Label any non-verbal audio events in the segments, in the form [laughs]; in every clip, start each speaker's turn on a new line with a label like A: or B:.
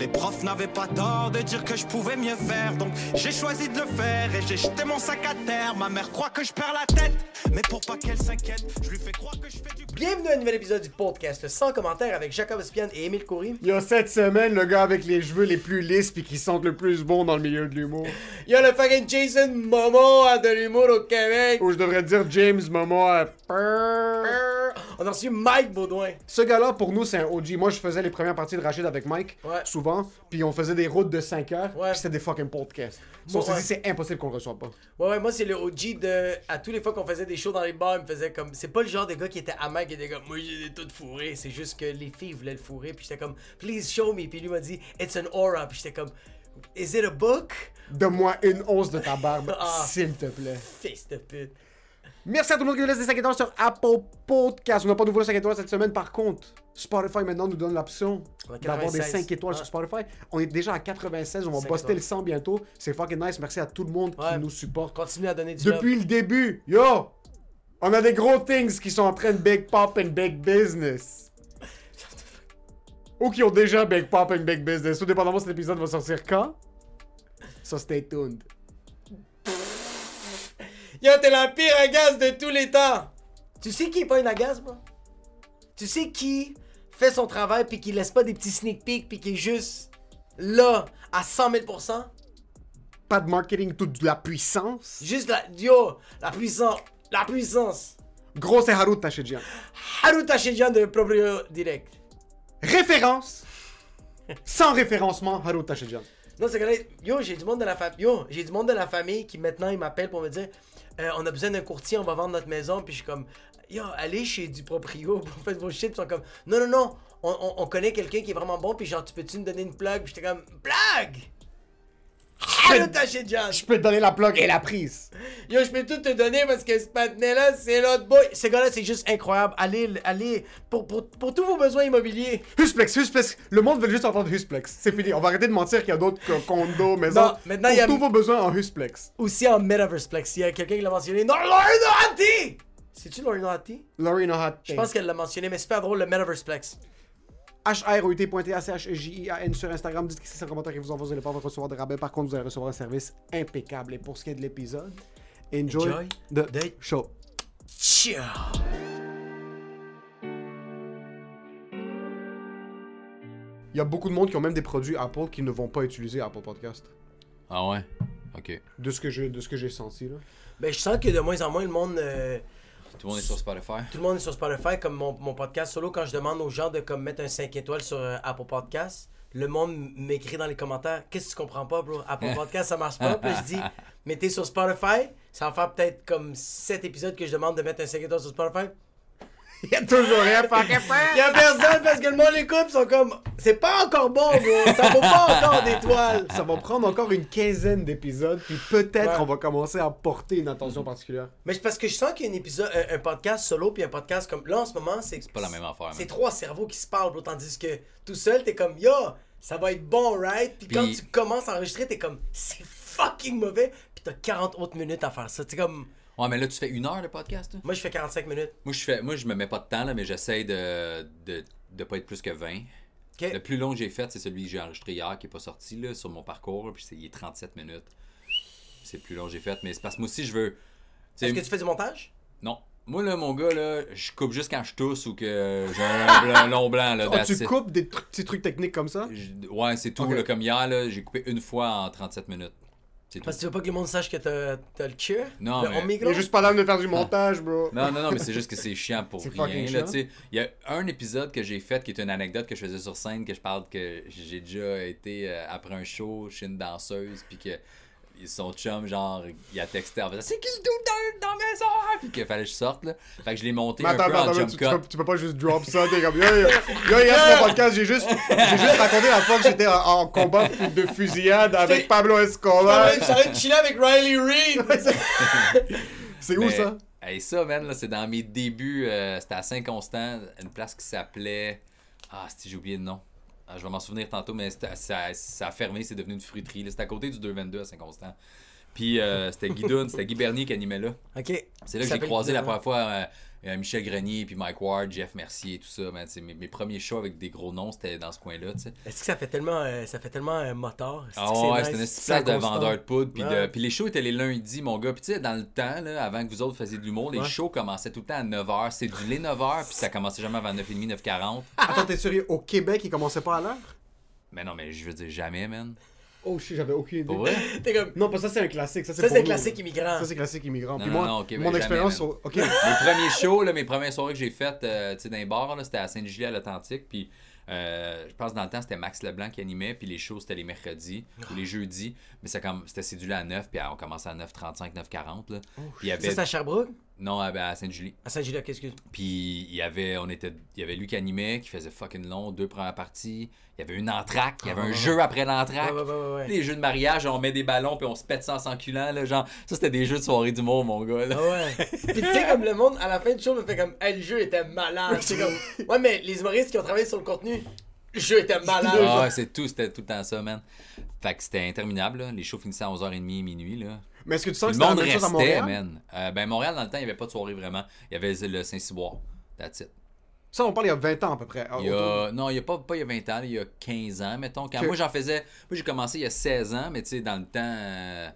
A: Les profs n'avaient pas tort de dire que je pouvais mieux faire, donc j'ai choisi de le faire et j'ai jeté mon sac à terre. Ma mère croit que je perds la tête, mais pour pas qu'elle s'inquiète, je lui fais croire que je fais du.
B: Bienvenue à un nouvel épisode du podcast sans commentaire avec Jacob Espian et Émile Coury.
C: Il y a cette semaine, le gars avec les cheveux les plus lisses puis qui sentent le plus bon dans le milieu de l'humour. [laughs]
B: Il y a le fucking Jason Momoa de l'humour au Québec.
C: Ou je devrais dire James Momoa.
B: On a reçu Mike Baudouin.
C: Ce gars-là, pour nous, c'est un OG. Moi, je faisais les premières parties de Rachid avec Mike,
B: Ouais.
C: souvent. Puis on faisait des routes de 5 heures.
B: Ouais.
C: Puis c'était des fucking podcasts.
B: Bon,
C: on s'est
B: ouais.
C: dit, c'est impossible qu'on le reçoive pas.
B: Ouais, ouais, moi c'est le OG de. À tous les fois qu'on faisait des shows dans les bars, il me faisait comme. C'est pas le genre de gars qui était amer, qui était comme. Moi j'ai tout fourré. C'est juste que les filles voulaient le fourrer. Puis j'étais comme. Please show me. Puis lui m'a dit. It's an aura. Puis j'étais comme. Is it a book?
C: Donne-moi une once de ta barbe, [laughs]
B: Ah.
C: s'il te plaît.
B: Fils de pute.
C: Merci à tout le monde qui nous laisse des 5 étoiles sur Apple Podcast. On n'a pas de nouveau 5 étoiles cette semaine. Par contre, Spotify maintenant nous donne l'option d'avoir des
B: 96.
C: 5 étoiles sur Spotify. On est déjà à 96. On va
B: 5
C: poster le 100 bientôt. C'est fucking nice. Merci à tout le monde
B: Ouais.
C: qui nous supporte.
B: Continue à donner du
C: Depuis le début. Yo! On a des gros things qui sont en train de big pop and big business. [laughs] Ou qui ont déjà big pop and big business. Tout dépendamment cet épisode va sortir quand? So stay tuned.
B: Yo, t'es la pire agace de tous les temps. Tu sais qui est pas une agace, moi? Tu sais qui fait son travail puis qui laisse pas des petits sneak peeks puis qui est juste là à 100 000%?
C: Pas de marketing, toute de la puissance.
B: Juste la. Yo, la puissance. La puissance.
C: Gros, c'est Haru Tachidjian.
B: Haru Tachidjian de Proprio Direct.
C: Référence. Sans référencement, Haru Tachidjian.
B: Non, c'est que yo, j'ai du monde de la famille. Yo, j'ai du monde de la famille qui maintenant il m'appelle pour me dire euh, on a besoin d'un courtier, on va vendre notre maison. Puis je suis comme yo, allez chez du proprio [laughs] pour vos shit. Ils sont comme non, non, non, on, on- on connaît quelqu'un qui est vraiment bon. Puis genre, tu peux-tu me donner une plug? Puis j'étais comme plug! Tachidjian!
C: Je peux te donner la plug et la prise.
B: Yo, je peux tout te donner parce que ce patinet-là, c'est l'autre boy. Ce gars-là, c'est juste incroyable. Allez, allez, pour, pour, pour tous vos besoins immobiliers.
C: Husplex, Husplex. Le monde veut juste entendre Husplex. C'est fini. On va arrêter de mentir qu'il y a d'autres co- condos, maisons.
B: Non, maintenant,
C: Pour
B: il y a-
C: tous vos besoins en Husplex.
B: Aussi en Metaverseplex. Il y a quelqu'un qui l'a mentionné. Non, Laurie Nohati! C'est-tu Laurie Nohati?
C: Laurie Nohat.
B: Je pense qu'elle l'a mentionné, mais c'est super drôle, le Metaverseplex.
C: H-R-O-U-T.A-C-H-J-I-A-N sur Instagram. Dites que c'est un commentaire qui vous envoie, vous n'allez pas recevoir de rabais. Par contre, vous allez recevoir un service impeccable. Et pour ce qui est de l'épisode, enjoy,
B: Enjoy
C: the
B: the-
C: show.
B: Ciao!
C: Il y a beaucoup de monde qui ont même des produits Apple qui ne vont pas utiliser Apple Podcast.
D: Ah ouais? Ok.
C: De ce que j'ai, de ce que j'ai senti là.
B: Ben, je sens que de moins en moins, le monde. euh,
D: Tout le monde est sur Spotify?
B: tout le monde est sur Spotify, comme mon, mon podcast solo. Quand je demande aux gens de comme, mettre un 5 étoiles sur euh, Apple Podcast, le monde m'écrit dans les commentaires Qu'est-ce que tu comprends pas, bro? Apple [laughs] Podcast, ça marche pas. Puis je dis Mettez sur Spotify. Ça va faire peut-être comme 7 épisodes que je demande de mettre un 5 étoiles sur Spotify. [laughs]
C: Il y a toujours rien fucking
B: Il y a personne parce que le monde l'écoute, ils sont comme C'est pas encore bon, bro. Ça vaut pas encore d'étoiles.
C: Ça va prendre encore une quinzaine d'épisodes, puis peut-être
B: Ouais.
C: on va commencer à porter une attention particulière.
B: Mais c'est parce que je sens qu'il y a un épisode, un, un podcast solo puis un podcast comme là en ce moment, c'est
D: pas la même affaire,
B: C'est trois cerveaux qui se parlent, bro, tandis que tout seul t'es comme yo, ça va être bon, right? Puis quand tu commences à enregistrer, t'es comme c'est fucking mauvais, puis t'as 40 autres minutes à faire ça. C'est comme
D: Ouais, mais là, tu fais une heure de podcast? là?
B: moi je fais 45 minutes.
D: Moi, je fais, moi, je me mets pas de temps, là, mais j'essaie de, de, de pas être plus que 20.
B: Ok.
D: Le plus long que j'ai fait, c'est celui que j'ai enregistré hier, qui est pas sorti, là, sur mon parcours, là, puis c'est, il est 37 minutes. C'est le plus long que j'ai fait, mais c'est parce que moi aussi, je veux... tu sais,
B: Est-ce que tu fais du montage?
D: Non. Moi, là, mon gars, là, je coupe juste quand je tousse ou que j'ai un blanc- [laughs] long blanc, là,
C: Oh,
D: that's
C: tu
D: it.
C: coupes des tr- petits trucs techniques comme ça?
D: Je- Ouais, c'est tout,
C: Ok.
D: là, comme hier, là, j'ai coupé une fois en 37 minutes.
B: Parce que tu veux pas que le monde sache que t'as t'as le cure?
D: Non,
B: le
D: mais-
C: Il est juste pas d'âme de faire du montage, bro.
D: Non, non, non, mais c'est juste que c'est chiant pour [laughs] rien. Là,
C: chiant.
D: tu sais. Il y a un épisode que j'ai fait qui est une anecdote que je faisais sur scène, que je parle que j'ai déjà été euh, après un show chez une danseuse, puis que son chum, genre, il a texté en faisant C'est qui le dude dans, dans la maison Puis qu'il fallait que je sorte, là. Fait que je l'ai monté
C: Mais
D: un
C: attends,
D: peu
C: attends,
D: en
C: attends,
D: jump
C: tu,
D: cut.
C: tu peux, tu peux pas juste drop ça, t'es comme yo, yo, yo, yes, mon podcast, j'ai juste, j'ai juste raconté la fois que j'étais en, en combat de fusillade avec Pablo Escobar.
B: J'arrête de chiller avec Riley Reid!
C: C'est où
D: Mais,
C: ça?
D: Hey, ça, man, là, c'est dans mes débuts. euh, c'était à Saint-Constant, une place qui s'appelait. Ah, si j'ai oublié le nom. Ah, je vais m'en souvenir tantôt, mais ça, ça a fermé, c'est devenu une fruiterie. C'était à côté du 222 à Saint-Constant. Puis euh, c'était Guy Dunn, c'était Guy Bernier qui animait là.
B: Ok.
D: C'est là que j'ai croisé la première fois euh, Michel Grenier, puis Mike Ward, Jeff Mercier, tout ça. sais, mes, mes premiers shows avec des gros noms, c'était dans ce coin-là. tu sais.
B: Est-ce que ça fait tellement, euh, ça fait tellement euh, moteur?
D: Ah
B: c'est
D: ouais,
B: nice?
D: c'était une petite place de vendeur de poudre. Puis, de-
B: Ouais.
D: puis les shows étaient les lundis, mon gars. Puis tu sais, dans le temps, là, avant que vous autres faisiez de l'humour, les shows commençaient tout le temps à 9h. C'est du lait 9h, puis ça commençait jamais avant 9h30, 9h40.
C: Attends, t'es sérieux? Au Québec, il commençait pas à l'heure?
D: Mais non, mais je veux dire, jamais, man.
C: Oh shit, j'avais aucune idée.
D: Pour vrai? [laughs]
B: T'es comme,
C: Non, parce que ça, c'est un classique. Ça,
B: ça,
C: pour
B: c'est classique immigrant.
C: Ça, c'est classique immigrant.
D: Non,
C: Puis
D: non,
C: moi,
D: non, ben,
C: mon
D: jamais,
C: expérience au. Ok.
D: mes premiers shows, là, mes premières soirées que j'ai faites euh, tu sais, dans les bars, là, c'était à Saint-Julie à l'Atlantique. Puis euh, je pense dans le temps, c'était Max Leblanc qui animait. Puis les shows, c'était les mercredis ou les jeudis. Mais ça comme- c'était cédulé à 9. Puis on commençait à 9h35, 9h40. Là. Puis il y
B: Ça,
D: avait.
B: c'est à Sherbrooke?
D: Non, à, à Saint-Julie.
B: À Saint-Gilles, excuse.
D: Puis il y avait, on était, il y avait lui qui animait, qui faisait fucking long, deux premières parties. Il y avait une entraque, il y avait
B: Ah,
D: un
B: ouais,
D: jeu après l'entraque.
B: ouais, ouais.
D: Les jeux de mariage, on met des ballons puis on se pète ça en s'enculant, là, genre. Ça, c'était des jeux de soirée d'humour, mon gars, là.
B: Ah ouais. Puis tu sais, comme le monde, à la fin du show, me fait comme, hey, le jeu était malade. C'est comme, ouais, mais les humoristes qui ont travaillé sur le contenu, le jeu était malade.
D: Ah ouais, c'est tout, c'était tout le temps ça, man. Fait que c'était interminable, là. Les shows finissaient à 11h30, minuit, là.
C: Mais est-ce que tu sens
D: Puis
C: que
D: le
C: c'était la même chose à
D: restait,
C: Montréal?
D: man. Euh, ben, Montréal, dans le temps, il n'y avait pas de soirée vraiment. Il y avait le Saint-Cyboire. That's it.
C: Ça, on parle il y a 20 ans à peu près.
D: Il y
C: Autour-
D: a... Non, il y a pas, pas il y a 20 ans, il y a 15 ans, mettons. Quand
C: Que-
D: moi, j'en faisais... Moi, j'ai commencé il y a 16 ans, mais tu sais, dans le temps... euh,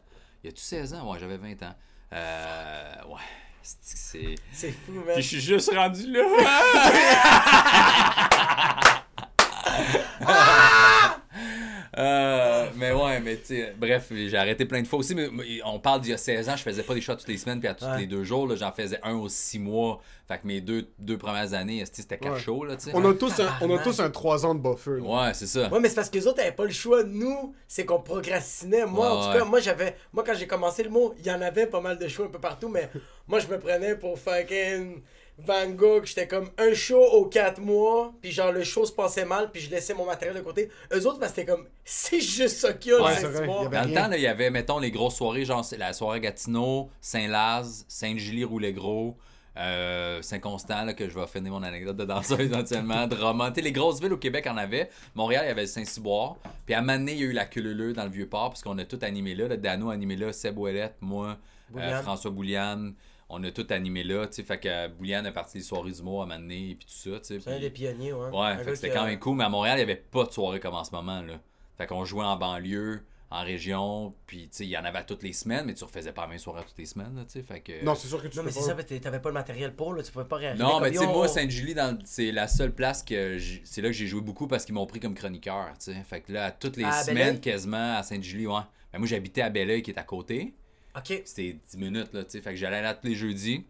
D: Il y a-tu 16 ans? Ouais, j'avais 20 ans. Euh... Ouais. C'est- C'est... [laughs]
B: C'est fou, man.
D: Puis je suis juste rendu là. [laughs] [laughs] Euh, mais ouais, mais tu sais, bref, j'ai arrêté plein de fois aussi. Mais, mais on parle d'il y a 16 ans, je faisais pas des shows toutes les semaines puis à tous
B: Ouais.
D: les deux jours. là, J'en faisais un aux 6 mois. Fait que mes deux, deux premières années, c'était 4
C: Ouais.
D: shows. Là, tu sais.
C: On a tous un, on a tous un 3 ans de buffer. là.
D: Ouais, c'est ça.
B: Ouais, mais c'est parce que les autres avaient pas le choix. Nous, c'est qu'on procrastinait. Moi, en tout
D: ouais.
B: cas, moi, j'avais. Moi, quand j'ai commencé le mot, il y en avait pas mal de shows un peu partout, mais moi, je me prenais pour fucking Van Gogh. J'étais comme un show aux 4 mois, puis genre, le show se passait mal, puis je laissais mon matériel de côté. Eux autres, parce que c'était comme, [laughs] c'est juste ça qu'il y a,
C: Ouais, vrai, y avait-
D: Dans le temps, il y avait, mettons, les grosses soirées, genre c'est la soirée Gatineau, Saint-Laz, Sainte-Julie-Roulet-Gros, euh, Saint-Constant, là, que je vais finir mon anecdote de danseur [laughs] éventuellement, Drummond. Les grosses villes au Québec en avaient. Montréal, il y avait le Saint-Cyboire. Puis à Mané, il y a eu la Cululeux dans le Vieux-Port, parce qu'on a tout animé là. Le Dano animé là, Seb Ouellette, moi, euh. François Bouliane. On a tout animé là, tu sais. Fait que Bouliane a parti des soirées d'humour à Mané, puis tout ça, tu sais.
B: C'est un des pionniers, ouais.
D: Ouais,
B: Un
D: fait
B: gars
D: que c'était quand même cool, mais à Montréal, il n'y avait pas de soirée comme en ce moment. Là. Fait qu'on jouait en banlieue, en région, puis tu sais, il y en avait à toutes les semaines, mais tu refaisais pas la même soirée toutes les semaines, là, tu sais. Fait que...
C: Non, c'est sûr que tu
B: Non, mais c'est
C: pas.
B: ça, t'avais pas le matériel pour, là, tu pouvais pas réagir.
D: Non, mais tu sais, moi, Sainte-Julie, dans- c'est la seule place que j'ai- c'est là que j'ai joué beaucoup parce qu'ils m'ont pris comme chroniqueur, tu sais. Fait que là, toutes les
B: À
D: semaines,
B: Belleuil?
D: quasiment, à Sainte-Julie, ouais. Ben, moi, j'habitais à Belleuil, qui est à côté.
B: Ok.
D: C'était 10 minutes, là, tu sais. Fait que j'allais là tous les jeudis.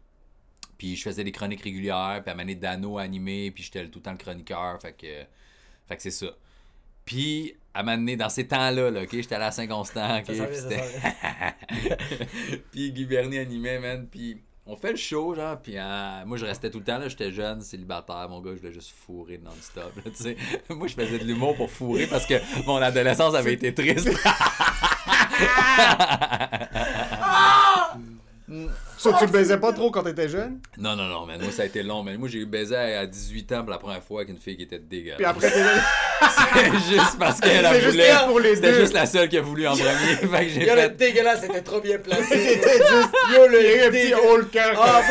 D: Puis je faisais des chroniques régulières, puis à Mané Dano animé, puis j'étais tout le temps le chroniqueur. Fait que, fait que c'est ça. Puis à Mané, dans ces temps-là, là, ok, j'étais à Saint-Constant, ok, puis [laughs] puis Guy Bernier animait, man, puis on fait le show, genre, puis euh, moi je restais tout le temps, là, j'étais jeune, célibataire, mon gars, je voulais juste fourrer non-stop, tu sais. [laughs] Moi je faisais de l'humour pour fourrer parce que mon adolescence avait été triste. [laughs]
C: So, tu baisais pas trop quand t'étais jeune?
D: Non, non, non, mais moi ça a été long, mais moi j'ai eu baisé à 18 ans pour la première fois avec une fille qui était dégueulasse.
C: Puis après, t'es [laughs]
D: C'est juste parce qu'elle a voulu. C'était juste la seule qui a voulu en premier. [laughs] fait que j'ai
B: Yo, le
D: fait.
B: dégueulasse, c'était trop bien placé. [laughs]
C: C'était juste.
B: Yo, le
C: Il y a eu un petit
B: dégueulasse.
C: haut le cœur.
B: Ah,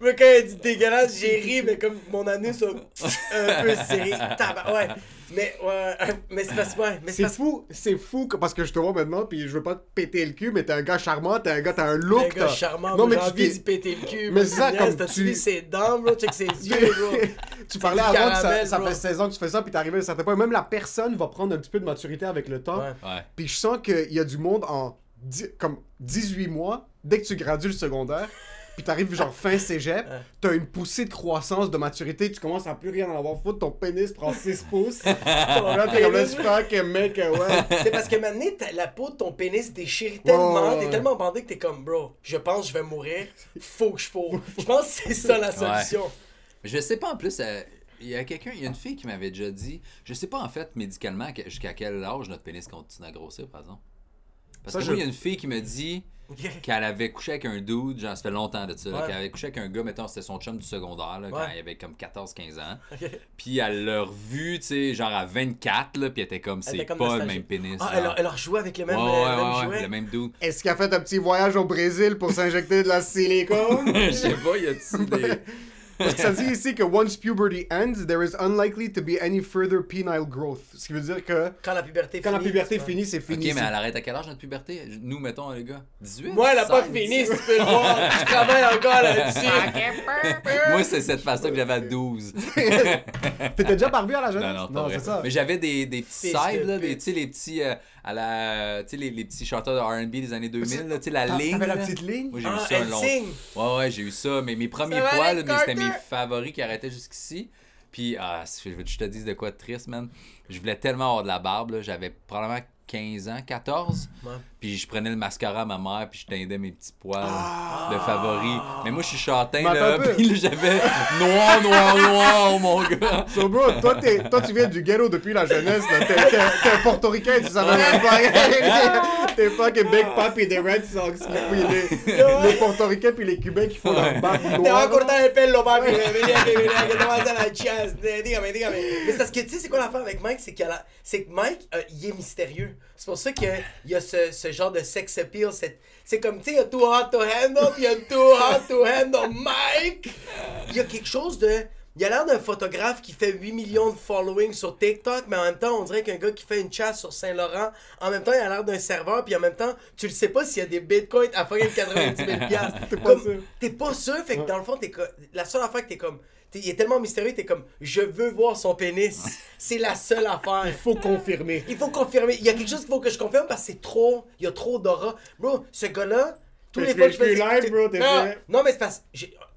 B: moi, quand elle dit dégueulasse, j'ai ri, mais comme mon anus a un peu serré. Ouais. Mais, ouais, mais c'est parce ouais, mais c'est
C: fou, c'est fou que- parce que je te vois maintenant, puis je veux pas te péter le cul, mais t'es un gars charmant, t'es un gars, t'as un look.
B: un gars charmant,
C: Non,
B: mais
C: tu
B: envie
C: t'es-
B: d'y péter le cul.
C: Mais c'est ça,
B: tu
C: comme tu-
B: vu ses dents, bro? Check ses [laughs] yeux, bro.
C: tu parlais avant que ça, ça fait 16 ans que tu fais ça, puis t'es arrivé à un certain point. Même la personne va prendre un petit peu de maturité avec le temps.
B: Ouais.
C: Puis je sens qu'il y a du monde en comme 18 mois, dès que tu gradues le secondaire, puis t'arrives genre fin cégep,
B: Ouais.
C: t'as une poussée de croissance, de maturité, tu commences à plus rien en avoir foutre, ton pénis prend 6 pouces. [laughs] là, t'es comme là, que mec, ouais.
B: C'est parce que maintenant, la peau de ton pénis déchire tellement,
C: Ouais, ouais,
B: t'es
C: ouais.
B: tellement bandé que t'es comme, bro, je pense que je vais mourir, faut que je fourre. Je pense que c'est ça la solution.
D: Je sais pas en plus. euh, Il y a quelqu'un, il y a une fille qui m'avait déjà dit. Je sais pas en fait médicalement jusqu'à quel âge notre pénis continue à grossir, par exemple? Parce
C: Ça,
D: que
C: je-
D: moi, il y a une fille qui me dit. Qu'elle avait couché avec un dude, genre ça fait longtemps de ça,
B: Ouais.
D: qu'elle avait couché avec un gars, mettons, c'était son chum du secondaire, là, quand il avait comme 14-15 ans. Puis elle l'a revu, tu sais, genre à 24, là, puis elle était comme, c'est pas le même pénis.
B: Ah, elle, a- elle a rejoué avec le même,
D: ouais,
B: euh,
D: ouais,
B: le même
D: ouais, ouais,
B: jouet?
D: le même dude.
C: Est-ce qu'il a fait un petit voyage au Brésil pour s'injecter de la silicone? [laughs]
D: Je sais pas, y a-tu des.
C: Parce que ça dit ici que once puberty ends, there is unlikely to be any further penile growth. Ce qui veut dire que
B: Quand la puberté
C: quand la
B: finit,
C: puberté
B: ouais.
C: finit, c'est
D: Ok,
C: fini.
D: mais elle arrête à quel âge notre puberté? Nous, mettons, les gars 18
B: Moi, elle a pas
D: 16?
B: fini, si tu peux le voir. Je travaille encore là-dessus. [laughs]
D: Moi, c'est cette face-là que j'avais à 12. [laughs]
C: T'étais déjà barbu à la jeunesse?
D: Non, non, pas vrai.
C: c'est ça.
D: Mais j'avais des, des petits sides,
B: de
D: là, des,
B: pute.
D: tu sais, les petits, euh, à la, tu sais, les, les petits chanteurs de R&B des années 2000, là, tu sais, la ligne.
C: La petite ligne?
D: Moi, j'ai eu
B: Ah,
D: ça un long.
B: signe.
D: Ouais, ouais, j'ai eu ça. Mais mes premiers poils,
B: Nick
D: là, mais c'était mes favoris qui arrêtaient jusqu'ici. Puis, ah, si je veux que je te dise de quoi de triste, man. Je voulais tellement avoir de la barbe, là. J'avais probablement 15 ans, 14.
B: Ouais.
D: Puis je prenais le mascara à ma mère, puis je teindais mes petits poils
C: Ah.
D: de favoris. Mais moi, je suis châtain,
C: Mais
D: là. Puis là, j'avais noir, noir, noir, mon gars.
C: So bro, toi, t'es- toi tu viens du ghetto depuis la jeunesse, là. T'es, portoricain, tu savais même pas. [laughs] T'es fucking Big Papi des Red Sox. Oui, les, les portoricains puis les cubains qui font leur barbe
B: Te va
C: noire.
B: cortar el pelo, papi. Venía que venía que te vas a la chance. Eh, Dígame, dígame. Mais c'est parce que tu sais, c'est quoi l'affaire avec Mike? C'est que, la- c'est que Mike, euh, il est mystérieux. C'est pour ça qu'il y a ce, ce genre de sex appeal. C'est, c'est comme, tu sais, il y a Too Hot to Handle, puis il y a Too Hot to Handle [laughs] Mike. Il y a quelque chose de. Il a l'air d'un photographe qui fait 8 millions de following sur TikTok, mais en même temps, on dirait qu'un gars qui fait une chasse sur Saint-Laurent, en même temps, il a l'air d'un serveur, puis en même temps, tu le sais pas s'il y a des bitcoins à fucking 90 000 [laughs]
C: T'es pas sûr.
B: T'es pas sûr, fait que dans le fond, la seule affaire que t'es comme. Il est tellement mystérieux, t'es comme, je veux voir son pénis. C'est la seule affaire.
C: Il faut confirmer.
B: Il faut confirmer. Il y a quelque chose qu'il faut que je confirme parce que c'est trop. Il y a trop d'aura. Bro, ce gars-là, tous les fois que je fais.
C: live, bro, t'es
B: non, non, mais c'est parce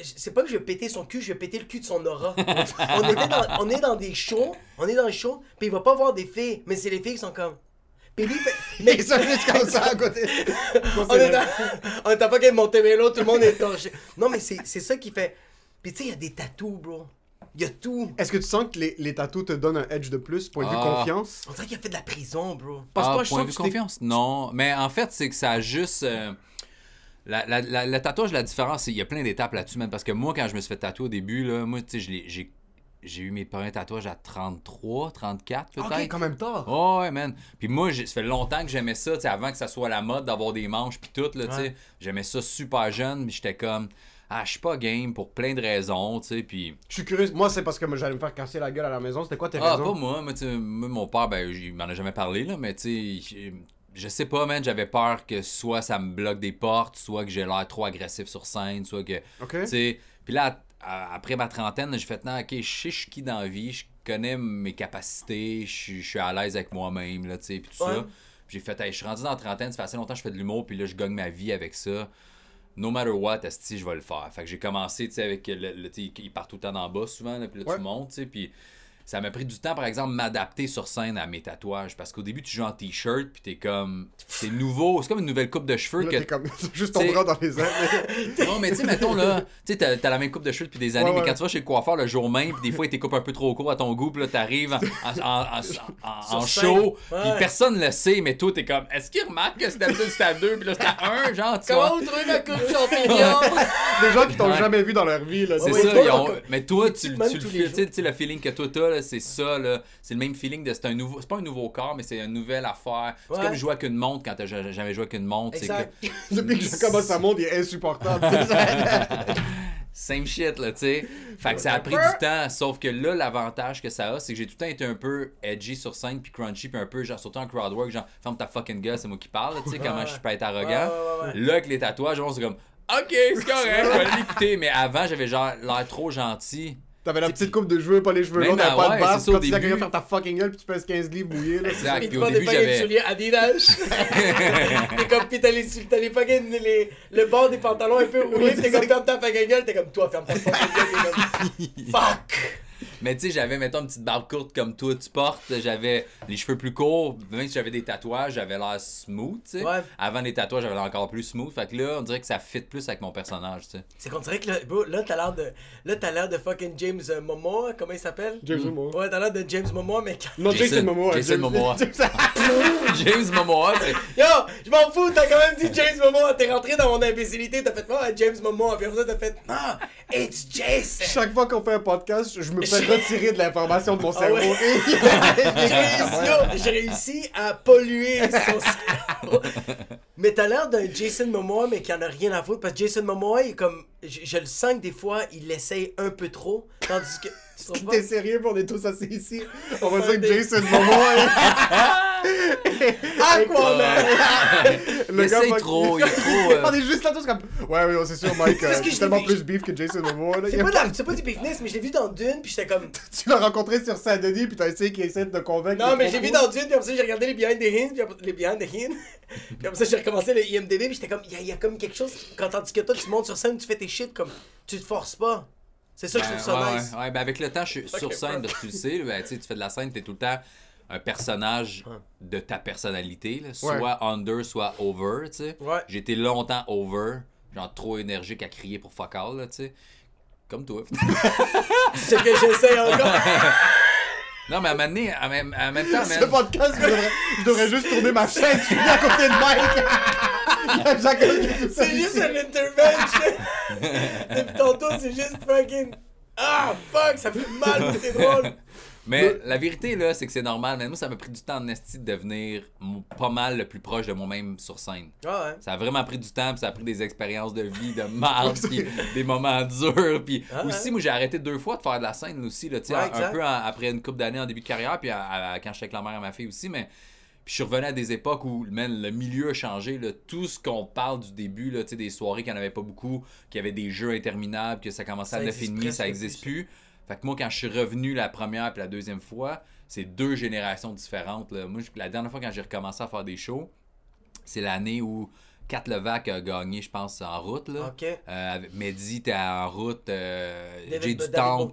B: c'est pas que je vais péter son cul, je vais péter le cul de son aura. [laughs] on, était dans, on est dans des shows, on est dans des shows, puis il va pas voir des filles, mais c'est les filles qui sont comme. Puis lui, fait-
C: Mais ça juste comme ça à côté. [laughs]
B: on est dans, on est à fucking Montebello, tout le monde est torché. [laughs] Non, mais c'est ça qui fait. Puis tu sais, il y a des tatous, bro. Il y a tout.
C: Est-ce que tu sens que les, les tatous te donnent un edge de plus, point de vue
D: Ah.
C: confiance?
B: On dirait qu'il a fait de la prison, bro.
C: Parce que
D: ah,
C: moi, je
D: point
C: sens
D: de
C: que
D: vue confiance? Non. Mais en fait, c'est que ça a juste. euh, la, la- la- le tatouage, la différence, c'est il y a plein d'étapes là-dessus, man. Parce que moi, quand je me suis fait tatouer au début, là, moi, tu sais, j'ai j'ai eu mes premiers tatouages à 33, 34 peut-être.
C: Ok, quand même tard.
D: Oh, ouais, man. Puis moi, j'ai- ça fait longtemps que j'aimais ça, tu sais, avant que ça soit la mode d'avoir des manches puis tout, là, tu sais. J'aimais ça super jeune, puis j'étais comme, ah, je suis pas game pour plein de raisons, tu sais, puis...
C: Je suis curieux. Moi, c'est parce que j'allais me faire casser la gueule à la maison. C'était quoi tes
D: Ah,
C: raisons?
D: pas moi, moi, moi, mon père, ben, il m'en a jamais parlé, là, mais tu sais, je- sais pas, man, j'avais peur que soit ça me bloque des portes, soit que j'ai l'air trop agressif sur scène, soit que...
C: Ok.
D: Tu sais, puis là, après ma trentaine, j'ai fait, non, ok, je sais je suis qui dans la vie, je connais mes capacités, je suis- à l'aise avec moi-même, là, tu sais, puis tout
B: Ouais.
D: ça. J'ai fait, hey, je suis rendu dans la trentaine, ça fait assez longtemps que je fais de l'humour, puis là, je gagne ma vie avec ça. No matter what, esti, je vais le faire. Fait que j'ai commencé, tu sais, avec le, le- tu sais, il part tout le temps en bas souvent, là, puis là,
C: Ouais.
D: tu montes, tu sais, puis ça m'a pris du temps, par exemple, m'adapter sur scène à mes tatouages. Parce qu'au début, tu joues en t-shirt, puis t'es comme. C'est nouveau. C'est comme une nouvelle coupe de cheveux
C: Là,
D: que
C: t'es comme [laughs] juste ton bras dans les airs. [laughs]
D: non, mais tu sais, mettons là, tu sais, t'as, t'as la même coupe de cheveux depuis des années,
C: Ouais,
D: mais
C: ouais.
D: quand tu vas chez le coiffeur le jour même, puis des fois, il te coupe un peu trop court à ton goût, puis là, t'arrives en, en, en, en- en- en
B: Sur
D: show,
B: scène.
D: puis
B: Ouais.
D: personne le sait, mais toi, t'es comme, est-ce qu'il remarque que c'est d'habitude c'était à deux, puis là, c'était à un, genre, tu
B: Comment trouvez ma coupe champignon?
C: Des gens qui t'ont
D: Ouais.
C: jamais vu dans leur vie. Là,
D: C'est
B: Ouais,
D: ça,
B: toi,
D: ils ont-
B: comme-
D: mais toi, tu, le tu le feeling que toi t'as, là, c'est ça, là, c'est le même feeling de, c'est un nouveau, c'est pas un nouveau corps, mais c'est une nouvelle affaire. C'est
B: Ouais.
D: comme jouer avec une montre quand t'as ja- jamais joué avec une montre, c'est que,
B: Exact. [laughs]
C: Depuis que je commence à monter, il est insupportable. [laughs]
D: Same shit, là, tu sais. Fait que ça a pris du temps, sauf que là, l'avantage que ça a, c'est que j'ai tout le temps été un peu edgy sur scène, puis crunchy, puis un peu, genre, surtout en crowdwork, genre, ferme ta fucking gueule, c'est moi qui parle, tu sais, comment je peux être arrogant.
B: Ouais, ouais, ouais, ouais.
D: Là, avec les tatouages, on c'est comme, ok, c'est correct, je vais l'écouter, mais avant, j'avais genre l'air trop gentil.
C: T'avais la petite coupe de cheveux, pas les cheveux longs, t'avais pas de barbe. Quand tu
D: début.
C: quelqu'un faire ta fucking gueule, puis tu pèses 15 livres mouillés. Là.
D: Exact.
B: Puis
D: au début, j'avais.
B: souliers Adidas. [laughs] T'es comme, pis t'as les, t'as les fucking, les, le bord des pantalons un peu roulés, pis t'es comme, ferme ta fucking gueule, t'es comme, toi, ferme ta fucking gueule, t'es comme, [laughs] fuck.
D: Mais tu sais, j'avais, mettons, une petite barbe courte comme toi, tu portes. J'avais les cheveux plus courts. Même si j'avais des tatouages, j'avais l'air smooth, tu sais.
B: Ouais.
D: Avant les tatouages, j'avais l'air encore plus smooth. Fait que là, on dirait que ça fit plus avec mon personnage, tu sais.
B: C'est qu'on dirait que là, bro, là t'as l'air de. Là, t'as l'air de fucking James euh, Momoa, comment il s'appelle?
C: James Momoa.
B: Ouais, t'as l'air de James Momoa, mais.
C: Non,
D: Jason-
C: Jason Momoa.
D: Jason [laughs]
C: James-
D: Momoa. [laughs] James Momoa, c'est.
B: Yo, je m'en fous, t'as quand même dit James Momoa, t'es rentré dans mon imbécilité, t'as fait moi James Momoa, puis après ça t'as fait Ah, it's Jason!
C: Chaque fois qu'on fait un podcast, je me fais retirer de l'information de mon
B: Ah
C: cerveau.
B: ouais. [laughs] [laughs] J'ai réussi, yo, j'ai réussi à polluer son cerveau. [laughs] Mais t'as l'air d'un Jason Momoa, mais qui en a rien à foutre, parce que Jason Momoa, il est comme. Je, je le sens que des fois, il essaye un peu trop, tandis que.
C: T'es sérieux, on est tous assis ici? On va dire que Jason Momoa est... [laughs]
B: Aquaman! [laughs]
D: Il essaye
C: fuck-
D: trop, il est trop. euh, [laughs]
C: On est juste là tous comme... Ouais, ouais, c'est sûr, Mike. Euh, c'est
B: je
C: tellement plus beef que Jason Momoa.
B: C'est pas,
C: pas-
B: c'est du business, mais je l'ai vu dans Dune, puis j'étais comme.
C: Tu l'as rencontré sur Saint-Denis, puis t'as essayé qu'il essaie de te convaincre.
B: Non, mais j'ai vu dans Dune, puis après ça, j'ai regardé les Behind the Hins, puis les Behind the Hins. puis après ça, j'ai recommencé le IMDB, puis j'étais comme, il y, a- comme quelque chose, quand tandis que toi, tu montes sur scène, tu fais tes shit, comme, tu te forces pas. C'est ça que je trouve ça
D: ouais,
B: nice.
D: ouais, ouais, ben avec le temps, je suis sur scène, parce que tu le sais, ben, tu sais, tu fais de la scène, t'es tout le temps un personnage de ta personnalité, là, soit under, soit over, tu sais.
B: Ouais.
D: J'ai été longtemps over, genre trop énergique à crier pour fuck all, là, tu sais. Comme toi. [laughs]
B: C'est que j'essaie encore. [laughs]
D: non, mais à un moment donné, en même, en même temps,
C: Ce
D: man,
C: podcast, je devrais, je devrais juste tourner ma chaise. Je suis à côté de Mike. [laughs] [laughs]
B: C'est juste une intervention. [laughs] Depuis tantôt, c'est juste fucking. Ah, fuck, ça fait mal, mais c'est drôle.
D: Mais la vérité, là, c'est que c'est normal. Mais moi, ça m'a pris du temps en esti de devenir pas mal le plus proche de moi-même sur scène.
B: Ah ouais.
D: Ça a vraiment pris du temps, puis ça a pris des expériences de vie, de marde, [laughs] puis des moments durs. Puis
B: Ah ouais.
D: aussi, moi, j'ai arrêté deux fois de faire de la scène aussi, là,
B: Ouais,
D: un- peu en- après une couple d'années en début de carrière, puis à- à- quand j'étais avec la mère et ma fille aussi, mais... Puis je suis revenu à des époques où man, le milieu a changé. Là. Tout ce qu'on parle du début, là, des soirées qu'il n'y en avait pas beaucoup, qu'il y avait des jeux interminables, que ça commençait
B: Ça
D: à
B: existe
D: 9,5,
B: presque
D: ça n'existe
B: plus.
D: plus. Fait que moi, quand je suis revenu la première puis la deuxième fois, c'est deux générations différentes. Là. Moi, la dernière fois quand j'ai recommencé à faire des shows, c'est l'année où Kat Levac a gagné, je pense, en route. Là.
B: Ok.
D: Euh, Mehdi était en route, euh, Jay du tout ça, mon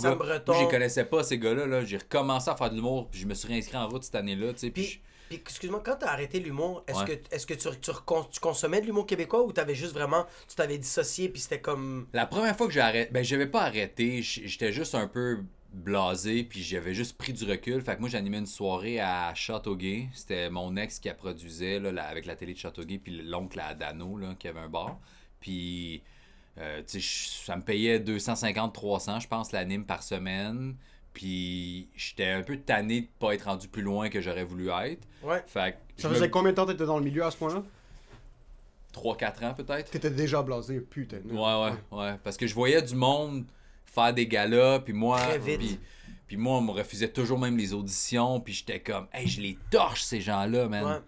D: gars.
B: Breton.
D: Moi, je connaissais pas, ces gars-là. Là. J'ai recommencé à faire de l'humour, puis je me suis réinscrit en route cette année-là. Puis,
B: Puis, puis excuse-moi, quand t'as arrêté l'humour, est-ce
D: Ouais.
B: que, est-ce que tu, tu, recon- tu consommais de l'humour québécois ou t'avais juste vraiment, tu t'avais dissocié puis c'était comme...
D: La première fois que j'ai arrêté, ben j'avais pas arrêté, j'étais juste un peu blasé, puis j'avais juste pris du recul. Fait que moi, j'animais une soirée à Châteauguay. C'était mon ex qui la produisait là, avec la télé de Châteauguay, puis l'oncle à Dano, là, qui avait un bar. Puis, euh, tu sais, ça me payait 250-300, je pense, l'anime par semaine. Puis, j'étais un peu tanné de pas être rendu plus loin que j'aurais voulu être.
B: Ouais.
D: Fait que,
C: Ça faisait
D: me-
C: combien de temps t'étais dans le milieu à ce point-là?
D: 3-4 ans peut-être.
C: T'étais déjà blasé, putain.
D: Ouais, ouais, ouais. Parce que je voyais du monde faire des galas, puis moi.
B: Très vite.
D: Puis, puis moi, on me refusait toujours même les auditions, puis j'étais comme, hey, je les torche, ces gens-là, man.
B: Ouais.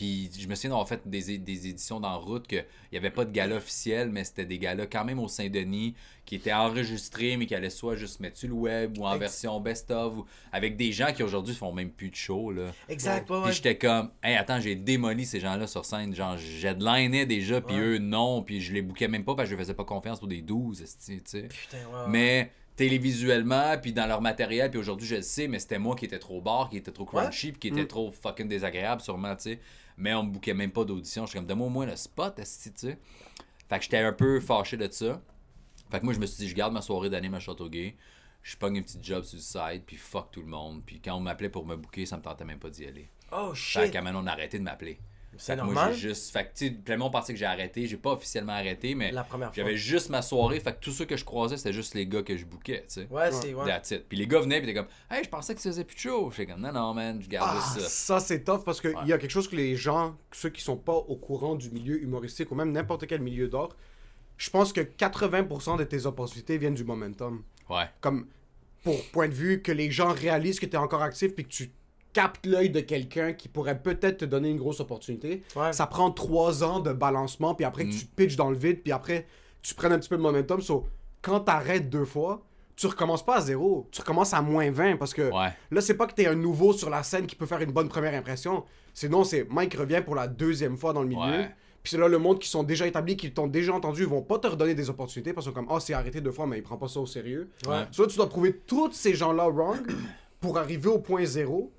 D: Puis je me souviens d'avoir fait des, des éditions dans route qu'il n'y avait pas de gala officiel, mais c'était des galas quand même au Saint-Denis qui étaient enregistrés, mais qui allaient soit juste mettre sur le web ou en version best-of, ou avec des gens qui aujourd'hui font même plus de show. Là.
B: Exact, ouais,
D: Puis j'étais comme, hey, attends, j'ai démoli ces gens-là sur scène. Genre, j'headlinais déjà, puis
B: Ouais.
D: eux, non. Puis je les bouquais même pas parce que je faisais pas confiance pour des 12, esti, tu sais.
B: Putain, ouais.
D: Mais télévisuellement, puis dans leur matériel, puis aujourd'hui, je le sais, mais c'était moi qui étais trop bar, qui était trop crunchy, puis qui était
C: Mm.
D: trop fucking désagréable, sûrement, tu sais. Mais on me bouquait même pas d'audition. J'étais comme, donne-moi au moins le spot, tu sais. Fait que j'étais un peu fâché de ça. Fait que moi, je me suis dit, je garde ma soirée d'anime à Châteauguay. Je pogne un petit job sur le side, puis fuck tout le monde. Puis quand on m'appelait pour me booker, ça me tentait même pas d'y aller.
B: Oh
D: Fait
B: shit.
D: qu'à maintenant, on a arrêté de m'appeler.
B: C'est
D: Moi,
B: normal.
D: j'ai juste. Fait que, tu sais, plein de monde pensait que j'ai arrêté. J'ai pas officiellement arrêté, mais
B: La première fois.
D: j'avais juste ma soirée. Fait que tous ceux que je croisais, c'était juste les gars que je bookais, tu sais.
B: Ouais, c'est. Ouais.
D: That's it. Puis les gars venaient, puis étaient comme, hey, je pensais que tu faisais plus de show. J'étais comme, non, non, man, je garde
C: Ah,
D: ça.
C: ça c'est tough parce qu'il y a quelque chose que les gens, ceux qui sont pas au courant du milieu humoristique ou même n'importe quel milieu d'art, je pense que 80% de tes opportunités viennent du momentum.
D: Ouais.
C: Comme pour point de vue que les gens réalisent que tu es encore actif puis que tu captes l'œil de quelqu'un qui pourrait peut-être te donner une grosse opportunité.
B: Ouais.
C: Ça prend trois ans de balancement puis après que tu te pitches dans le vide puis après tu prennes un petit peu de momentum. So, quand t'arrêtes deux fois, tu recommences pas à zéro. Tu recommences à moins 20 parce que
D: Ouais.
C: Là, c'est pas que t'es un nouveau sur la scène qui peut faire une bonne première impression. Sinon, c'est Mike revient pour la deuxième fois dans le milieu.
D: Ouais.
C: Puis c'est là le monde qui sont déjà établis, qui t'ont déjà entendu, ils vont pas te redonner des opportunités parce que comme, ah, c'est arrêté deux fois, mais il prend pas ça au sérieux.
D: Ouais.
C: Soit tu dois prouver tous ces gens-là wrong pour arriver au point zéro.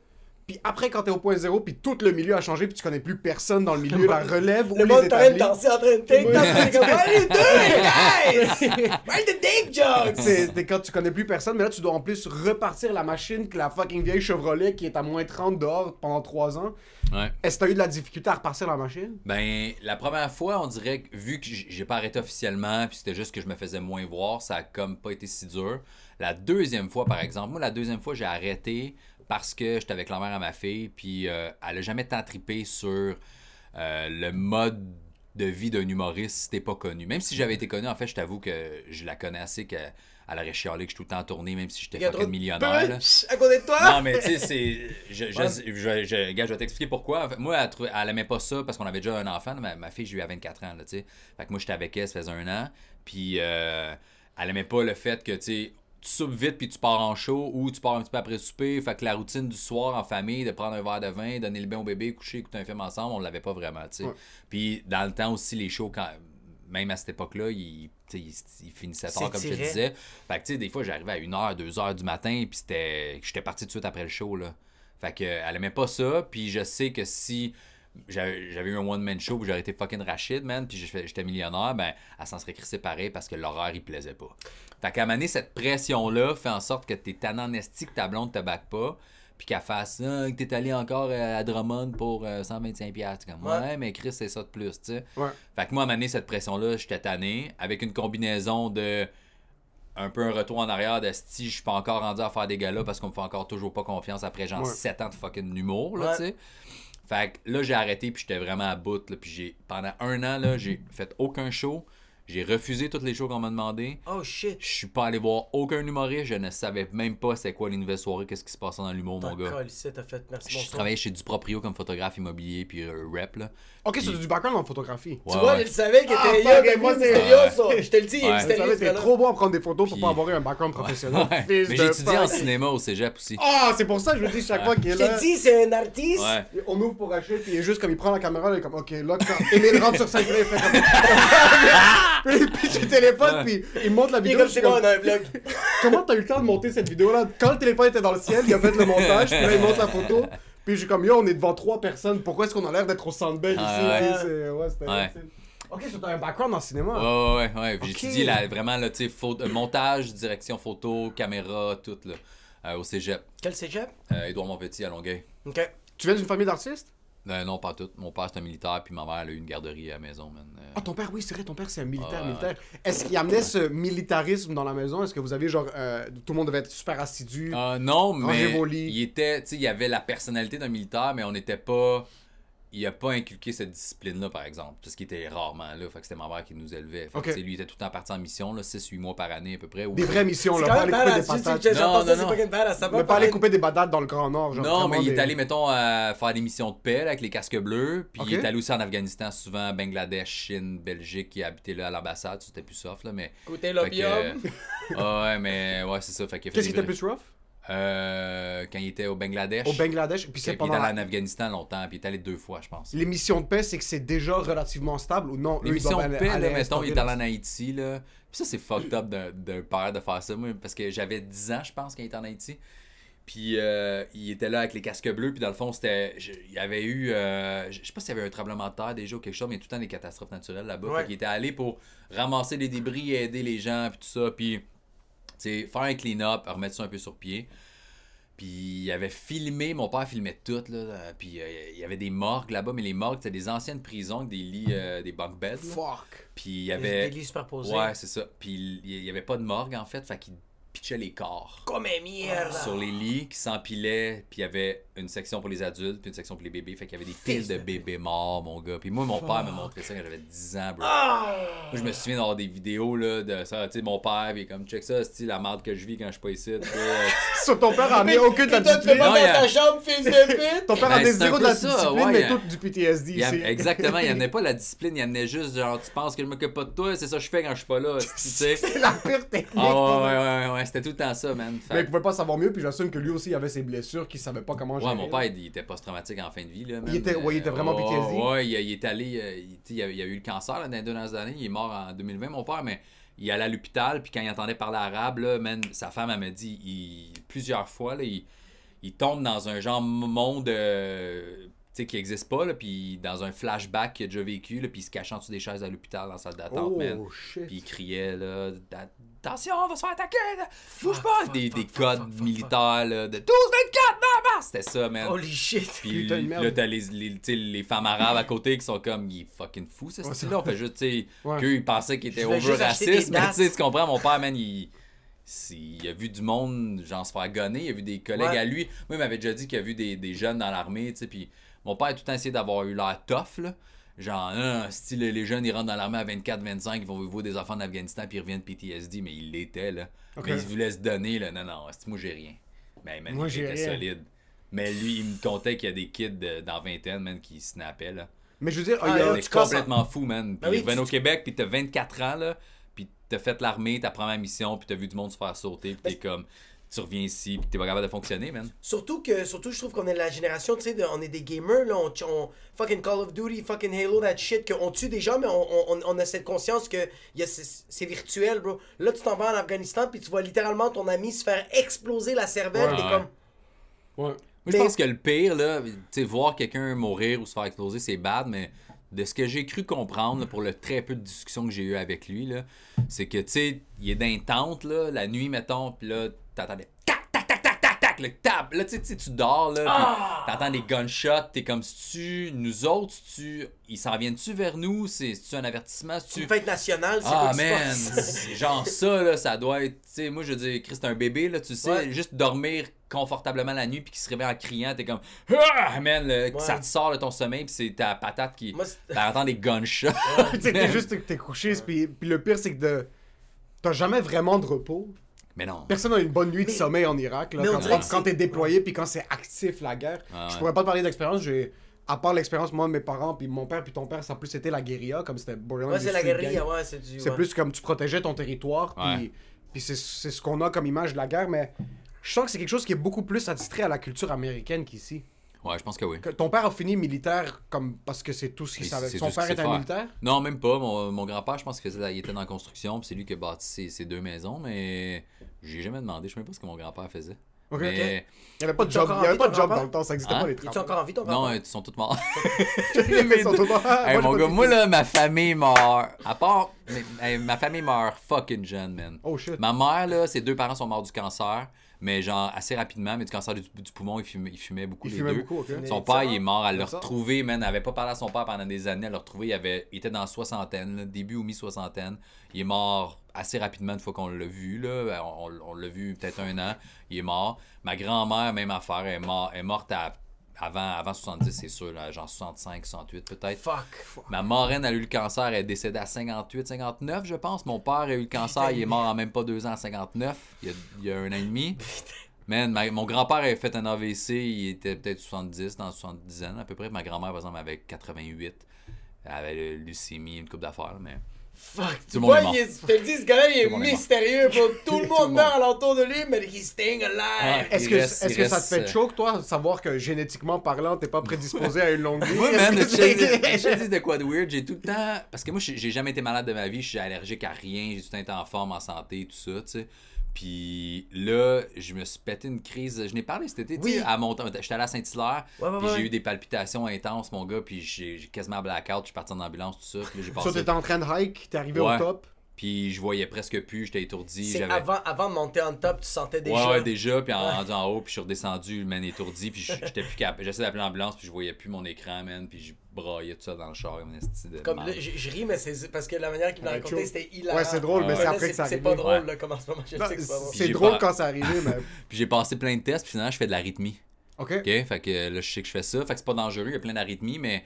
C: Puis après, quand t'es au point zéro, puis tout le milieu a changé, puis tu connais plus personne dans le milieu, la relève ou
B: Le
C: les
B: monde est en train de
C: établis.
B: danser, en train de TikTok. T'es comme, what are you doing, guys? Mind the dick jokes?
C: C'est quand tu connais plus personne, mais là, tu dois en plus repartir la machine que la fucking vieille Chevrolet qui est à moins 30 dehors pendant 3 ans.
D: Ouais.
C: Est-ce que t'as eu de la difficulté à repartir la machine?
D: Ben, la première fois, on dirait que vu que j'ai pas arrêté officiellement, puis c'était juste que je me faisais moins voir, ça a comme pas été si dur. La deuxième fois, par exemple, moi, la deuxième fois, j'ai arrêté parce que j'étais avec la mère à ma fille, puis euh, elle a jamais tant trippé sur euh, le mode de vie d'un humoriste si t'es pas connu. Même si j'avais été connu, en fait, je t'avoue que je la connais assez qu'elle elle aurait chialé que je suis tout le temps en tournée, même si j'étais fucking
B: de
D: millionnaire. là.
B: à côté de toi.
D: Non, mais tu sais, c'est. [laughs] Je, je, je, je- gars, je vais t'expliquer pourquoi. En fait, moi, elle, elle aimait pas ça parce qu'on avait déjà un enfant. Ma, ma fille, j'ai eu à 24 ans, tu sais. Fait que moi, j'étais avec elle, ça faisait un an. Puis, euh, elle aimait pas le fait que, tu sais, tu soupes vite puis tu pars en show ou tu pars un petit peu après souper. Fait que la routine du soir en famille, de prendre un verre de vin, donner le bain au bébé, coucher, écouter un film ensemble, on l'avait pas vraiment, tu sais.
C: Ouais.
D: Puis, dans le temps aussi, les shows, quand, même à cette époque-là, ils, ils, ils finissaient tard, comme je te disais. Fait que, tu sais, des fois, j'arrivais à 1h, 2h du matin, puis c'était. J'étais parti tout de suite après le show, là. Fait que, elle aimait pas ça, puis je sais que si j'avais eu un one-man show où j'aurais été fucking Rachid, man, puis j'étais millionnaire, ben, elle s'en serait crissée pareil parce que l'horaire, il plaisait pas. Fait qu'à donné, cette pression-là fait en sorte que t'es tannant en esti que ta blonde te batte pas, puis qu'elle fasse ah, que t'es allé encore euh, à Drummond pour euh, 125$. piastres. T'es comme,
B: Ouais.
D: ouais, mais Chris, c'est ça de plus, tu sais.
C: Ouais.
D: Fait que moi, à donné, cette pression-là, j'étais tanné, avec une combinaison de un peu un retour en arrière de si je suis pas encore rendu à faire des galas parce qu'on me fait encore toujours pas confiance après genre
C: Ouais.
D: 7 ans de fucking humour, là, tu sais. Fait que là, j'ai arrêté puis j'étais vraiment à bout, là, puis j'ai pendant un an, là, j'ai fait aucun show. J'ai refusé toutes les shows qu'on m'a demandé.
B: Oh shit.
D: Je suis pas allé voir aucun humoriste. Je ne savais même pas c'est quoi les nouvelles soirées, qu'est-ce qui se passait dans l'humour, mon
B: T'as
D: gars.
B: t'as fait. Merci,
D: Je
B: bonsoir.
D: travaillais chez Duproprio comme photographe immobilier puis euh, rep, là.
C: Ok,
D: Puis-
C: c'est du background en photographie.
B: Tu vois,
D: ouais.
B: je le savais qu'il
C: Ah,
B: était
C: fuck, et moi, c'est-
B: c'était yo ça. Je te le dis,
D: Ouais.
C: t'es
B: gars-là.
C: trop bon à prendre des photos pour
D: Puis-
C: pas avoir un background professionnel.
D: Ouais.
C: Fils
D: Mais
C: de
D: j'ai étudié en
C: fuck.
D: cinéma au cégep aussi.
C: Ah, c'est pour ça que je me dis chaque fois qu'il est
B: Je
C: là.
B: t'ai dit, c'est un artiste.
D: Ouais.
C: On ouvre pour Rachid, puis il est juste comme il prend la caméra, il est comme ok, là, quand Emile rentre sur puis là, il fait comme. [laughs] puis il pitch le téléphone,
D: Ouais.
C: puis il monte la vidéo.
B: comme c'est bon,
C: comme,
B: on a un vlog. [laughs]
C: Comment t'as eu le temps de monter cette vidéo-là? Quand le téléphone était dans le ciel, il a fait le montage, puis là, il monte la photo. Puis suis comme yo, on est devant trois personnes, pourquoi est-ce qu'on a l'air d'être au Sandbell ici
D: Ah, ouais.
C: C'est- ouais, c'était- Ok, so t'as un background en cinéma.
D: Ouais, ouais, ouais. ouais. Puis
C: Ok.
D: J'ai étudié là, vraiment là, tu sais, euh, montage, direction photo, caméra, tout là, euh, au cégep.
B: Quel cégep?
D: Euh, Édouard Montpetit à Longueuil.
B: Ok.
C: Tu viens d'une famille d'artistes?
D: Euh, non, pas tout. Mon père, c'est un militaire, puis ma mère, elle a eu une garderie à la maison, man. Euh,
C: Ah, ton père, oui, c'est vrai, ton père, c'est un militaire,
D: Ouais.
C: militaire. Est-ce qu'il amenait ce militarisme dans la maison? Est-ce que vous avez genre. euh, tout le monde devait être super assidu
D: Euh, non, mais il était, tu sais, il y avait la personnalité d'un militaire, mais on n'était pas, il a pas inculqué cette discipline-là, par exemple, parce qu'il était rarement là, fait que c'était ma mère qui nous élevait. Fait que,
C: Ok.
D: tu sais, lui, il était tout le temps parti en mission, là, 6-8 mois par année à peu près. ou-
C: Des vraies missions, là. Pas aller couper des patates.
B: J'entends
D: Non,
B: ça,
D: non,
B: c'est
D: non.
B: fucking badass. Ça va
C: Ne pas aller couper des badates dans le Grand Nord. Genre,
D: Non, mais il est
C: des-
D: allé, mettons, à faire des missions de paix là, avec les casques bleus. Puis il est allé aussi en Afghanistan, souvent Bangladesh, Chine, Belgique. Il a habité là à l'ambassade, c'était plus soft, là, mais.
B: Écoutez l'opium.
D: que- [laughs] Ah ouais, mais ouais, c'est ça. Fait qu'il a fait
C: Qu'est-ce qui était plus rough?
D: Euh, quand il était au Bangladesh.
C: Au Bangladesh. Puis
D: Puis
C: c'est
D: il est
C: pendant.
D: allé en Afghanistan longtemps, puis il est allé deux fois, je pense.
C: Les missions de paix, c'est que c'est déjà relativement stable ou non?
D: Les missions de
C: aller-
D: paix, là, mettons, il est allé en Haïti, là. Puis ça, c'est fucked up d'un père de faire ça, moi, parce que j'avais 10 ans, je pense, quand il était en Haïti. Puis euh, il était là avec les casques bleus, puis dans le fond, c'était. Il y avait eu. euh, je sais pas s'il y avait un tremblement de terre déjà ou quelque chose, mais il tout le temps des catastrophes naturelles là-bas.
B: Ouais.
D: Fait qu'il était allé pour ramasser les débris, aider les gens, puis tout ça. Puis, sais, faire un clean-up, remettre ça un peu sur pied. Puis il avait filmé, mon père filmait tout, là. euh, Puis euh, il y avait des morgues là-bas, mais les morgues, c'était des anciennes prisons avec des lits, euh, des bunk beds. là.
C: Fuck.
D: Puis il y
B: Des
D: avait.
B: lits superposés.
D: Ouais, c'est ça. Puis il y avait pas de morgue en fait, fait qu'il pitchait les corps
B: Comme un merde.
D: sur les lits qui s'empilaient. Puis il y avait une section pour les adultes, puis une section pour les bébés. Fait qu'il y avait des piles de bébés morts, mon gars. Puis moi, mon père m'a montré ça quand j'avais 10 ans, bro.
B: Ah!
D: Moi, je me souviens d'avoir des vidéos là, de ça. Tu sais, mon père, puis comme, check ça, c'est la merde que je vis quand je suis pas ici. euh, [laughs]
C: Sur ton père a amené aucune de la discipline.
B: pas
D: Non, il y
B: dans
D: a-
B: ta chambre, fils de pute!
C: Ton père
D: Ben, c'est un
C: zéro de la
D: ça,
C: discipline,
D: ouais,
C: mais
D: il y a-
C: tout du PTSD
D: Il
C: ici.
D: exactement, il amenait [laughs] pas la discipline, il amenait juste genre tu penses que je m'occupe pas de toi, c'est ça que je fais quand je suis pas là.
C: C'est la pire technique.
D: Ah ouais,
C: pour-
D: ouais, ouais, ouais, c'était tout le temps ça, man. Fait-
C: Mais il pouvait pas savoir mieux, puis j'assume que lui aussi il avait ses blessures, qu'il savait pas comment
D: Ouais,
C: gérer.
D: mon père, il, il était post-traumatique en fin de vie. Là, man.
C: était- ouais, il était vraiment
D: ouais,
C: PTSD.
D: Ouais, il, il est allé. euh, il, il a, il a eu le cancer là, dans les deux dernières années. Il est mort en 2020, mon père, mais il allait à l'hôpital. Puis quand il entendait parler arabe, là, man, sa femme, elle m'a dit il, plusieurs fois, là, il, il tombe dans un genre monde. euh, qui existe pas, là, puis dans un flashback qu'il a déjà vécu, là, puis il se cachait en dessous des chaises à l'hôpital dans la salle d'attente,
C: Oh
D: man. Puis il criait, là, "Da- attention, on va se faire attaquer, bouge pas,
B: fuck,
D: des,
B: fuck,
D: des
B: fuck,
D: codes
B: fuck, fuck,
D: militaires, là, de 12, 24, bah, bah. C'était ça, man.
B: Holy shit.
D: Puis
C: Putain de
D: lui-
C: merde.
D: là, t'as les, les, les femmes arabes à côté qui sont comme, il est fucking fou, ce
C: Ouais,
D: style-là. On fait juste, tu sais,
C: Ouais.
D: qu'eux, ils pensaient qu'ils étaient
B: Je juste acheter des
D: mais tu sais, tu comprends, mon père, man, il. Il a vu du monde, genre, se faire gonner. Il a vu des collègues
B: Ouais.
D: à lui. Moi, il m'avait déjà dit qu'il a vu des, des jeunes dans l'armée, tu sais. Puis mon père a tout le temps essayé d'avoir eu l'air tough, là. Genre, Ah, style, les jeunes, ils rentrent dans l'armée à 24-25, ils vont vivre des enfants d'Afghanistan, puis ils reviennent PTSD, mais il l'était, là. Mais il voulait se donner, là. Non, non, moi, j'ai rien. Mais man,
C: Moi,
D: il
C: j'ai
D: était
C: rien.
D: solide. Mais lui, il me contait qu'il y a des kids de- dans vingtaine, man, qui snappaient, là.
C: Mais je veux dire,
B: Ah,
C: il
D: est complètement fou, man. Puis
B: Ben oui,
D: revenait
B: tu-
D: au Québec, puis t'as 24 ans, là, puis t'as fait l'armée, ta première mission, puis t'as vu du monde se faire sauter, puis t'es comme, tu reviens ici, puis t'es pas capable de fonctionner, man.
B: Surtout que, surtout, je trouve qu'on est la génération, tu sais, de- on est des gamers, là, on, on- fucking Call of Duty, fucking Halo, that shit, qu'on tue des gens, mais on, on, on a cette conscience que c'est, virtuel, bro. Là, tu t'en vas en Afghanistan, puis tu vois littéralement ton ami se faire exploser la cervelle,
C: Ouais.
B: t'es
D: Ouais.
B: comme...
C: Ouais.
D: Moi,
B: Mais-
D: je pense que le pire, là, tu sais, voir quelqu'un mourir ou se faire exploser, c'est bad, mais de ce que j'ai cru comprendre, là, pour le très peu de discussions que j'ai eu avec lui, là, c'est que, tu sais, il est dans tente, là, la nuit, mettons, puis là, t'entendais tac, tac, tac, tac, tac, tac, le tap. Là, tu sais, tu dors, là,
B: Ah!
D: t'entends des gunshots, t'es comme, si tu nous autres, si tu ils s'en viennent-tu vers nous? C'est tu un avertissement?
B: C'est
D: tu
B: une fête nationale, c'est
D: ah
B: qui
D: man, genre ça là, ça doit être, tu sais, moi je veux dire, Chris c'est un bébé là, tu sais,
B: Ouais.
D: juste dormir confortablement la nuit puis qu'il se réveille en criant, t'es comme ah man, le-
B: Ouais.
D: ça te sort de ton sommeil puis c'est ta patate qui, t'entends des gunshots. [laughs]
C: tu sais, t'es juste t'es couché, puis, puis le pire, c'est que de... t'as jamais vraiment de repos.
D: Mais non.
C: Personne n'a une bonne nuit de
B: Mais-
C: sommeil en Irak. Là,
B: mais on
C: quand quand- t'es déployé, puis quand c'est actif la guerre.
D: Ah
C: Je
D: ouais.
C: pourrais pas te parler d'expérience, j'ai. À part l'expérience, moi, de mes parents, puis mon père, puis ton père, ça a plus été la guérilla, comme c'était Borderlands.
B: Ouais, c'est la guérilla, ouais, c'est du...
C: C'est
B: ouais.
C: plus comme tu protégeais ton territoire, puis,
D: Ouais.
C: puis c'est, c'est ce qu'on a comme image de la guerre, mais je sens que c'est quelque chose qui est beaucoup plus attitrait à la culture américaine qu'ici.
D: Ouais, je pense que oui.
C: Que ton père a fini militaire comme parce que c'est tout ce qu'il savait. Son père était un militaire?
D: Non, même pas. Mon, mon grand-père, je pense qu'il faisait- il était dans la construction, puis c'est lui qui a bâti ses, ses deux maisons, mais j'ai jamais demandé, je sais même pas ce que mon grand-père faisait. Mais...
C: Il y avait pas de job, il y avait pas de job dans le temps, ça existait
D: Hein?
C: pas les
B: est
C: travaux.
B: encore en vie, ton
D: Non,
B: papa?
D: ils sont tous morts. [laughs]
C: Ils sont tous-
D: Hey,
C: moi,
D: mon gars, moi là, ma famille meurt. À part. mais- hey, ma famille meurt fucking jeune, man.
C: Oh shit.
D: Ma mère, là, ses deux parents sont morts du cancer, mais genre assez rapidement, mais du cancer du, du poumon, il fumait, il fumait beaucoup
C: Il
D: les
C: fumait
D: deux.
C: beaucoup.
D: Son père, il est mort, elle l'a retrouvé, man. Elle avait pas parlé à son père pendant des années, elle l'a retrouvé. Il, avait, il était dans la soixantaine, là, début ou mi-soixantaine. Il est mort assez rapidement une fois qu'on l'a vu, là. Ben, On, on- on l'a vu peut-être un an. Il est mort. Ma grand-mère, même affaire, elle est, mort- elle est morte à- avant, avant 70, c'est sûr, là, genre 65, 68 peut-être.
B: Fuck.
D: Ma marraine a eu le cancer, elle est décédée à 58, 59, je pense. Mon père a eu le cancer, il est mort en même pas deux ans à 59, il y a, il y a un an et demi. Man, ma- mon grand-père avait fait un AVC, il était peut-être 70, dans 70 ans à peu près. Ma grand-mère, par exemple, avait 88. Elle avait le leucémie, une coupe d'affaires, mais...
B: Fuck.
D: Tout
B: Tu
D: le monde
B: vois,
D: est mort.
B: je te le dis, ce gars-là, il est mystérieux. Tout le monde [laughs] meurt alentour de lui, mais he's staying alive.
D: Ouais.
C: Est-ce
D: Il
C: que,
D: reste-
C: est-ce que ça te fait
D: euh,
C: choc, toi, de savoir que génétiquement parlant, t'es pas prédisposé à une longue [laughs] vie?
D: Moi, man, je
C: Est-ce que
D: te
C: c'est-
D: je te dis de quoi de weird, j'ai tout le temps. Parce que moi, j'ai j'ai jamais été malade de ma vie, je suis allergique à rien, j'ai tout le temps été en forme, en santé, tout ça, tu sais. Puis là, je me suis pété une crise. Je n'ai parlé cet été, tu
B: Oui.
D: sais, à mon J'étais allé à Saint-Hilaire,
B: Ouais, ouais,
D: puis
B: ouais.
D: j'ai eu des palpitations intenses, mon gars, puis j'ai quasiment blackout, je suis parti en ambulance, tout ça. Puis là, j'ai
C: Ça,
D: passé.
C: t'étais en train de hike, t'es arrivé
D: Ouais.
C: au top.
D: Puis je voyais presque plus, j'étais étourdi.
B: C'est avant, avant de monter en top, tu sentais déjà.
D: Ouais, ouais, déjà, puis en
B: Ouais.
D: rendu en haut, puis je suis redescendu, man, étourdi, puis j'étais plus capable. J'essayais d'appeler l'ambulance, puis je voyais plus mon écran, man, puis je braillais tout ça dans le char, comme un esti de
B: Comme là, je, je ris, mais c'est parce que la manière qu'il me l'a raconté, c'était hilarant.
C: Ouais, c'est drôle,
D: mais
B: Mais
D: c'est
C: après que ça
B: C'est
C: arrive.
B: pas drôle,
D: Ouais.
B: là, comme en ce moment, je
C: Non,
B: sais que c'est pas drôle.
C: C'est drôle
D: pas-
C: quand c'est arrivé, mais. [laughs]
D: Puis j'ai passé plein de tests, puis finalement, je fais de l'arythmie.
C: Ok.
D: OK? Fait que là, je sais que je fais ça. Fait que c'est pas dangereux, il y a plein d'arythmies, mais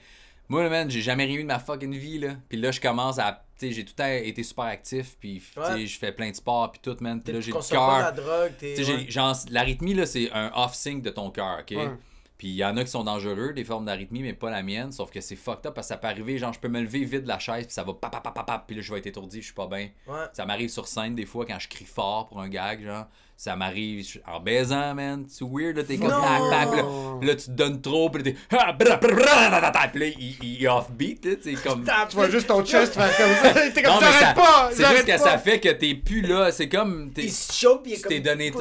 D: moi, là, man, j'ai jamais rien eu de ma fucking vie, là. Puis là, je commence à. Tu sais, j'ai tout le temps été super actif, puis tu sais,
B: Ouais.
D: je fais plein de sport, puis tout, man. Puis là,
B: Tu
D: j'ai le
B: consommes pas de la
D: cœur.
B: drogue, t'es.
D: Tu sais, j'ai-
B: ouais.
D: genre, l'arythmie, là, c'est un off-sync de ton cœur, OK?
C: Ouais.
D: Puis il y en a qui sont dangereux, des formes d'arythmie, mais pas la mienne. Sauf que c'est fucked up parce que ça peut arriver, genre, je peux me lever vite de la chaise, puis ça va pap, pap, pap, pap, pap, puis là, je vais être étourdi, je suis pas bien.
B: Ouais.
D: Ça m'arrive sur scène des fois quand je crie fort pour un gag, genre. Ça m'arrive je- en baisant, man. C'est weird, là, t'es comme là, là, tu te donnes trop, puis là, t'es. ah, là, il, il est offbeat, là, tu sais, comme.
C: Tu vois juste ton chest faire comme ça. [laughs] T'es comme
D: Non, ça-
C: pas!
D: C'est juste que ça fait que t'es plus là. C'est comme. t'es-
B: Il se chope, il est
D: Tu
B: comme.
D: t'es donné
B: cul,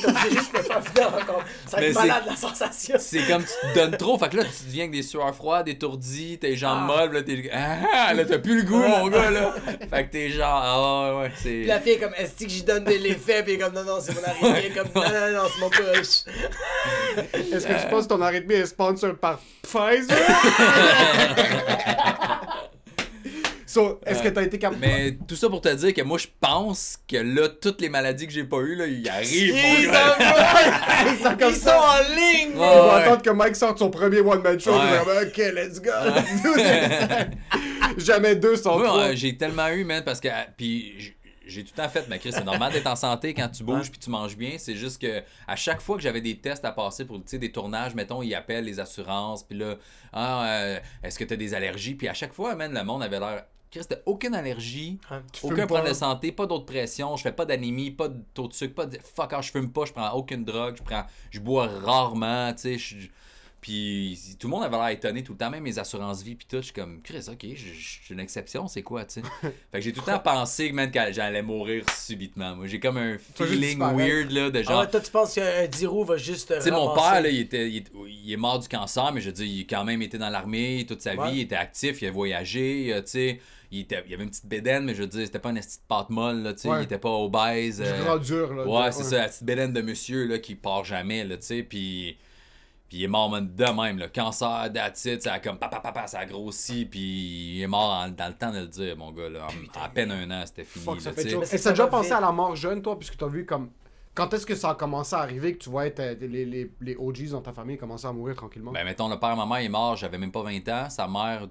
B: comme j'ai juste me faire finir encore. Ça va être malade la sensation.
D: C'est comme tu te donnes trop. Fait que là, tu deviens avec des sueurs froides, étourdis, tes jambes
B: Ah.
D: molles, là, t'es. Ah, là, t'as plus le goût, mon gars, là. [laughs] Fait que t'es genre. Ah, ouais, ouais, c'est.
B: La fille est comme, est-ce que j'y donne de l'effet? Est comme, non, non, c'est mon est comme, non, non, non, c'est mon push. [laughs]
C: Est-ce que tu penses que ton arythmie est sponsor par Pfizer? [laughs] so, est-ce que t'as été capable.
D: Mais tout ça pour te dire que moi, je pense que là, toutes les maladies que j'ai pas eues, là, ils arrivent,
B: Ils
C: sont [laughs]
B: Ils sont en ligne!
C: Ils
D: Ouais,
C: vont
D: ouais.
C: attendre que Mike sorte son premier one-man show.
D: Ouais.
C: ok, let's go. Jamais deux sans
D: Moi,
C: trois.
D: j'ai tellement eu, man, parce que. Puis j'ai tout le temps fait, mais Chris, c'est normal d'être en santé quand tu bouges puis tu manges bien. C'est juste que à chaque fois que j'avais des tests à passer pour des tournages, mettons, ils appellent les assurances, puis là, ah, euh, est-ce que tu as des allergies? Puis à chaque fois, man, le monde avait l'air. Chris, t'as aucune allergie.
C: Tu
D: aucun problème de santé, pas d'autre pression, je fais pas d'anémie, pas de taux de sucre, pas de. Fuck, ah, je fume pas, je prends aucune drogue, je prends. Je bois rarement, tu sais, Puis tout le monde avait l'air étonné tout le temps, même mes assurances vie, puis tout. Je suis comme, Chris, ok, je je- je suis une exception, c'est quoi, tu sais? [laughs] fait que j'ai tout le temps pensé, que j'allais mourir subitement. Moi, j'ai comme un feeling weird, là, de
B: Ah
D: genre.
B: ouais, toi, tu penses qu'un dirou va juste te
D: Tu sais, mon père, là, il, était, il, est- il est mort du cancer, mais je veux dire, il a quand même été dans l'armée toute sa
B: Ouais.
D: vie, il était actif, il a voyagé, euh, tu sais. Il, était, il avait une petite bédaine, mais je veux dire, c'était pas une petite pâte molle, là, tu sais.
C: Ouais.
D: Il était pas obèse.
C: Du
D: euh,
C: grand dur, là.
D: Ouais, c'est ça, la petite bédaine de monsieur là, qui part jamais, là, tu sais, puis... Puis il est mort man, de même, le cancer, it, ça a comme papa, papa, ça a grossi, puis il est mort en- dans le temps de le dire, mon gars, là. En- à peine un an, c'était fini,
C: Fuck, ça
D: là,
C: fait Est-ce que t'as déjà pensé à la mort jeune, toi, puisque t'as vu comme. Quand est-ce que ça a commencé à arriver que tu vois être, euh, les, les, les OGs dans ta famille commencer à mourir tranquillement?
D: Ben, mettons, le père, ma mère est mort, j'avais même pas 20 ans, sa mère,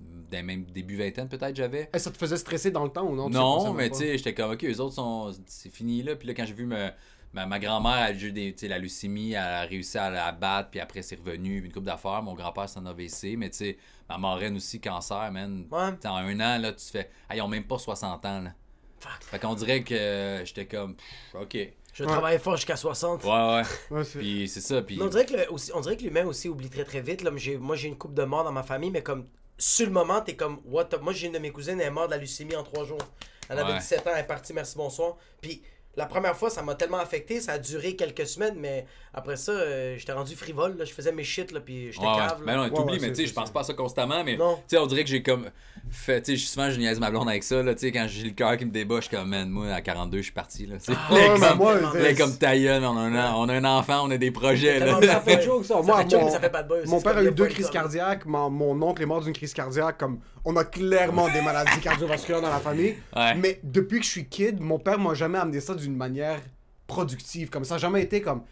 D: des même début vingtaine peut-être, j'avais.
C: Est-ce que ça te faisait stresser dans le temps ou non? Tu sais
D: Non, mais tu sais, j'étais comme, ok, eux autres sont. C'est fini là. Puis là, quand j'ai vu me- ma, ma grand-mère, a eu des, la leucémie, elle a réussi à la battre, puis après, c'est revenu, une coupe d'affaires. Mon grand-père, c'est un AVC, mais tu sais, ma marraine aussi, cancer, man.
B: Ouais.
D: En un an, là, tu fais. Ah, ils ont même pas 60 ans, là.
B: Fuck.
D: Fait qu'on dirait que euh, j'étais comme, pff, ok. Ouais,
B: Je travaille fort jusqu'à 60.
D: ouais.
C: Ouais, [laughs]
D: puis c'est ça, puis.
B: Mais on dirait que le- aussi, on dirait que l'humain aussi oublie très très vite. Là, mais j'ai- moi j'ai une coupe de mort dans ma famille, mais comme sur le moment, t'es comme what the... Moi j'ai une de mes cousines, elle est morte de la leucémie en trois jours. Elle avait
D: Ouais.
B: 17 ans, elle est partie, merci, bonsoir. Puis la première fois, ça m'a tellement affecté, ça a duré quelques semaines, mais après ça, euh, j'étais rendu frivole, là, je faisais mes shit, là, puis j'étais
D: Ouais, ouais.
B: cave.
D: Ben
B: là.
D: non,
C: Ouais,
D: t'oublies,
C: ouais,
D: mais
C: c'est-
D: tu sais, je
C: c'est
D: pense
C: ça.
D: pas à ça constamment, mais
B: Non.
D: tu sais, on dirait que j'ai comme fait, tu sais, souvent je niaise ma blonde avec ça, là, tu sais, quand j'ai le cœur qui me débat, je suis comme, man, moi, à 42, je suis parti, là, tu sais.
B: Ah, [laughs]
D: Là,
C: ouais,
D: comme-
C: mais moi, c'est-
D: comme ta gueule, on a, un, on a un enfant, on a des projets, là.
C: Ça fait joke, ça.
B: Ça
C: Moi,
B: fait joke,
C: mon-
B: mais ça fait pas de buzz.
C: Mon
B: C'est
C: père a eu deux crises cardiaques, mon oncle est mort d'une crise cardiaque, comme on a clairement des maladies cardiovasculaires dans la famille.
D: Ouais.
C: Mais depuis que je suis kid, mon père m'a jamais amené ça d'une manière productive. Comme ça n'a jamais été comme.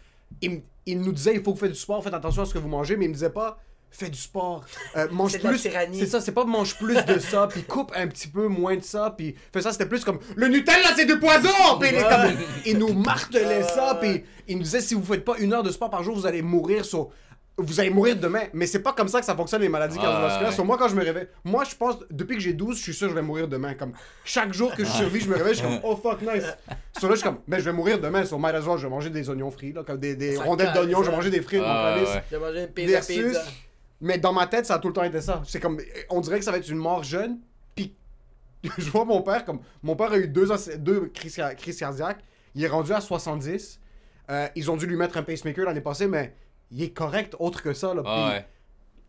C: Il, nous disait il faut que vous faites du sport, faites attention à ce que vous mangez, mais il me disait pas fais du sport, euh, [laughs] mange plus. C'est ça, c'est pas mange plus de ça, puis coupe un petit peu moins de ça, puis fais ça, c'était plus comme le Nutella c'est du poison! Puis il, est comme- il nous martelait ça, puis il nous disait si vous faites pas une heure de sport par jour, vous allez mourir sur. Vous allez mourir demain, mais c'est pas comme ça que ça fonctionne les maladies
D: Ouais,
C: cardiovasculaires.
D: ouais.
C: Sur moi, quand je me réveille, moi je pense, depuis que j'ai 12, je suis sûr que je vais mourir demain. Comme chaque jour que je survis, je me réveille, je suis comme [laughs] oh fuck nice. Sur là, je suis comme, mais je vais mourir demain. Sur might as well, je vais manger des oignons frits, là, comme des, des rondelles d'oignons, je vais manger des frites,
D: Ah, ouais.
B: J'ai mangé une pizza,
C: Versus,
B: pizza.
C: mais dans ma tête, ça a tout le temps été ça. C'est comme, on dirait que ça va être une mort jeune, puis [laughs] je vois mon père comme, mon père a eu deux, deux crises cardiaques, il est rendu à 70, Euh, ils ont dû lui mettre un pacemaker l'année passée, mais il est correct autre que ça, là.
D: Ah, ouais.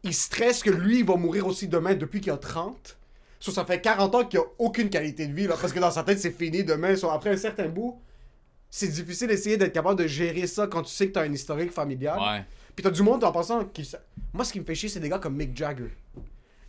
C: il stresse que lui, il va mourir aussi demain depuis qu'il a 30. So, ça fait 40 ans qu'il a aucune qualité de vie, là, parce que dans sa tête, c'est fini demain. So, après un certain bout, c'est difficile d'essayer d'être capable de gérer ça quand tu sais que t'as un historique familial.
D: Ouais.
C: Puis t'as du monde en passant qui. Moi, ce qui me fait chier, c'est des gars comme Mick Jagger.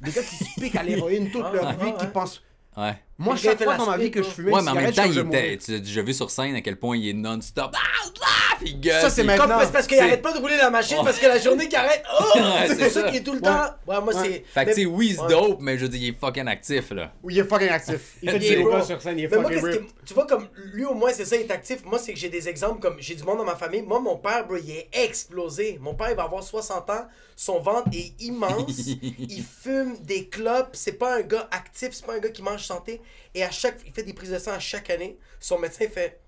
C: Des gars qui se piquent à l'héroïne toute
B: Ah,
C: leur
B: ouais,
C: vie, qui
B: ouais.
C: pensent.
D: Ouais.
C: Moi, chaque fois dans ma vie que je fumais
D: Ouais,
C: une
D: mais en même temps,
C: je
D: il était, tu l'as déjà vu sur scène à quel point il est non-stop. Ah, Il gueule,
C: Ça, c'est maintenant.
B: C'est parce qu'il arrête pas de rouler la machine parce que la journée qui arrête. [laughs] Oh!
D: Ouais,
B: c'est
D: c'est
B: ça
D: ça.
B: qui est tout le temps. Ouais, moi, c'est.
D: Fait que
B: mais-
D: tu sais, oui, c'est
B: Ouais.
D: dope, mais je dire, il est fucking actif, là.
C: Oui, il est fucking actif. Il [laughs] fait
B: bro.
C: sur scène, il est fucking rip.
B: tu vois, comme lui au moins, c'est ça, il est actif. Moi, c'est que j'ai des exemples comme j'ai du monde dans ma famille. Moi, mon père, bro, il est explosé. Mon père, il va avoir 60 ans. Son ventre est immense. [laughs] il fume des clopes. C'est pas un gars actif, c'est pas un gars qui mange santé. Et à chaque, il fait des prises de sang à chaque année. Son médecin fait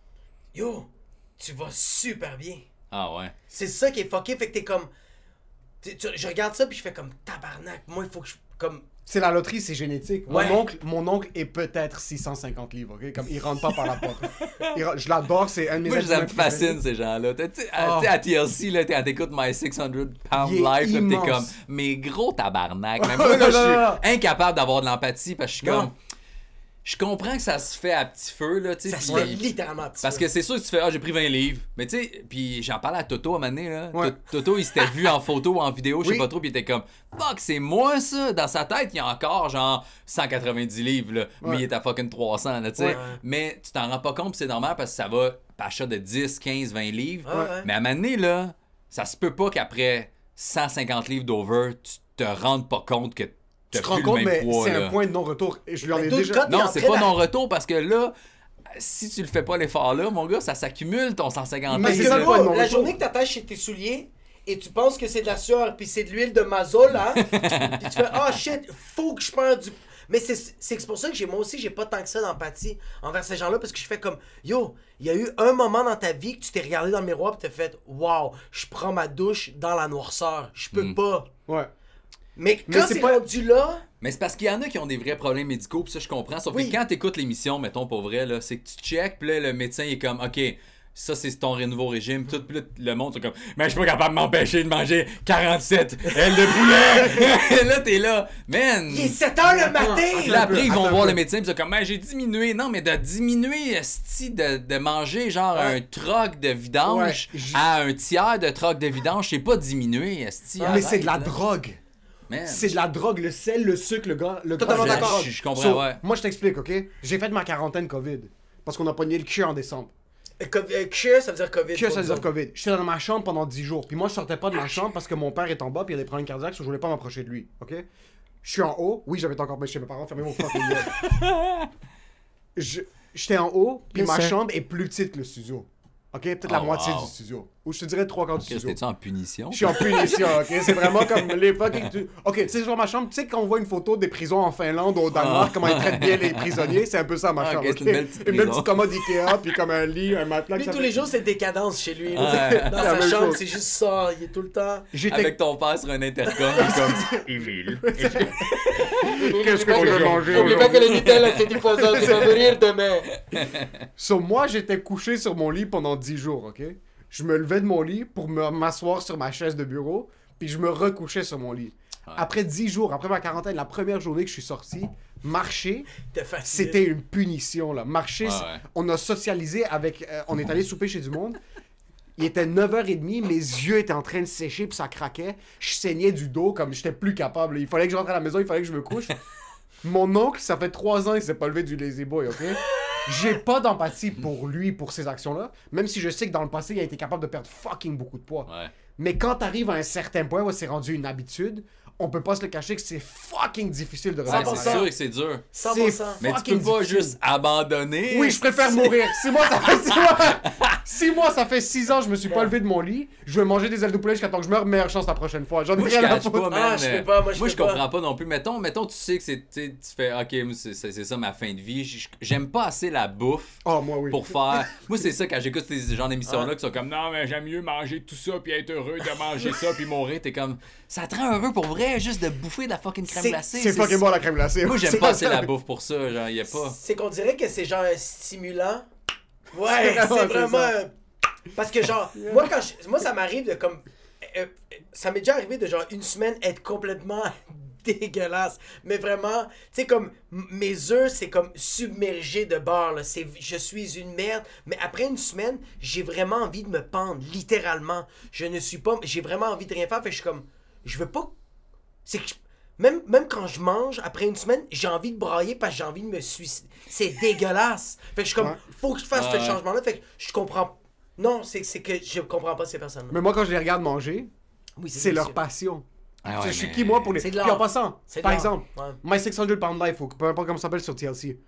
B: Yo, tu vas super bien.
D: Ah ouais.
B: C'est ça qui est fucké. Fait que t'es comme. tu- tu- je regarde ça, puis je fais comme tabarnak. Moi, il faut que je. Comme.
C: C'est la loterie, c'est génétique.
B: Ouais.
C: Mon oncle, mon oncle est peut-être 650 livres, ok? Comme il rentre pas par la porte. [laughs] Rentre- je l'adore, c'est un de mes
D: Moi, ça me fascine, ces gens-là. Tu sais,
C: Oh.
D: à, à TLC, là, t'es- t'écoutes My 600 Pound Life, t'es comme, mais gros tabarnak. Même [laughs] moi, là, je suis incapable d'avoir de l'empathie parce que je suis
C: Non.
D: comme. Je comprends que ça se fait à petit feu, là, tu sais.
B: Ça se fait littéralement. petit
D: Parce que c'est sûr que tu fais, ah, j'ai pris 20 livres. Mais tu sais, puis j'en parlais à Toto à un moment donné, là.
C: Ouais.
D: Toto, il s'était vu en photo ou en vidéo, je sais
C: Oui.
D: pas trop, puis il était comme, fuck, c'est moi ça. Dans sa tête, il y a encore genre 190 livres, là. Mais il est à fucking 300, là, tu sais.
B: Ouais.
D: Mais tu t'en rends pas compte, c'est normal parce que ça va par achat de 10, 15, 20 livres. Mais à un moment donné, là, ça se peut pas qu'après 150 livres d'over, tu te rendes pas compte que
C: Tu te rends compte, mais c'est
D: là.
C: un point de non-retour. Et je lui en ai déjà.
D: Non, c'est pas non-retour parce que là, si tu le fais pas l'effort là, mon gars, ça s'accumule ton 150
C: Mais c'est ça,
B: la journée que t'attaches chez tes souliers et tu penses que c'est de la sueur puis c'est de l'huile de mazole, hein, [laughs] puis tu fais ah shit, faut que je perde du. Mais c'est c'est pour ça que j'ai moi aussi j'ai pas tant que ça d'empathie envers ces gens-là parce que je fais comme yo, il y a eu un moment dans ta vie que tu t'es regardé dans le miroir et t'as fait wow, je prends ma douche dans la noirceur, je peux
D: Mm.
B: pas.
C: Ouais.
B: Mais
C: Mais
B: quand
C: c'est
B: c'est
C: pas-
B: rendu là,
D: Mais c'est parce qu'il y en a qui ont des vrais problèmes médicaux, puis ça je comprends. Sauf
B: Oui.
D: que quand t'écoutes l'émission, mettons pour vrai, là, c'est que tu check, puis là, le médecin il est comme, ok, ça c'est ton nouveau régime, tout, puis là, le monde c'est comme, mais je suis pas capable de m'empêcher de manger 47 ailes de poulet. [laughs] là t'es là, man.
B: il est 7 heures le.
D: Puis là, après, ils vont
C: Attends un
D: voir
C: peu.
D: le médecin, puis c'est comme, ben, j'ai diminué. Non, mais de diminuer, esti, de, de manger genre
C: Ouais.
D: un troc de vidange
C: Ouais,
D: à un tiers de troc de vidange, c'est pas diminuer, esti.
C: Mais
D: arrête,
C: c'est de la
D: là.
C: drogue. C'est de la drogue. Le sel, le sucre, le gras. Le
B: Totalement d'accord.
D: Je- je comprends,
C: So,
D: ouais.
C: Moi, je t'explique, ok? J'ai fait ma quarantaine COVID. Parce qu'on a pogné le cul en décembre.
B: Euh, co- euh, Cure, ça veut dire Covid. Pour
C: ça veut dire COVID. J'étais dans ma chambre pendant 10 jours. Puis moi, je sortais pas de ma chambre parce que mon père est en bas puis il y a des problèmes cardiaques, so je voulais pas m'approcher de lui. Ok? Je suis en haut. Oui, j'habite encore chez mes parents. Fermez vos fucking [laughs] J'étais en haut, puis ma chambre est plus petite que le studio. Ok? Peut-être la
D: Oh,
C: moitié
D: wow.
C: du studio. Ou je te dirais trois quarts du studio.
D: t'es-tu en punition?
C: Je suis en punition, ok? [laughs] C'est vraiment comme les fucking. tu- Ok, tu sais, sur ma chambre, tu sais, quand on voit une photo des prisons en Finlande ou au Danemark,
D: Ah.
C: comment ils traitent bien les prisonniers, c'est un peu ça ma
D: Ah,
C: chambre.
D: ok,
C: ok?
D: c'est une belle petite
C: Une belle
D: prison.
C: petite commode Ikea, puis comme un lit, un matelas.
B: Lui,
C: que
B: tous
C: fait-
B: les jours, c'est décadence chez lui.
D: Ouais.
B: Dans sa [laughs] chambre, c'est juste ça. Il est tout le temps.
C: J'étais.
D: Avec ton père sur un intercom, [laughs] comme Evil.
C: Qu'est-ce que tu veux manger aujourd'hui?
B: le Nutella, c'est du poison. Tu vas mourir demain.
C: So, moi, j'étais couché sur mon lit pendant 10 jours, ok? Je me levais de mon lit pour me- m'asseoir sur ma chaise de bureau, puis je me recouchais sur mon lit.
D: Ouais.
C: Après 10 jours, après ma quarantaine, la première journée que je suis sorti, marcher, c'était une punition, là. Marcher,
D: Ouais,
C: c'est-
D: ouais.
C: on a socialisé avec... euh, on est allé souper chez du monde. Il était 9h30, mes yeux étaient en train de sécher, puis ça craquait. Je saignais du dos, comme j'étais plus capable. Il fallait que je rentre à la maison, il fallait que je me couche. [laughs] Mon oncle, ça fait 3 ans, il s'est pas levé du lazy boy, ok? J'ai pas d'empathie pour lui, pour ces actions-là, même si je sais que dans le passé, il a été capable de perdre fucking beaucoup de poids.
D: Ouais.
C: Mais quand t'arrives à un certain point où c'est rendu une habitude, on peut pas se le cacher que c'est fucking difficile de revenir. en
D: c'est
B: 100%.
C: arrière.
D: sûr que c'est dur.
B: 100%.
D: Mais tu
C: Fucking
D: peux pas
C: difficile.
D: juste abandonner.
C: Oui, je préfère mourir. Six mois, ça fait six mois. [laughs] Six mois, ça fait six ans, je me suis pas levé de mon lit. Je vais manger des ailes de poulet jusqu'à temps que je meure. Meilleure chance la prochaine fois. J'en ai
D: Moi, je
C: rien à foutre.
D: pas, man.
B: Ah, je pas, moi, je pas.
D: comprends pas non plus. Mettons, mettons, tu sais que c'est. Tu fais, ok, moi, c'est ça ma fin de vie. J'aime pas assez la bouffe.
C: Oh, moi, oui.
D: Pour faire. Moi, c'est ça quand j'écoute ces genres d'émissions-là qui sont comme non, mais j'aime mieux manger tout ça puis être heureux de manger ça puis mourir. T'es comme ça te rend heureux pour vrai? Juste de bouffer de la fucking crème
B: C'est-
D: glacée.
C: C'est fucking bon la crème glacée.
D: Moi, j'aime
C: C'est
D: pas assez
C: ça.
D: la bouffe pour ça. Genre, y a pas.
B: C'est qu'on dirait que c'est genre un stimulant. [laughs] Ouais,
C: C'est
B: c'est
C: vraiment
B: Parce que genre, moi quand je- moi ça m'arrive de comme, euh, euh, ça m'est déjà arrivé de genre une semaine être complètement [laughs] dégueulasse, mais vraiment, tu sais comme mes œufs c'est comme submergé de beurre là. c'est je suis une merde, mais après une semaine j'ai vraiment envie de me pendre littéralement. Je ne suis pas, j'ai vraiment envie de rien faire, fait que je suis comme, je veux pas c'est que je- même, même quand je mange, après une semaine, j'ai envie de brailler parce que j'ai envie de me suicider. C'est [laughs] dégueulasse. Fait que je suis comme,
C: Ouais.
B: faut que je fasse ce changement-là. Fait que je comprends. Non, c'est c'est que je comprends pas ces personnes-là.
C: Mais moi, quand je les regarde manger,
B: Oui,
C: c'est leur passion.
D: Ah
C: je suis
D: mais-
C: qui, moi, pour les. Puis en passant, par exemple,
B: Ouais.
C: My 600 Pound Life, ou peu importe comment ça s'appelle sur TLC.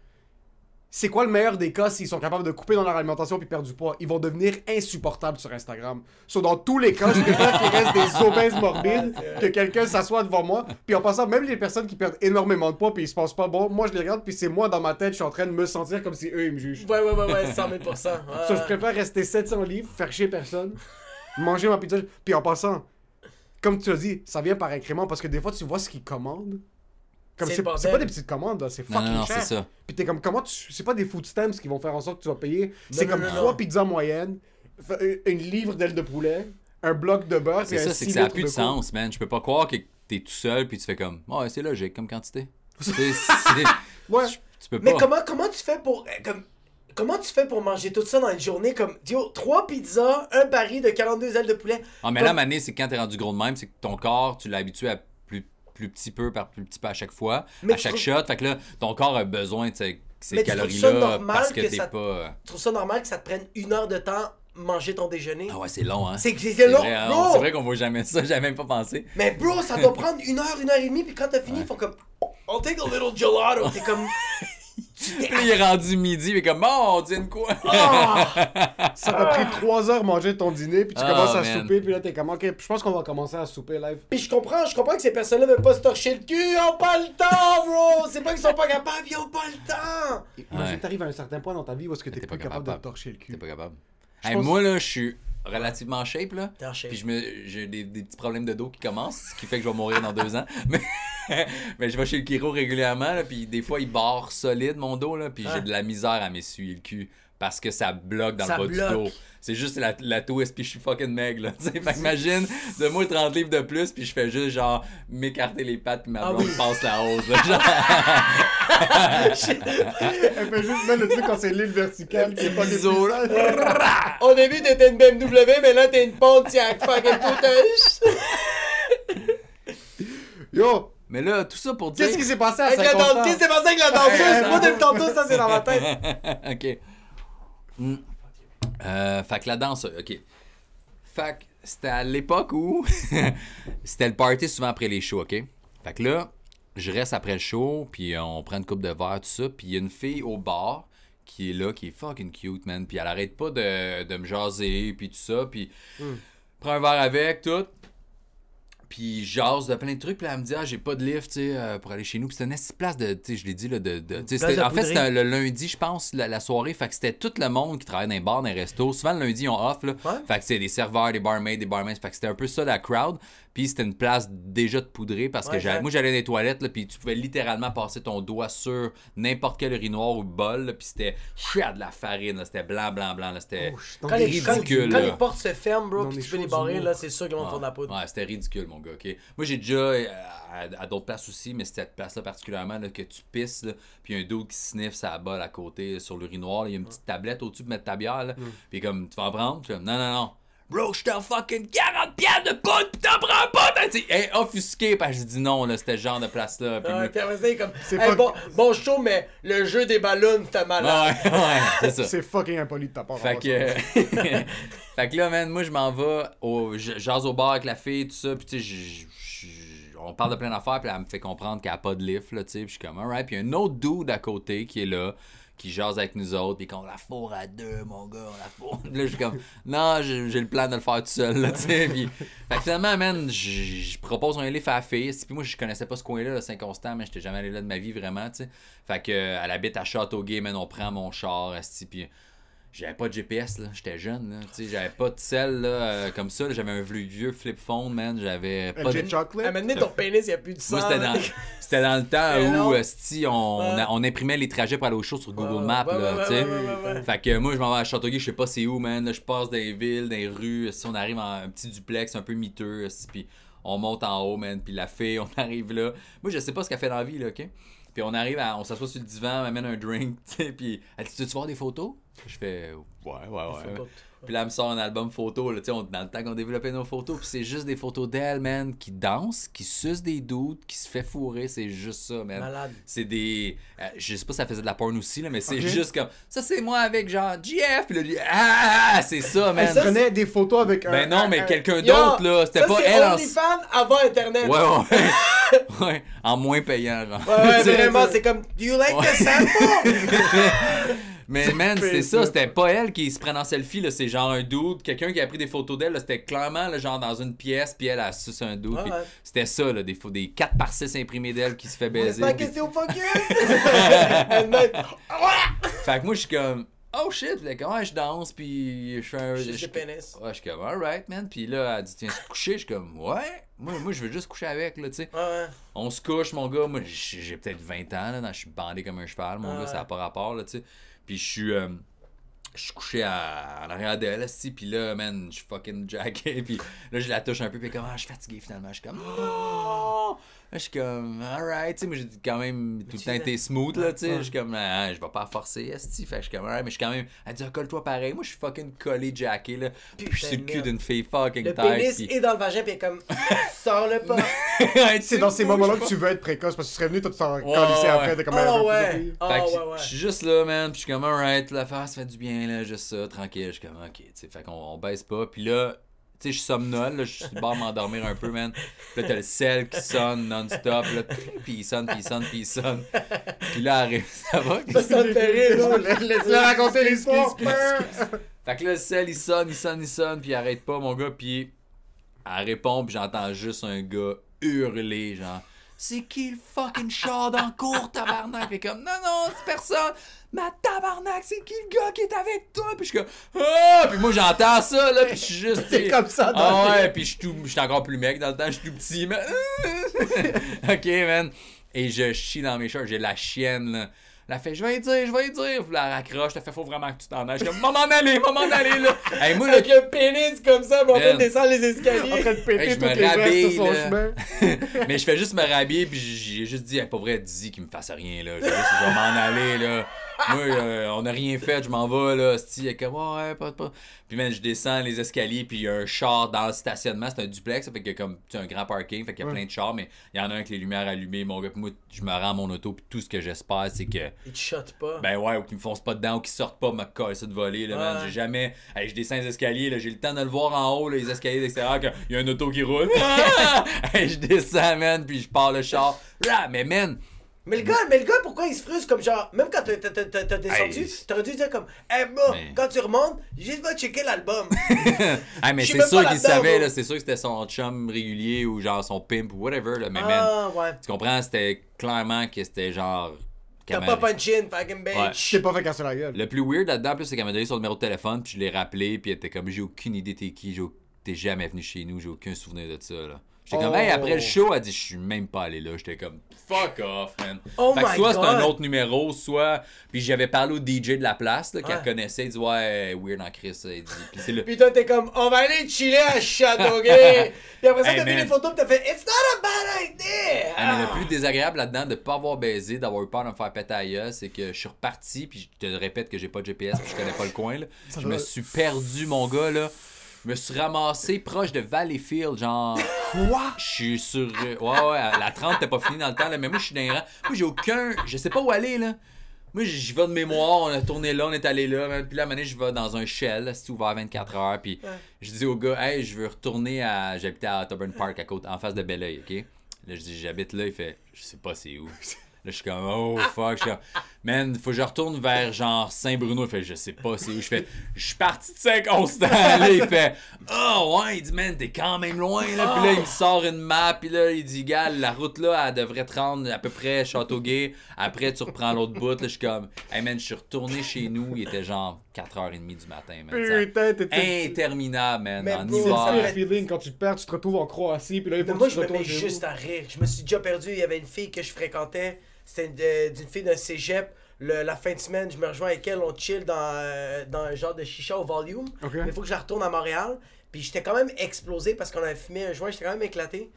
C: C'est quoi le meilleur des cas s'ils sont capables de couper dans leur alimentation puis perdre du poids? Ils vont devenir insupportables sur Instagram. So, dans tous les cas, je préfère qu'il reste des obèses morbides [laughs] que quelqu'un s'assoit devant moi. Puis en passant, même les personnes qui perdent énormément de poids puis ils se pensent pas bon, moi je les regarde puis c'est moi dans ma tête, je suis en train de me sentir comme si eux ils me jugent.
B: Ouais, ouais, ouais, ouais, 100 000 ouais.
C: So, je préfère rester 700 livres, faire chier personne, manger ma pizza. Puis en passant, comme tu as dit, ça vient par incrément parce que des fois tu vois ce qu'ils commandent. Comme
B: C'est
C: c'est pas des petites commandes, là, c'est fucking
D: non, non,
C: cher.
D: c'est ça.
C: Puis t'es comme, comment tu. C'est pas des food stamps qui vont faire en sorte que tu vas payer. C'est
B: non,
C: comme trois pizzas moyennes, une livre d'ailes de poulet, un bloc de beurre,
D: C'est
C: un
D: ça, c'est que ça a plus de sens, man. Je peux pas croire que t'es tout seul puis tu fais comme. Ouais, c'est logique comme quantité. [laughs] C'est- c'est-
C: Ouais.
D: tu peux pas.
B: Mais comment, comment tu fais pour. euh, Comme, comment tu fais pour manger tout ça dans une journée? Comme. Yo, 3 pizzas, un pari de 42 ailes de poulet.
D: Ah, mais
B: Comme-
D: là, Mané, c'est quand t'es rendu gros de même, c'est que ton corps, tu l'as habitué à plus, petit peu par plus petit peu à chaque fois,
B: Mais
D: à chaque
B: trouves-
D: shot. Fait que là, ton corps a besoin de ces, calories-là parce que,
B: que
D: t'es
B: ça-
D: pas. euh,
B: Tu trouves ça normal que ça te prenne une heure de temps manger ton déjeuner?
D: Ah ouais, c'est long, hein.
B: C'est long,
D: vrai,
B: bro!
D: C'est vrai qu'on voit jamais ça, [laughs] j'avais même pas pensé.
B: Mais bro, ça doit [laughs] prendre une heure, une heure et demie, puis quand t'as fini, ils font comme. I'll take a little gelato. T'es comme. [laughs] [laughs]
D: Il est rendu midi, mais comme, oh, on dîne quoi? [laughs]
B: Ah!
C: Ça t'a pris trois heures manger ton dîner, puis tu
D: Ah,
C: commences à
D: man.
C: souper, puis là t'es comme, ok, je pense qu'on va commencer à souper live.
B: Puis je comprends, je comprends que ces personnes-là veulent pas se torcher le cul, ils ont pas le temps, bro! C'est pas qu'ils sont pas capables, ils ont pas le temps!
C: Imagine,
D: Ouais.
C: t'arrives à un certain point dans ta vie où est-ce que t'es
D: T'es
C: plus
D: pas
C: capable,
D: capable.
C: de te torcher le cul.
D: T'es pas capable. Hey,
C: pense-
D: Moi, là, je suis relativement shape, là.
B: En shape.
D: Puis je me, j'ai des, des petits problèmes de dos qui commencent, ce qui fait que je vais mourir dans deux ans. [laughs] Mais, mais je vais chez le chiro régulièrement, là, puis des fois, il barre solide mon dos, là, puis
B: Ah.
D: j'ai de la misère à m'essuyer le cul parce que ça bloque dans
B: Ça
D: le bas
B: bloque.
D: du dos. C'est juste la, la twist, puis je suis fucking maigre, là. [laughs] Tu sais, fait imagine, de moi 30 livres de plus, puis je fais juste, genre, m'écarter les pattes, puis ma
B: Ah
D: blonde
B: oui.
D: passe la hausse, là, [laughs] genre.
C: Elle fait juste mettre le truc quand c'est l'île verticale qui est pas
D: Biseau, là.
B: Au début, t'étais une BMW, mais là, t'es une Pontiac fucking touteuse.
C: Yo,
D: Mais là, tout ça pour dire...
C: qu'est-ce qui s'est passé à Saint-Constant?
B: danseuse, c'est passé avec la danseuse? [laughs] Moi, depuis tantôt, ça, c'est dans ma tête.
D: ok. Hmm. Euh, fait que la danse, ok. Fait que c'était à l'époque où [laughs] c'était le party souvent après les shows, ok? Fait que là, je reste après le show, puis on prend une coupe de verre, tout ça, puis il y a une fille au bar qui est là, qui est fucking cute, man, puis elle arrête pas de, de me jaser, puis tout ça, puis prend un verre avec, tout. Puis jase de plein de trucs. Puis elle me dit, ah, j'ai pas de lift, tu sais, euh, pour aller chez nous. Puis c'était une place de, tu sais, je l'ai dit, là, de. tu sais, en fait, c'était le lundi, je pense, la, la soirée. Fait que c'était tout le monde qui travaille dans les bars, dans les restos. Souvent, le lundi, ont off, là.
B: Ouais.
D: Fait que c'est des serveurs, des barmaids, des barmaids. Fait que c'était un peu ça, la crowd. Puis c'était une place déjà de poudrée parce que
B: Ouais,
D: j'allais- moi, j'allais dans les toilettes, là, puis tu pouvais littéralement passer ton doigt sur n'importe quel urinoir ou bol, là, puis c'était chia de la farine, là. C'était blanc, blanc, blanc, là. C'était.
C: Oh,
B: Quand quand,
D: ridicule,
B: quand les portes se ferment, bro,
C: les
B: tu peux les barrer, là, c'est sûr qu'ils vont te faire de la poudre.
D: Ouais, c'était ridicule, mon gars, ok? Moi, j'ai déjà, euh, à, à d'autres places aussi, mais cette place-là particulièrement, là, que tu pisses, là, puis il y a un dos qui sniffe sa balle à côté, sur l'urinoir, il y a une petite tablette au-dessus de mettre ta bière, là, puis comme, tu vas en prendre? Puis non, non, non. Bro, je t'en fucking 40 piastres de poudre, pis t'en prends pas! T'as dit, hey, offusqué, parce que j'ai dit non, là, c'était ce genre de place-là. Puis
B: Ouais,
D: moi-
B: puis après ça, il est comme,
C: C'est
B: hey,
C: pas-
B: bon, bon show, mais le jeu des ballons, t'as malade.
D: ouais, [laughs] ouais, c'est ça.
C: C'est fucking impoli de ta part.
D: Fait que, [laughs] fait que là, man, moi, je m'en vais, au, je- jase au bar avec la fille, tout ça, puis tu sais, je- je- je- on parle de plein d'affaires, puis elle me fait comprendre qu'elle a pas de lift, là, tu sais, puis je suis comme, alright, puis il y a un autre dude à côté qui est là, qui jase avec nous autres, puis qu'on la fourre à deux, mon gars, on la fourre. Là, je suis comme, non, j'ai le plan de le faire tout seul, là, tu sais, puis... Fait que finalement, man, je propose un lift à la fille, puis moi, je connaissais pas ce coin-là, là, Saint-Constant, mais j'étais jamais allé là de ma vie, vraiment, tu sais. Fait que, elle habite à Châteauguay, man, on prend mon char, puis j'avais pas de GPS là, j'étais jeune là, tu sais, j'avais pas de sel là euh, comme ça, là. j'avais un vieux, flip phone man, j'avais pas de
C: Chocolate?
B: À donné, ton pénis, il n'y a plus de sang.
D: moi c'était dans [laughs] c'était dans le temps où esti, on,
B: Ouais.
D: on imprimait les trajets pour aller au show sur Google
B: Ouais,
D: Maps
B: ouais,
D: là,
B: ouais,
D: tu sais.
B: ouais, ouais, ouais, ouais.
D: Fait que moi je m'en vais à Châteauguay, je sais pas c'est où man, là, je passe dans les villes, dans les rues, si on arrive en un petit duplex un peu miteux, puis on monte en haut man, puis la fille, [laughs] on arrive là. Moi je sais pas ce qu'elle fait dans la vie là, OK? Puis on arrive, à, on s'assoit sur le divan, on m'amène un drink, [laughs] tu sais, puis elle dit, tu veux voir des photos? Je fais, ouais, ouais, ouais. Puis là, elle me sort un album photo, là, tu sais, on- dans le temps qu'on développait nos photos, puis c'est juste des photos d'elle, man, qui danse, qui suce des doutes, qui se fait fourrer, c'est juste ça, man.
B: Malade.
D: C'est des. euh, je sais pas si ça faisait de la porn aussi, là, mais c'est juste comme. Ça, c'est moi avec genre GF, puis là, lui, ah, c'est ça, man.
C: Elle prenait des photos avec un.
D: Ben non, mais
C: un-
D: quelqu'un d'autre, là. C'était pas
B: c'est
D: elle en.
B: OnlyFans avant Internet.
D: Ouais, ouais. ouais. [laughs] En moins payant, genre.
B: Ouais, ouais, [laughs] vraiment, c'est comme, do you like the sample? [laughs]
D: Mais man, c'est ça, c'était pas elle qui se prenait en selfie, là. C'est genre un dude, quelqu'un qui a pris des photos d'elle, là, C'était clairement, là, genre dans une pièce, puis elle a suce un dude.
B: Ouais.
D: C'était ça, là, des, des 4 par 6 imprimés d'elle qui se fait
B: C'est
D: baiser.
B: pas
D: puis-
B: question focus. [laughs]
D: Fait que moi, je suis comme, oh shit, puis elle est comme, ouais, je danse, puis je fais un. Je-
B: le pénis.
D: Ouais, je suis comme, alright, man. Puis là, elle dit, tiens, se coucher. Je suis comme, ouais. Moi, moi, je veux juste coucher avec, là, tu sais.
B: Ouais, ouais.
D: On se couche, mon gars. Moi, j'ai peut-être 20 ans, là. Je suis bandé comme un cheval, mon gars. Ça n'a pas rapport, là, tu sais. Puis je suis. euh, je suis couché à, en arrière d'elle, esti, puis là, man, je suis fucking [laughs] jacké, puis là, je la touche un peu, puis comme, ah, je suis fatigué, finalement, je suis comme, oh! [gasps] Je suis comme, alright, tu sais, moi, j'ai quand même tout le
B: tu
D: temps été smooth, là, tu sais, je suis comme, ah, je vais pas forcer, esti, fait que je suis comme, alright, mais je suis quand même, elle dit, colle-toi pareil, moi, je suis fucking collé, jacké, là, puis je suis le
B: Putain,
D: cul d'une fille fucking
B: Le pénis
D: puis-
B: est dans le vagin, puis comme, [laughs] sors-le pas. [laughs]
C: C'est
D: tu
C: dans ces moments-là que tu veux être précoce parce que tu serais venu tout t'en
D: Ouais,
C: calisser
D: ouais.
C: après. T'es comme
B: Ah
C: un peu
B: ouais.
D: je suis juste là, man, puis je suis comme, alright, l'affaire, ça fait du bien, là, juste ça, tranquille. Je suis comme, ok, tu sais, fait qu'on on baisse pas. Puis là, tu sais, je suis somnole, là, je suis bord de m'endormir un peu, man. Puis là, t'as le sel qui sonne non-stop, là, puis il sonne, puis il sonne, puis il sonne. Puis là, arrive, ça va?
B: Ça me fait rire.
C: Laisse-le raconter l'histoire.
D: Fait que là, le sel, il sonne, il sonne, il sonne, puis il arrête pas, mon gars, puis elle répond, puis j'entends juste un gars hurler, genre, c'est qui le fucking chat dans le cours, tabarnak? Puis comme, non, non, c'est personne. Ma tabarnak, c'est qui le gars qui est avec toi? Puis je suis comme, ah! Puis moi, j'entends ça, là, puis je suis juste. [laughs]
C: C'est comme ça dans
D: Ah ouais, puis je suis tout- je suis encore plus mec dans le temps, je suis tout petit, mais. [laughs] ok, man. Et je chie dans mes shorts, j'ai la chienne, là. Elle a fait, je vais y dire, je vais y dire. Puis elle raccroche, elle fait, faut vraiment que tu t'en ailles. Je suis comme, maman, allez, maman, allez, là. [laughs] Hey, moi,
B: Avec un pénis comme ça, mais
D: Man.
B: de descendre les
C: En train
B: escaliers.
C: de
D: Hey,
C: péter
D: je
C: toutes les restes
D: rhabille,
C: sur son chemin.
D: mais je fais juste me rhabiller, puis j'ai juste dit, hey, pas vrai, dis qu'il me fasse rien, là. Je, juste, je vais m'en aller, là. Moi, euh, on n'a rien fait, je m'en vais, là. Est comme, ouais, pas, pas. Puis, man, je descends les escaliers, puis il y a un char dans le stationnement. C'est un duplex, ça fait que comme, tu sais, un grand parking, fait qu'il y a
C: Ouais.
D: plein de chars, mais il y en a un avec les lumières allumées, mon gars. Puis moi, je me rends à mon auto, puis tout ce que j'espère, c'est que.
B: Il te shot pas.
D: Ben ouais, ou qu'ils me foncent pas dedans, ou qu'ils sortent pas, me coller ça de voler, là, man. J'ai jamais. Hey, je descends les escaliers, là, j'ai le temps de le voir en haut, là, les escaliers d'extérieur, qu'il y a un auto qui roule. [laughs] [laughs] hey, je descends, man, puis je pars le char. Là, mais man,
B: Mais le gars, mais le gars, pourquoi il se frustre comme genre, même quand t'as- descendu, t'aurais dû dire comme, eh bro,
D: Mais-
B: quand tu remontes, juste va checker l'album.
D: hey, [laughs] mais c'est sûr qu'il savait, là, c'est sûr que c'était son chum régulier ou genre son pimp ou whatever, là, mais man,
B: ah ouais.
D: tu comprends, c'était clairement que c'était genre.
B: T'as pas
D: m'avait-
B: punch in, fucking bitch.
C: Je t'ai pas fait casser la gueule.
D: Le plus weird là-dedans, plus, c'est qu'elle m'a donné son numéro de téléphone, puis je l'ai rappelé, puis elle était comme, j'ai aucune idée t'es qui, t'es jamais venu chez nous, j'ai aucun souvenir de ça, là. J'étais comme,
C: Oh.
D: hey, après le show, elle dit, je suis même pas allé là. J'étais comme, fuck off, man.
B: Oh
D: fait que
B: my
D: soit c'est un autre numéro, soit. Puis j'avais parlé au DJ de la place, là, qu'elle
B: Ouais.
D: connaissait, il dit, ouais, weird en Chris, ça. Il dit, puis c'est le.
B: Puis toi, t'es comme, on va aller chiller à Châteauguay. [laughs] Puis après ça,
D: Hey,
B: t'as vu les photos, pis t'as fait, it's not a bad idea.
D: Ah, mais le plus désagréable là-dedans de pas avoir baisé, d'avoir eu peur de me faire péter c'est que je suis reparti, puis je te répète que j'ai pas de GPS, puis je connais pas le coin, là. Je me suis perdu, mon gars, là. Je me suis ramassé proche de Valleyfield, genre.
C: Quoi?
D: Je suis sur. euh, Ouais, ouais, la 30 t'es pas fini dans le temps, là, mais moi, je suis dans les rangs. Moi, j'ai aucun. Je sais pas où aller, là. Moi, j'y vais de mémoire, on a tourné là, on est allé là, puis là, donné, je vais dans un shell, c'est ouvert 24 heures, puis
B: Ouais.
D: je dis au gars, hey, je veux retourner à. J'habitais à Auburn Park, à côte, en face de Belleuil, ok? Là, je dis, j'habite là, il fait, je sais pas c'est où. Là, je suis comme, oh fuck, je suis comme, man, faut que je retourne vers genre Saint-Bruno. Il fait, je sais pas c'est où. Je fais, je suis parti de Saint-Constant. [laughs] Là, il fait, oh ouais, il dit, man, t'es quand même loin. Là, puis là, il me sort une map. Puis là, il dit, gars, la route là, elle devrait te rendre à peu près Châteauguay. Après, tu reprends l'autre bout. Là, je suis comme, hey man, je suis retourné chez nous. Il était genre 4h30 du matin, man.
C: Putain, t'étais.
D: Interminable, man,
B: Mais
D: en
B: bro,
C: C'est le
B: ça
D: hiver.
C: feeling quand tu te perds, tu te retrouves en Croatie, puis là, il faut que
B: moi,
C: tu
B: je
C: te
B: me mets juste à rire. Je me suis déjà perdu. Il y avait une fille que je fréquentais. C'était d'une fille d'un cégep. Le- la fin de semaine, je me rejoins avec elle. On chill dans, euh, dans un genre de chicha au volume. Mais il faut que je la retourne à Montréal. Puis j'étais quand même explosé parce qu'on avait fumé un joint. J'étais quand même éclaté.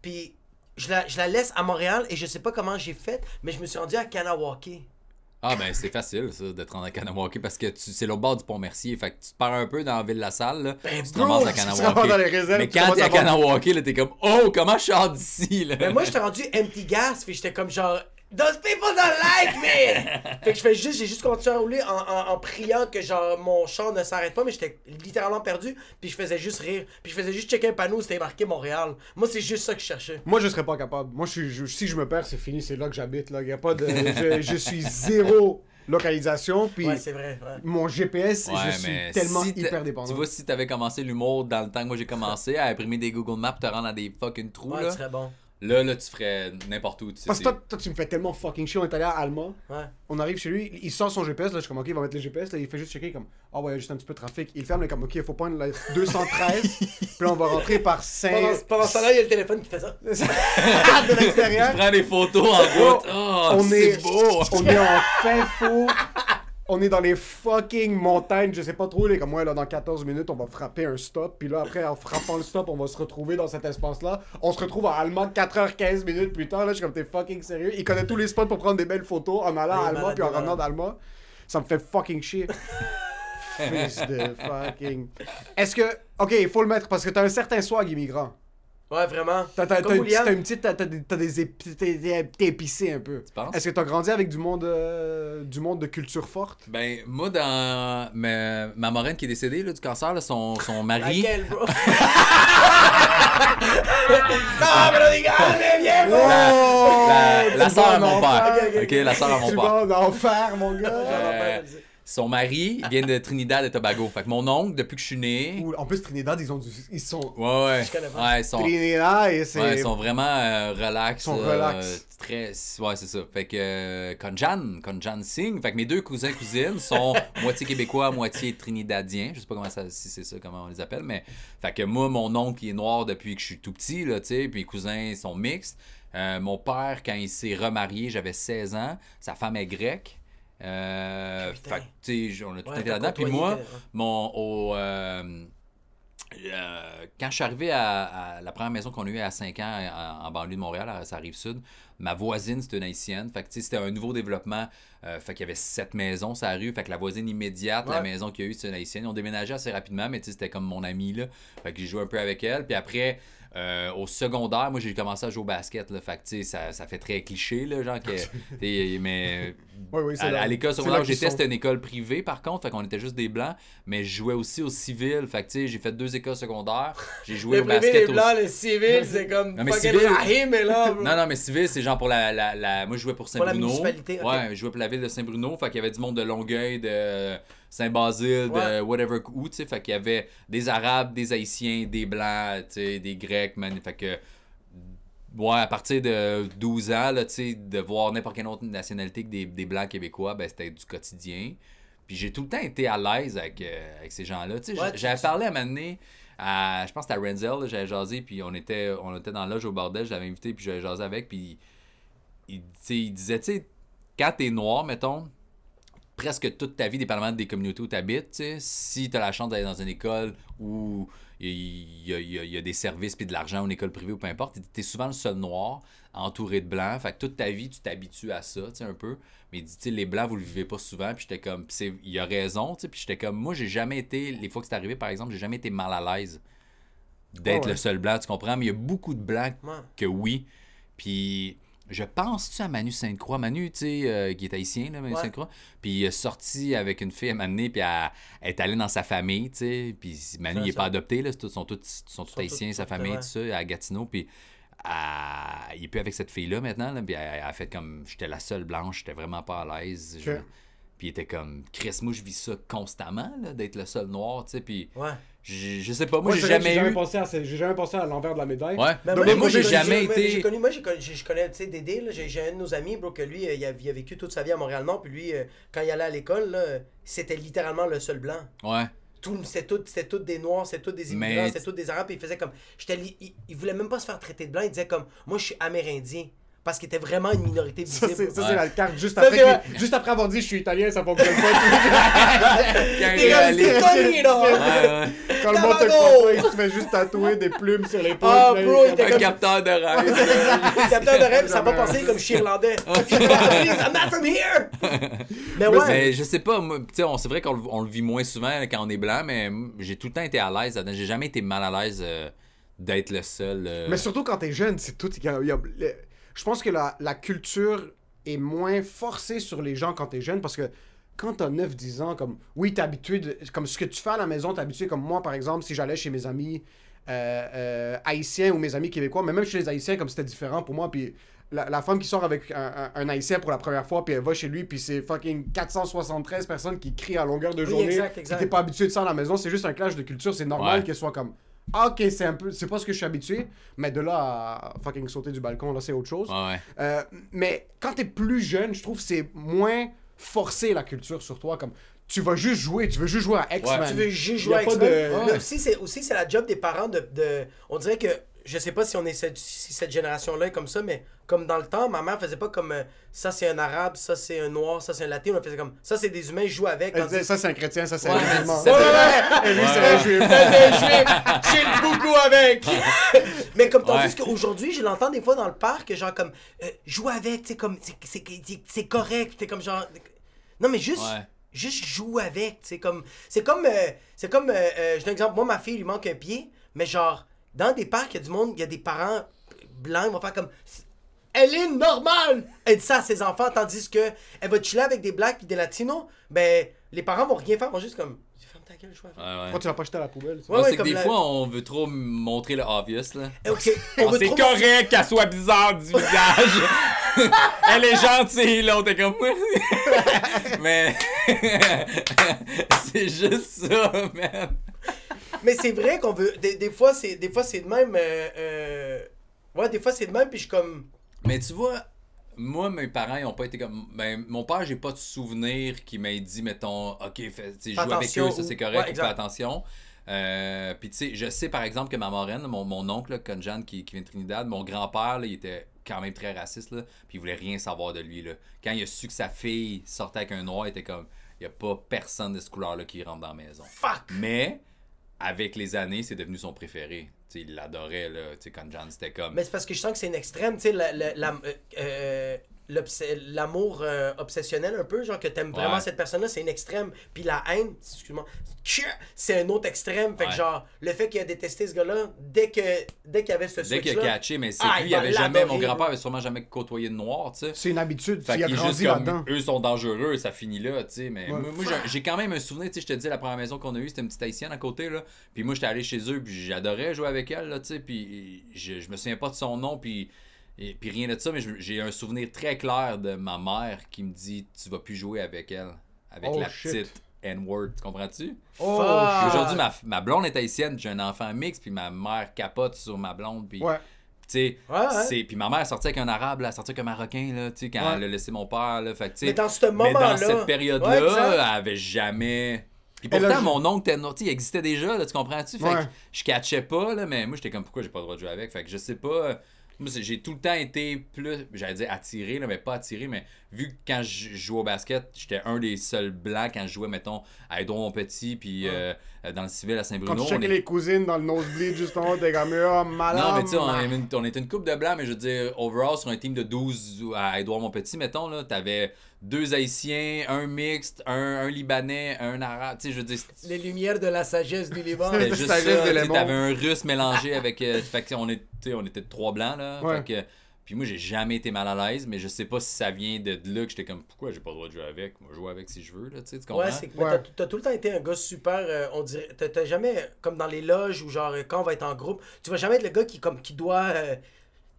B: Puis je la, je la laisse à Montréal et je sais pas comment j'ai fait, mais je me suis rendu à Kanawake.
D: Ah, ben c'est facile, ça, de te rendre à Kanawake parce que tu- c'est l'autre bord du pont Mercier. Fait que tu te pars un peu dans la ville La Salle, là.
B: Ben,
D: tu te ramasses à [laughs]
C: tu te
D: Kanawake.
C: ramasses dans les réserves,
D: Mais quand t'es à Kanawake, là, t'es comme, oh, comment je sors d'ici, là?
B: Mais moi, j'étais rendu empty gas, puis j'étais comme genre, Those people don't like me! [laughs] fait que je fais juste, j'ai juste continué à rouler en, en, en priant que genre mon char ne s'arrête pas, mais j'étais littéralement perdu, puis je faisais juste rire, puis je faisais juste checker un panneau où c'était marqué Montréal. Moi, c'est juste ça que je cherchais.
C: Moi, je serais pas capable. Moi, je si je me perds, c'est fini. C'est là que j'habite. Là. Y a pas de, je, je suis zéro localisation. Puis
B: Ouais, c'est vrai. Ouais.
C: mon GPS,
D: Ouais,
C: je suis tellement
D: si
C: hyper dépendant.
D: Tu vois, si t'avais commencé l'humour dans le temps que moi j'ai commencé à imprimer des Google Maps, te rendre dans des fucking trous,
B: Ouais,
D: là,
B: tu serais bon.
D: Là, là, tu ferais n'importe où. Tu sais,
C: Parce que toi, toi, tu me fais tellement fucking chier. On est allé à Alma.
B: Ouais.
C: On arrive chez lui. Il sort son GPS. Là, je suis comme, ok, il va mettre le GPS. Là, il fait juste checker. Comme, ah ouais, il y a juste un petit peu de trafic. Il ferme. Il est comme, ok, il faut prendre la 213. [laughs] puis là, on va rentrer par 5.
B: Pendant, pendant ce temps-là, il y a le téléphone qui fait ça.
C: de l'extérieur. [laughs]
D: Je prends des photos en route. Oh,
C: on
D: c'est
C: est,
D: beau.
C: on est en fin faux. On est dans les fucking montagnes, je sais pas trop, les comme moi là dans 14 minutes on va frapper un stop, puis là après en frappant le stop on va se retrouver dans cet espace là. On se retrouve à Allemand 4h15 minutes plus tard, là je suis comme t'es fucking sérieux? Il connaît tous les spots pour prendre des belles photos en allant à Allemand puis en revenant d'Allemand. Ça me fait fucking chier. [laughs] Fils de fucking. Est-ce que. Ok, il faut le mettre parce que t'as un certain swag immigrant.
B: Ouais, vraiment.
C: T'as une petite- t'as des. Épicé un peu.
D: penses?
C: Est-ce que t'as grandi avec du monde. euh, du monde de culture forte?
D: Ben, moi, dans ma, ma moraine qui est décédée là, du cancer, là, son, son mari.
B: Laquelle, bro? [laughs] non, mais là, les gars, allez, viens, bro!
D: La, la, la
C: tu vas
D: à mon père.
B: faire. Ok,
D: la sœur à mon
C: Tu
D: père.
C: vas en enfer, mon gars
D: Euh, son mari vient de Trinidad et Tobago. Fait que mon oncle, depuis que je suis né.
C: Ou- En plus, Trinidad, ils ont du. Ils sont.
D: Ouais, ouais. Ouais, ils sont,
C: Trinidad et c'est.
D: ouais, ils sont vraiment euh, relax.
C: Ils sont
D: euh,
C: relax.
D: très. Ouais, c'est ça. Fait que euh, Konjan, Konjan Singh. Fait que mes deux cousins cousines sont [laughs] moitié québécois, moitié trinidadiens. Je sais pas comment ça, si c'est ça, comment on les appelle, mais. Fait que moi, mon oncle, il est noir depuis que je suis tout petit, là, tu sais. Puis les cousins sont mixtes. Euh, mon père, quand il s'est remarié, j'avais 16 ans. Sa femme est grecque. Euh, fait que, tu sais, on a tout
B: Ouais,
D: été là-dedans. Puis moi, mon, au, euh, euh, quand je suis arrivé à, à la première maison qu'on a eue à 5 ans en, en banlieue de Montréal, à sa rive sud, ma voisine, c'était une haïtienne. Fait que, c'était un nouveau développement. Euh, fait qu'il y avait sept maisons sur la rue. Fait que la voisine immédiate, la maison qu'il y a eu, c'était une haïtienne. Ils ont déménagé assez rapidement, mais c'était comme mon amie, là. Fait que j'ai joué un peu avec elle. Puis après, euh, au secondaire, moi, j'ai commencé à jouer au basket, là. Fait que, tu sais, ça, ça fait très cliché, là, genre que... [laughs] mais... [laughs]
C: Oui, oui,
D: À, à l'école secondaire j'étais, c'était une école privée par contre, fait qu'on était juste des blancs, mais je jouais aussi au civil, fait que j'ai fait deux écoles secondaires, j'ai joué au
B: privé, les
D: basket
B: blancs, le civil, c'est comme
D: Non, mais civil-
B: est là.
D: Non, non, mais civil, c'est genre pour la, la, la- Moi, je jouais pour
B: Pour la
D: Saint-Bruno.
B: municipalité, ok.
D: Ouais, je jouais pour la ville de Saint-Bruno. Fait qu'il y avait du monde de Longueuil, de Saint-Basile, de whatever où, tu sais. Fait qu'il y avait des Arabes, des Haïtiens, des Blancs, tu sais, des Grecs, man. Fait que. Ouais, à partir de 12 ans, là, tu sais, de voir n'importe quelle autre nationalité que des, des Blancs québécois, ben, c'était du quotidien. Puis j'ai tout le temps été à l'aise avec, euh, avec ces gens-là. Tu sais,
B: Ouais,
D: j'avais parlé à un moment donné à, je pense que c'était à Renzel, j'avais jasé, puis on était, on était dans loge au bordel, je l'avais invité, puis j'avais jasé avec, puis il, il disait, tu sais, quand t'es noir, mettons, presque toute ta vie, dépendamment des communautés où tu habites, si tu as la chance d'aller dans une école où il y a, y y des services puis de l'argent ou une école privée ou peu importe, tu es souvent le seul noir entouré de blancs. Fait que toute ta vie, tu t'habitues à ça, tu sais, un peu. Mais dit, les blancs, vous le vivez pas souvent. Puis j'étais comme, il a raison, tu sais. Puis j'étais comme, moi, j'ai jamais été, les fois que c'est arrivé, par exemple, j'ai jamais été mal à l'aise d'être
C: ouais.
D: le seul blanc, tu comprends? Mais il y a beaucoup de blancs
B: Ouais.
D: que oui. Puis je pense-tu à Manu Sainte-Croix, Manu, tu sais, euh, qui est haïtien, là, Manu
B: Ouais.
D: Sainte-Croix. Puis il est sorti avec une fille à donné, puis elle, elle est allée dans sa famille, tu sais. Puis Manu, il est
B: ça.
D: pas adopté, là, tous- sont tous, sont tous haïtiens, sa famille, tout ça, à Gatineau. Puis elle- il est plus avec cette fille-là maintenant, là, puis elle, a fait comme, j'étais la seule blanche, j'étais vraiment pas à l'aise. Je-. Puis il était comme, Chris, moi, je vis ça constamment, là, d'être le seul noir, tu sais. Puis
B: Ouais.
D: Je, sais pas, moi,
C: Moi,
D: j'ai jamais eu.
C: pensé à ce- J'ai jamais pensé à l'envers de la médaille.
D: Ouais,
B: Ben,
D: mais moi, j'ai jamais
B: moi,
D: été.
B: J'ai connu, moi, j'ai connu- je connais, tu sais, Dédé, là, j'ai un de nos amis, bro, que lui, euh, il a, il a vécu toute sa vie à Montréal-Nord, puis lui, euh, quand il allait à l'école, c'était littéralement le seul blanc.
D: Ouais.
B: Tout, c'était tout, c'était tout des noirs, c'était tout des immigrants,
D: Mais-
B: c'était tout des arabes, puis il faisait comme, il, il voulait même pas se faire traiter de blanc, il disait comme, moi, je suis amérindien. Parce qu'il était vraiment une minorité
C: Ça,
B: visible.
C: c'est ça,
D: Ouais.
C: c'est la carte juste
B: Ça,
C: après, qu'il- juste après avoir dit je suis italien, ça fonctionne pas.
D: Quand
B: T'es
D: il est
B: comme,
D: allé-
B: t'es connu, là.
D: Ouais, ouais.
C: Quand le monde te
B: Tabago!
C: croit pas, il se fait juste tatouer des plumes sur l'épaule.
B: Ah,
C: puis là,
B: bro,
C: il
B: était
C: comme-
D: Un capteur de rêve.
B: Le capteur de rêve, ça va passer comme je suis irlandais. [laughs] I'm not from here! [laughs] Mais ouais.
D: Mais je sais pas, moi, tu sais, c'est vrai qu'on le, vit moins souvent quand on est blanc, mais j'ai tout le temps été à l'aise. J'ai jamais été mal à l'aise euh, d'être le seul. euh,
C: Mais surtout quand t'es jeune, c'est tout. y a- y a- je pense que la, la culture est moins forcée sur les gens quand t'es jeune parce que quand t'as 9-10 ans, comme oui, t'es habitué, de, comme ce que tu fais à la maison, t'es habitué, comme moi par exemple, si j'allais chez mes amis euh, euh, haïtiens ou mes amis québécois, mais même chez les haïtiens, comme c'était différent pour moi, puis la, la femme qui sort avec un, un- un haïtien pour la première fois, puis elle va chez lui, puis c'est fucking 473 personnes qui crient à longueur de
B: Oui,
C: journée,
B: exact,
C: puis
B: exact.
C: t'es pas habitué de ça à la maison, c'est juste un clash de culture, c'est normal
D: Ouais.
C: qu'elle soit comme ok, c'est un peu, c'est pas ce que je suis habitué, mais de là à fucking sauter du balcon, là, c'est autre chose.
D: Ouais, ouais.
C: Euh, mais quand t'es plus jeune, je trouve que c'est moins forcé la culture sur toi. Comme tu vas juste jouer, tu veux juste jouer à X-Men.
B: Tu veux juste jouer ça.
C: de-
B: Mais aussi, c'est aussi c'est la job des parents de, de- On dirait que. Je sais pas si on est cette, si cette génération-là est comme ça, mais comme dans le temps, ma mère faisait pas comme euh, ça c'est un arabe, ça c'est un noir, ça c'est un latin. On faisait comme ça c'est des humains, joue avec.
C: Elle disait, ça c'est un chrétien, ça c'est
D: Ouais,
C: un musulman. Ouais, ouais, ouais. Et lui c'est un juif.
B: C'est un juif, chill beaucoup avec. [laughs] mais comme tandis
D: Ouais.
B: qu'aujourd'hui, je l'entends des fois dans le parc, genre comme euh, joue avec, tu sais, comme c'est- c'est c'est- c'est correct, t'es comme genre. Non, mais juste.
D: Ouais.
B: Juste joue avec, c'est comme c'est comme euh, c'est comme euh, euh, je donne un exemple, moi ma fille il lui manque un pied, mais genre dans des parcs, il y a du monde, il y a des parents blancs, ils vont faire comme elle est normale. Elle dit ça à ses enfants tandis que elle va chiller avec des blacks et des latinos, ben les parents vont rien faire, vont juste comme ferme ta gueule, joue avec.
D: Ouais, ouais.
C: Pourquoi tu l'as pas jeté à la poubelle?
B: Ouais,
D: c'est que des
B: la-
D: fois, on veut trop montrer le obvious, là.
B: Eh, ok, on veut
D: c'est
B: trop-
D: correct qu'elle soit bizarre du visage. [laughs] Elle est gentille, l'autre est comme. Mais. [laughs] c'est juste ça, man.
B: Mais c'est vrai qu'on veut des, des fois c'est des fois c'est de même euh, euh, ouais, des fois c'est de même puis je suis comme
D: Mais tu vois, moi, mes parents, ils ont pas été comme. Ben, mon père, j'ai pas de souvenir qui m'ait dit, mettons, OK, fais, joue avec eux, ça c'est
B: Ouais,
D: correct, ou fais attention. Euh, Puis tu sais, je sais par exemple que ma moraine, mon, mon oncle, Conjan, qui, qui vient de Trinidad, mon grand-père, il était quand même très raciste, là, puis il voulait rien savoir de lui. Là. Quand il a su que sa fille sortait avec un noir, il était comme, il y a pas personne de ce couleur-là qui rentre dans la maison.
B: fuck.
D: Mais, avec les années, c'est devenu son préféré. Tu sais, il l'adorait, là. Tu sais, Conjan, c'était comme.
B: Mais c'est parce que je sens que c'est une extrême, tu sais, la- euh, euh, l'amour euh, obsessionnel un peu, genre que t'aimes vraiment
D: Ouais.
B: cette personne-là, c'est une extrême. Puis la haine, excuse-moi, c'est un autre extrême. Fait que genre, le fait qu'il a détesté ce gars-là, dès que dès qu'il y avait ce
D: Dès qu'il a catché, mais c'est
B: Ah,
D: lui,
B: il
D: il
B: va
D: avait jamais. Mon grand-père avait sûrement jamais côtoyé de noir, tu sais.
C: C'est une habitude.
D: Fait
C: il a
D: qu'il est
C: grandi
D: juste comme,
C: là-dedans.
D: eux sont dangereux, ça finit là, tu sais. Mais
C: Ouais.
D: moi, moi, j'ai- j'ai quand même un souvenir, tu sais, je te dis, la première maison qu'on a eue, c'était une petite haïtienne à côté, là. Puis moi, j'étais allé chez eux, puis j'adorais jouer avec elle, là, tu sais. Puis je, je me souviens pas de son nom, puis, et, puis rien de ça, mais j'ai un souvenir très clair de ma mère qui me dit, tu vas plus jouer avec elle, avec
C: Oh,
D: la
C: shit.
D: petite N-word, tu comprends-tu?
C: Oh.
D: Aujourd'hui, ma, ma blonde est haïtienne, j'ai un enfant mix, puis ma mère capote sur ma blonde, puis...
C: Ouais.
D: Tu sais,
B: Ouais, ouais.
D: c'est puis ma mère est sortie avec un arabe, là, sortie avec un marocain là, tu sais quand
C: Ouais.
D: elle a laissé mon père là, fait que tu sais
B: Mais dans ce
D: mais
B: moment-là.
D: dans cette période-là, elle avait jamais. Puis
C: a
D: pourtant,
C: ju-
D: mon oncle il existait déjà, là, tu comprends-tu? Fait
C: Ouais.
D: que je catchais pas, là, mais moi, j'étais comme, pourquoi j'ai pas le droit de jouer avec? Fait que je sais pas. J'ai tout le temps été plus, j'allais dire attiré, là, mais pas attiré, mais vu que quand je jouais au basket, j'étais un des seuls blancs quand je jouais, mettons, à Edouard mon petit, puis euh, euh, dans le civil à
C: Quand
D: Saint-Bruno.
C: tu
D: on est-
C: les cousines dans le nosebleed juste en haut, t'es comme, oh, malade.
D: non, mais tu sais, on, est une- on était une coupe de blancs, mais je veux dire, overall, sur un team de 12 à Edouard Montpetit, mettons, là, t'avais deux Haïtiens, un mixte, un, un Libanais, un Arabe. Tu sais, je c'était
B: Les lumières de la sagesse du Liban.
C: C'est- [laughs]
D: juste
C: Ça
D: ça.
C: de.
D: T'avais un Russe mélangé avec. euh, fait que, on, est, sais, on était trois blancs, là.
C: Ouais.
D: Fait que, puis moi, j'ai jamais été mal à l'aise, mais je sais pas si ça vient de là que j'étais comme, pourquoi j'ai pas le droit de jouer avec? Moi, jouer avec si je veux, là, tu sais, tu comprends?
B: Ouais, c'est que
C: Ouais.
B: t'as- t'as tout le temps été un gars super, euh, on dirait, t'as t'as jamais, comme dans les loges ou genre euh, quand on va être en groupe, tu vas jamais être le gars qui comme qui doit, euh,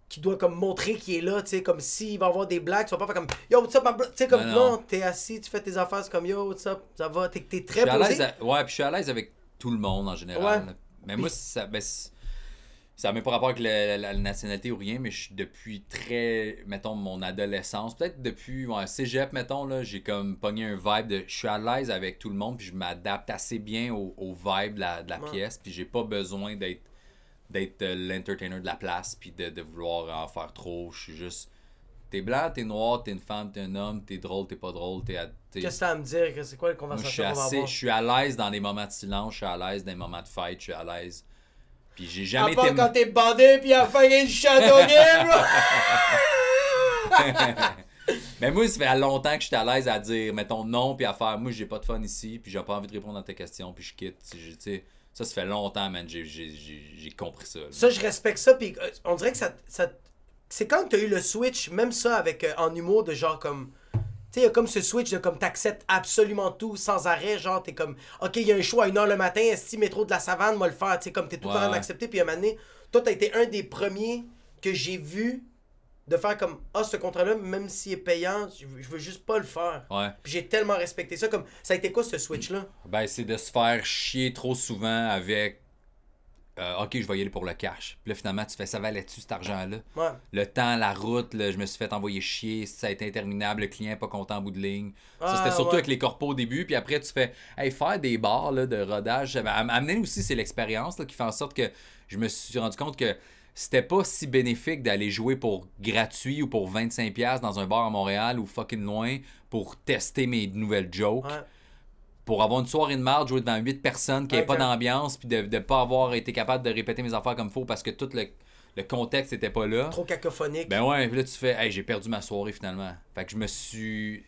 B: qui doit comme montrer qu'il est là, tu sais, comme s'il va avoir des blagues, tu vas pas faire comme Yo, what's up, bro? Tu sais, comme
D: Non,
B: non,
D: non.
B: t'es assis, tu fais tes affaires, c'est comme Yo, what's up, ça va, t'es t'es
D: Je
B: très posé.
D: à- Ouais, puis je suis à l'aise avec tout le monde en général.
B: Ouais.
D: Mais moi, ça ben, ça n'a même pas rapport avec la, la- la nationalité ou rien, mais je suis depuis très, mettons, mon adolescence, peut-être depuis ouais, cégep, mettons, là, j'ai comme pogné un vibe de. Je suis à l'aise avec tout le monde, puis je m'adapte assez bien au, au vibe de la, de la
B: Ouais.
D: pièce, puis j'ai pas besoin d'être d'être euh, l'entertainer de la place, puis de, de vouloir en faire trop. Je suis juste. T'es blanc, t'es noir, t'es une femme, t'es un homme, t'es drôle, t'es pas drôle, t'es. à-
B: Qu'est-ce que t'as à me dire? C'est quoi
D: suis
B: conversation qu'on va avoir?
D: Je suis à l'aise dans des moments de silence, je suis à l'aise dans des moments de fight, je suis à l'aise. Puis j'ai
B: À
D: jamais
B: part
D: été.
B: quand t'es bandé pis à une Shadow Game!
D: Mais moi, ça fait longtemps que je suis à l'aise à dire, mettons non, puis à faire, moi, j'ai pas de fun ici, puis j'ai pas envie de répondre à tes questions, puis je quitte. Tu sais, ça, ça fait longtemps, man, j'ai- compris ça. là.
B: Ça, je respecte ça, pis euh, on dirait que ça. ça c'est quand t'as eu le switch, même ça avec euh, en humour, de genre comme. Tu sais, il y a comme ce switch de comme t'acceptes absolument tout sans arrêt. Genre, t'es comme, ok, il y a un show à 1h le matin, est métro de la savane, moi le faire. Tu sais, comme t'es tout le temps d'accepter. Puis à un moment donné, toi, t'as été un des premiers que j'ai vu de faire comme, ah, ce contrat-là, même s'il est payant, je veux, je veux juste pas le faire.
D: Ouais.
B: Puis j'ai tellement respecté ça. Comme, ça a été quoi ce switch-là?
D: Ben, c'est de se faire chier trop souvent avec. euh, ok, je vais y aller pour le cash. Puis là, finalement, tu fais ça valait-tu cet argent-là?
B: Ouais.
D: Le temps, la route, là, je me suis fait envoyer chier, ça a été interminable, le client pas content en bout de ligne. ça,
B: Ah,
D: c'était surtout
B: ouais.
D: avec les corpos au début, puis après, tu fais, hey, faire des bars là, de rodage. Ben, am- amener aussi, c'est l'expérience là, qui fait en sorte que je me suis rendu compte que c'était pas si bénéfique d'aller jouer pour gratuit ou pour 25$ dans un bar à Montréal ou fucking loin pour tester mes nouvelles jokes
B: Ouais.
D: pour avoir une soirée de marde, jouer devant 8 personnes, qui n'avaient pas d'ambiance, puis de ne pas avoir été capable de répéter mes affaires comme faut parce que tout le, le contexte n'était pas là.
B: Trop cacophonique.
D: Ben ouais, puis là tu fais, hey, j'ai perdu ma soirée finalement. Fait que je me suis.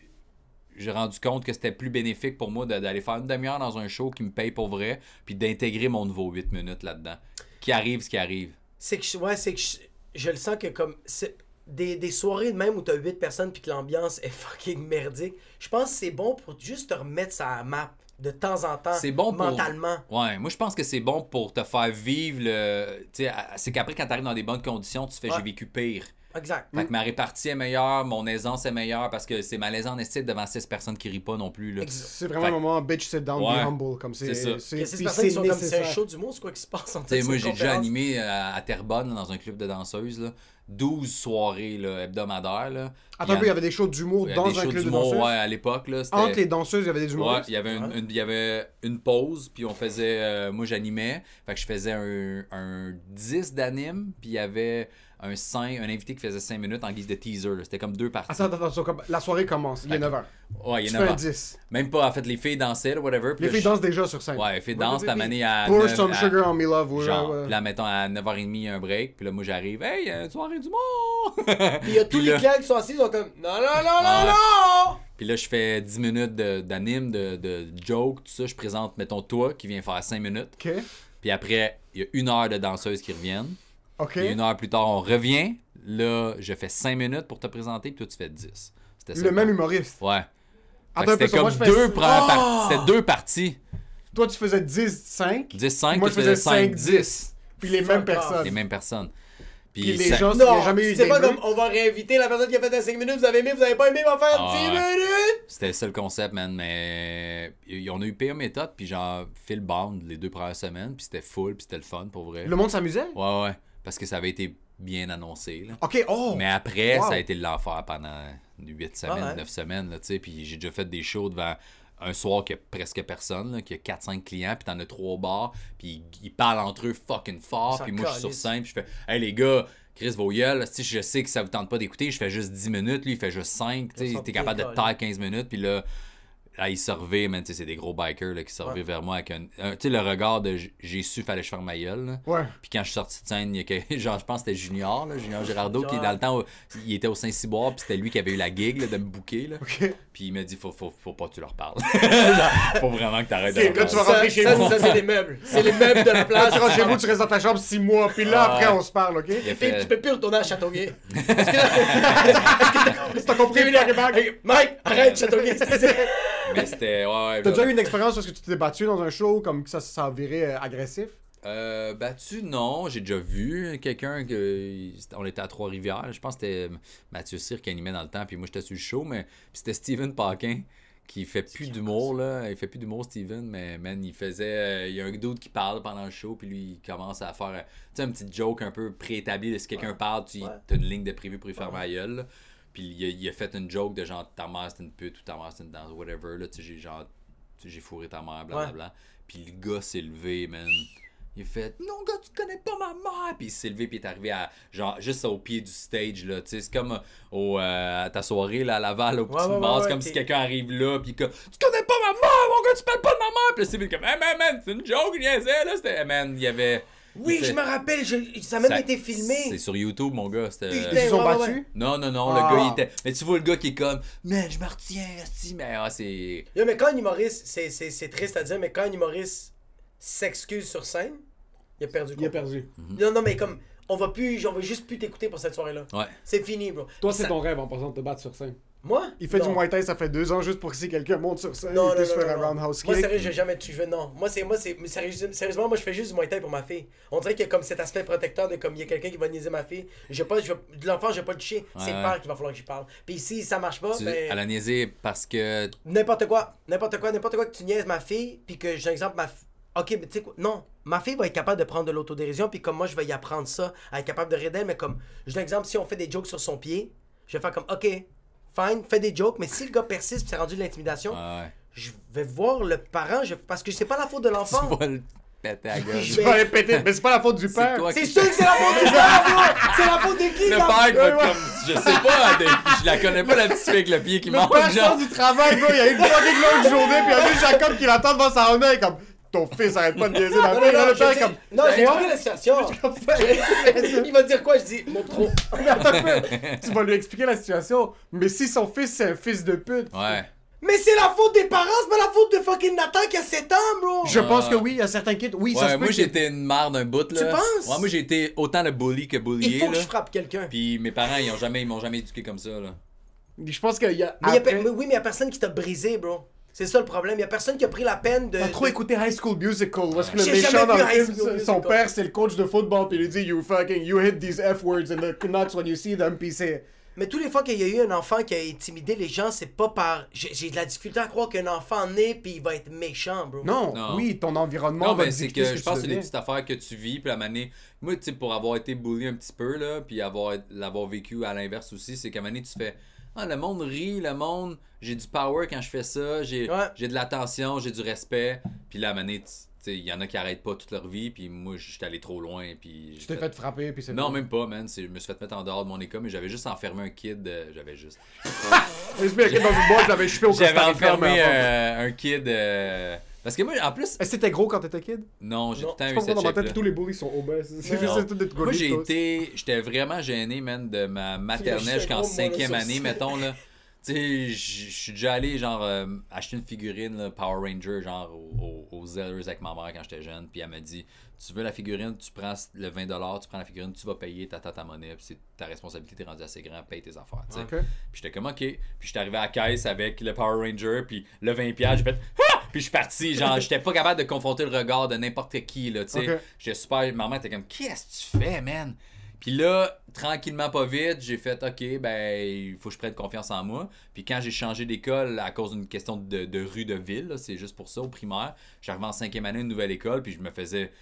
D: J'ai rendu compte que c'était plus bénéfique pour moi d'aller faire une demi-heure dans un show qui me paye pour vrai, puis d'intégrer mon nouveau 8 minutes là-dedans. Qui arrive ce qui arrive.
B: C'est que, je- ouais, c'est que je, je le sens que comme c'est des, des soirées de même où t'as 8 personnes puis que l'ambiance est [laughs] fucking merdique, je pense que c'est bon pour juste te remettre sa map de temps en temps
D: C'est bon pour-
B: mentalement.
D: Ouais, moi je pense que c'est bon pour te faire vivre le. Tu sais, à- c'est qu'après, quand t'arrives dans des bonnes conditions, tu fais
B: Ouais.
D: j'ai vécu pire.
B: Exact.
D: Fait que ma répartie est meilleure, mon aisance est meilleure parce que c'est malaisant en estime devant 6 personnes qui rient pas non plus.
C: C'est vraiment
D: Fait-
C: un moment bitch sit down,
D: Ouais.
C: be humble. Comme c'est,
D: C'est ça.
B: Il y a ces
C: puis
B: personnes qui sont comme c'est un show d'humour, c'est quoi qui se passe en
D: moi, j'ai déjà animé à, à Terrebonne, dans un club de danseuses, là, 12 soirées là, hebdomadaires. Là.
C: Attends un peu, il y avait des shows d'humour
D: il y
C: dans
D: des
C: un club de danseuses.
D: ouais, à l'époque.
C: Entre les danseuses, il y avait des
D: Ouais,
C: humoristes.
D: il y avait une,
B: Ouais.
D: une- il y avait une pause, puis on faisait. euh, moi, j'animais. Fait que je faisais un, un 10 d'anime, puis il y avait un 5, un invité qui faisait 5 minutes en guise de teaser. là. C'était comme deux parties.
C: Attends, attends, la soirée commence, il est
D: Ok.
C: 9h.
D: ouais, il a
C: un 10.
D: Même pas, en fait, les filles dansaient, là, whatever.
C: Les
D: là,
C: filles
D: je-
C: dansent déjà sur scène.
D: Ouais, les filles dansent, t'as mané à.
C: Pour
D: 9
C: some
D: à-
C: sugar on me love.
D: Genre, là, mettons, à 9h30, il y a un break. Puis là, moi, j'arrive. Hey, il y a une soirée du monde! [laughs]
B: Puis il y a tous les clients qui sont assis, ils sont comme non, non, non, non, non!
D: Puis là, je fais 10 minutes de- d'anime, de, de, joke, tout ça. Je présente, mettons, toi qui viens faire 5 minutes.
C: Ok,
D: Puis après, il y a une heure de danseuses qui reviennent. Puis une heure plus tard, on revient. Là, je fais 5 minutes pour te présenter, puis toi, tu fais 10. C'était ça.
C: Le même humoriste.
D: Ouais. C'était
C: moi,
D: comme
C: fais-
D: deux, premières
C: Oh!
D: par- c'était deux parties.
C: Toi, tu faisais 10, 5.
D: 10, 5,
C: Moi, je
D: tu faisais
C: faisais
D: 5,
C: 5,
D: 10.
C: 10. Puis les mêmes personnes.
D: Les mêmes personnes. Puis,
C: Puis les
D: ça-
C: gens,
B: Non,
C: jamais eu
B: c'est pas comme on va réinviter la personne qui a fait un 5 minutes, vous avez aimé, vous avez pas aimé, on va faire
D: Ah,
B: 10
D: ouais.
B: minutes!
D: C'était ça le concept, man. Mais y- on a eu PA méthode, puis genre Phil Bound les deux premières semaines, puis c'était full, puis c'était le fun pour vrai.
C: Le monde s'amusait?
D: Ouais, ouais. Parce que ça avait été bien annoncé. Là.
C: Ok, oh!
D: Mais après,
C: Wow.
D: ça a été l'enfer pendant 8 semaines,
B: Ah ouais.
D: 9 semaines, là, tu sais. Puis j'ai déjà fait des shows devant un soir qu'il y a presque personne, là, qu'il y a 4-5 clients, puis t'en as 3 bars, puis ils, ils parlent entre eux fucking fort,
B: Ça
D: puis moi je suis sur scène, puis je fais Hey les gars, Chris Voyelle, si je sais que ça vous tente pas d'écouter, je fais juste 10 minutes, lui il fait juste 5, tu t'es capable de taire 15 minutes, puis là. Là, il se revient, man, tu sais, c'est des gros bikers là, qui se revirent vers moi avec un. un- tu sais, le regard de j'ai su, fallait que je ferme ma gueule. là.
C: Ouais.
D: Puis quand je suis sorti de scène, il y a que- [laughs] genre, je pense que c'était Junior, là, Junior Girardeau, qui dans le temps, où il était au Saint-Cyboire, puis c'était lui qui avait eu la gig là, de me. Là.
C: Ok.
D: Puis il m'a dit, faut, faut, faut pas que tu leur parles. [laughs] Genre, faut vraiment que t'arrêtes de
C: C'est
D: leur
C: quand tu vas rentrer
B: Ça,
C: chez
B: ça,
C: vous.
B: ça, c'est les meubles. C'est les meubles de la [laughs] place.
C: tu rentres chez vous, tu restes dans ta chambre 6 mois, puis là,
D: Ah
C: après, on se parle, ok?
B: Puis
D: fait-
B: tu peux plus retourner à Châteauguay.
C: T'as compris, Pierre Hébert?
B: Hey, Mike, arrête Châteauguay.
D: Mais c'était, ouais, ouais.
C: T'as déjà eu une expérience parce que tu t'es battu dans un show, comme que ça, ça viré euh, agressif?
D: Euh, battu, non. J'ai déjà vu quelqu'un que. On était à Trois-Rivières. Je pense que c'était Mathieu Cyr qui animait dans le temps, puis moi j'étais sur le show, mais c'était Steven Paquin qui fait plus d'humour, là. Il fait plus d'humour, Steven, mais man, il faisait. euh, il y a un dude qui parle pendant le show, puis lui, il commence à faire. euh, Tu sais, un petit joke un peu préétabli de si quelqu'un parle, tu
B: Ouais.
D: as une ligne de prévu pour y faire ma gueule, là. Puis il a, il a fait une joke de genre ta mère c'est une pute ou ta mère c'est une danse, whatever, là. Tu sais, j'ai genre. J'ai fourré ta mère, blablabla. Puis le gars s'est levé, man. Il a fait Non, gars, tu connais pas ma mère. Puis il s'est levé, puis il est arrivé à, genre, juste au pied du stage, là. Tu sais, c'est comme au, euh, à ta soirée, là, à Laval, au petit
B: ouais, ouais, ouais,
D: comme si quelqu'un arrive là, puis que Tu connais pas ma mère, mon gars, tu parles pas de ma mère. Puis c'est comme Hey, man, man, c'est une joke, il niaisait, là. C'était, man, il y avait.
B: Oui, je me rappelle, je- ça a même
D: ça-
B: été filmé.
D: C'est sur YouTube, mon gars. C'était.
B: Putain.
C: Ils se sont battus?
B: ouais.
D: Non, non, non,
C: Ah.
D: le gars, il était. Mais tu vois le gars qui est comme, man, je me retiens, si, mais ah, c'est.
B: Yo, mais quand un humoriste, c'est- c'est c'est triste à dire, mais quand un humoriste s'excuse sur scène, il a perdu.
C: Il a perdu.
B: Non, non, mais comme, on va plus, on va juste plus t'écouter pour cette soirée-là.
D: Ouais.
B: C'est fini, bro.
C: Toi, c'est
B: ça-
C: ton rêve en passant de te battre sur scène.
B: Moi?
C: Il fait
B: Non.
C: du Muay Thai, ça fait deux ans juste pour que si quelqu'un monte sur scène,
B: Non,
C: il
B: non,
C: puisse faire
B: non,
C: un
B: non.
C: roundhouse
B: Moi,
C: kick.
B: sérieux, j'ai jamais tu veux non. Moi, c'est moi c'est sérieusement, moi je fais juste du Muay Thai pour ma fille. On dirait qu'il y a comme cet aspect protecteur de comme il y a quelqu'un qui va niaiser ma fille. J'ai pas je l'enfant, je vais pas le toucher. c'est le
D: ouais.
B: père qu'il va falloir que j'y parle. Puis si ça marche pas,
D: Tu-
B: ben
D: Elle a niaisé parce que.
B: n'importe quoi, n'importe quoi, n'importe quoi que tu niaises ma fille, puis que j'ai un exemple ma fi- OK, mais tu sais quoi Non, ma fille va être capable de prendre de l'autodérision puis comme moi je vais y apprendre ça, à être capable de rire d'elle, mais comme j'ai un exemple si on fait des jokes sur son pied, je vais faire comme OK, fine, fais des jokes, mais si le gars persiste puis c'est rendu de l'intimidation,
D: Ouais, ouais.
B: je vais voir le parent je- parce que c'est pas la faute de [laughs] l'enfant.
D: Tu vas le péter à gueule.
B: Je
C: vas aller péter, mais c'est pas la faute du père.
B: C'est
D: qui-
B: sûr que c'est la faute du père! C'est la faute de qui,
D: Le
B: là?
D: père va
C: Ouais, ouais.
D: comme. Je sais pas, de- je la connais pas la petite fille avec le pied qui
C: Le
D: mange,
C: père sort du travail, bro, il y a une fucking longue journée, puis il y a juste Jacob qui l'attend devant sa comme ton fils arrête pas de niaiser la
B: Non,
C: fille.
B: non, non,
C: le
B: je
C: comme
B: non, j'ai expliqué la situation. [laughs] Il va dire quoi? Je dis, mon trop. [laughs]
C: tu vas lui expliquer la situation. Mais si son fils c'est un fils de pute,
D: Ouais.
B: Mais c'est la faute des parents, c'est pas la faute de fucking Nathan qui a 7 ans, bro!
C: je pense que oui, il y a certains kids. Oui, ça se
D: moi j'étais une mare d'un bout là.
B: Tu penses?
D: Ouais, moi j'ai été autant le bully que
B: Il
D: bullié
B: faut que je frappe quelqu'un.
D: Puis mes parents ils ont jamais ils m'ont jamais éduqué comme ça là.
C: Je pense qu'il y a.
B: Mais, y a
C: après-
B: pe- mais oui, mais y a personne qui t'a brisé, bro. C'est ça le problème. Y a personne qui a pris la peine de.
C: T'as trop
B: de-
C: écouté High School Musical, est-ce que le méchant dans le film, son père c'est le coach de football, puis il lui dit You fucking, you hit these F words in the Canucks when you see them, puis c'est.
B: Mais tous les fois qu'il y a eu un enfant qui a intimidé les gens, c'est pas par. J'ai de la difficulté à croire qu'un enfant naît puis il va être méchant, bro.
C: Non,
D: Non.
C: oui, ton environnement
D: Non,
C: va te
D: c'est que
C: ce
D: je pense que c'est des petites affaires que tu vis, puis la manière. Moi, tu sais, pour avoir été bully un petit peu, là, puis avoir, l'avoir vécu à l'inverse aussi, c'est qu'à donné, tu fais. Ah, le monde rit, le monde. J'ai du power quand je fais ça, j'ai
B: Ouais.
D: de l'attention, j'ai du respect. Puis là, à il y en a qui arrêtent pas toute leur vie, puis moi, j'étais allé trop loin, puis.
C: Tu t'es fait frapper, puis c'est
D: Non, même pas, man. Je me suis fait mettre en dehors de mon école, mais j'avais juste enfermé un kid. euh, j'avais juste. [laughs]
C: J'avais
D: enfermé euh, un kid. euh, Parce que moi, en plus.
C: Est-ce que t'étais gros quand t'étais kid?
D: Non, j'ai tout le temps
C: Je
D: eu
C: pense que
D: cette
C: dans ma tête, tous les bullies sont obèses. [laughs] C'est juste tout
D: Moi, j'ai été. J'étais vraiment gêné, man, de ma [laughs] maternelle jusqu'en cinquième année, mettons, là. Tu sais, je suis déjà allé, genre, euh, acheter une figurine, là, Power Ranger, genre, au- au- aux Zellers avec ma mère quand j'étais jeune. Puis elle m'a dit Tu veux la figurine, tu prends le 20$, tu prends la figurine, tu vas payer, ta ta monnaie, puis c'est ta responsabilité, t'es rendu assez grand, paye tes affaires, tu sais.
C: Ok.
D: Puis j'étais comme, OK. Puis j'étais arrivé à la caisse avec le Power Ranger, puis le 20$, j'ai fait, [laughs] ah! Puis je suis parti. Genre, j'étais pas capable de confronter le regard de n'importe qui, là, tu sais.
C: Ok.
D: J'étais super. Ma mère était comme, qu'est-ce que tu fais, man? Puis là, tranquillement, pas vite, j'ai fait, OK, ben, il faut que je prenne confiance en moi. Puis quand j'ai changé d'école à cause d'une question de, de rue de ville, c'est juste pour ça, au primaire, j'arrivais en cinquième année, une nouvelle école, puis je me faisais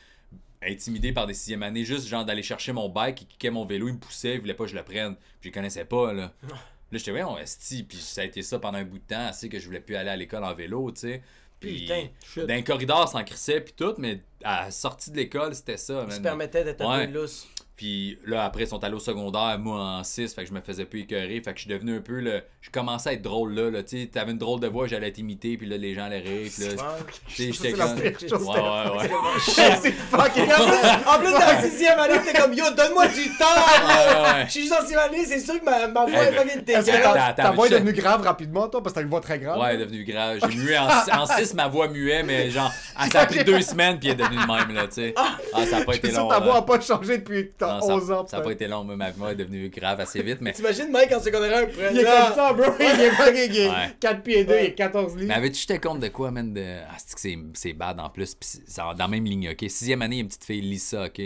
D: intimider par des sixième années, juste genre d'aller chercher mon bike, il kickait mon vélo, il me poussait, il voulait pas que je le prenne. Puis je les connaissais pas, là. Là, j'étais, ouais, on esti. Puis ça a été ça pendant un bout de temps, assez que je voulais plus aller à l'école en vélo, tu sais.
B: Putain, shit.
D: dans les corridors, ça en crissait, puis tout, mais à la sortie de l'école, c'était ça.
B: Il se permettait d'être un peu lousse.
D: Puis là, après, ils sont allés au secondaire, moi en 6, fait que je me faisais plus écœurer. Fait que je suis devenu un peu le. Je commençais à être drôle là, là. Tu sais, t'avais une drôle de voix, j'allais t'imiter, puis là, les gens allaient rire. Puis là, tu sais, j'étais comme. Ouais, ouais, ouais.
C: c'est [laughs] fucking
B: en plus, dans la sixième année, t'es comme yo, donne-moi du temps! Je suis juste en sixième année, c'est sûr que ma, ma voix
D: Eh
B: est
D: ben,
B: fucking dégueulasse.
C: Ta, voix est devenue grave rapidement, toi, parce que t'as une voix très grave?
D: Ouais, elle est devenue grave. J'ai mué en 6, ma voix muait, mais genre, [laughs] ah, ça a pris deux semaines, puis elle est devenue de même, là, tu sais. Ah, ça a pas été long.
C: que ta voix a pas changé depuis
D: Non, ça-
C: 11 ans.
D: Ça a pas été long, moi, ma voix est devenue grave assez vite, mais.
B: T'imagines Mike en secondaire 1 prend
C: Il est comme ça, bro. Il est est
D: Ouais.
C: 4 pieds 2, il est 14 livres.
D: Mais avais-tu jeté compte de quoi, man? De... Ah, c'est que c'est- bad en plus. Puis dans la même ligne, ok? Sixième année, il y a une petite fille, Lisa, ok?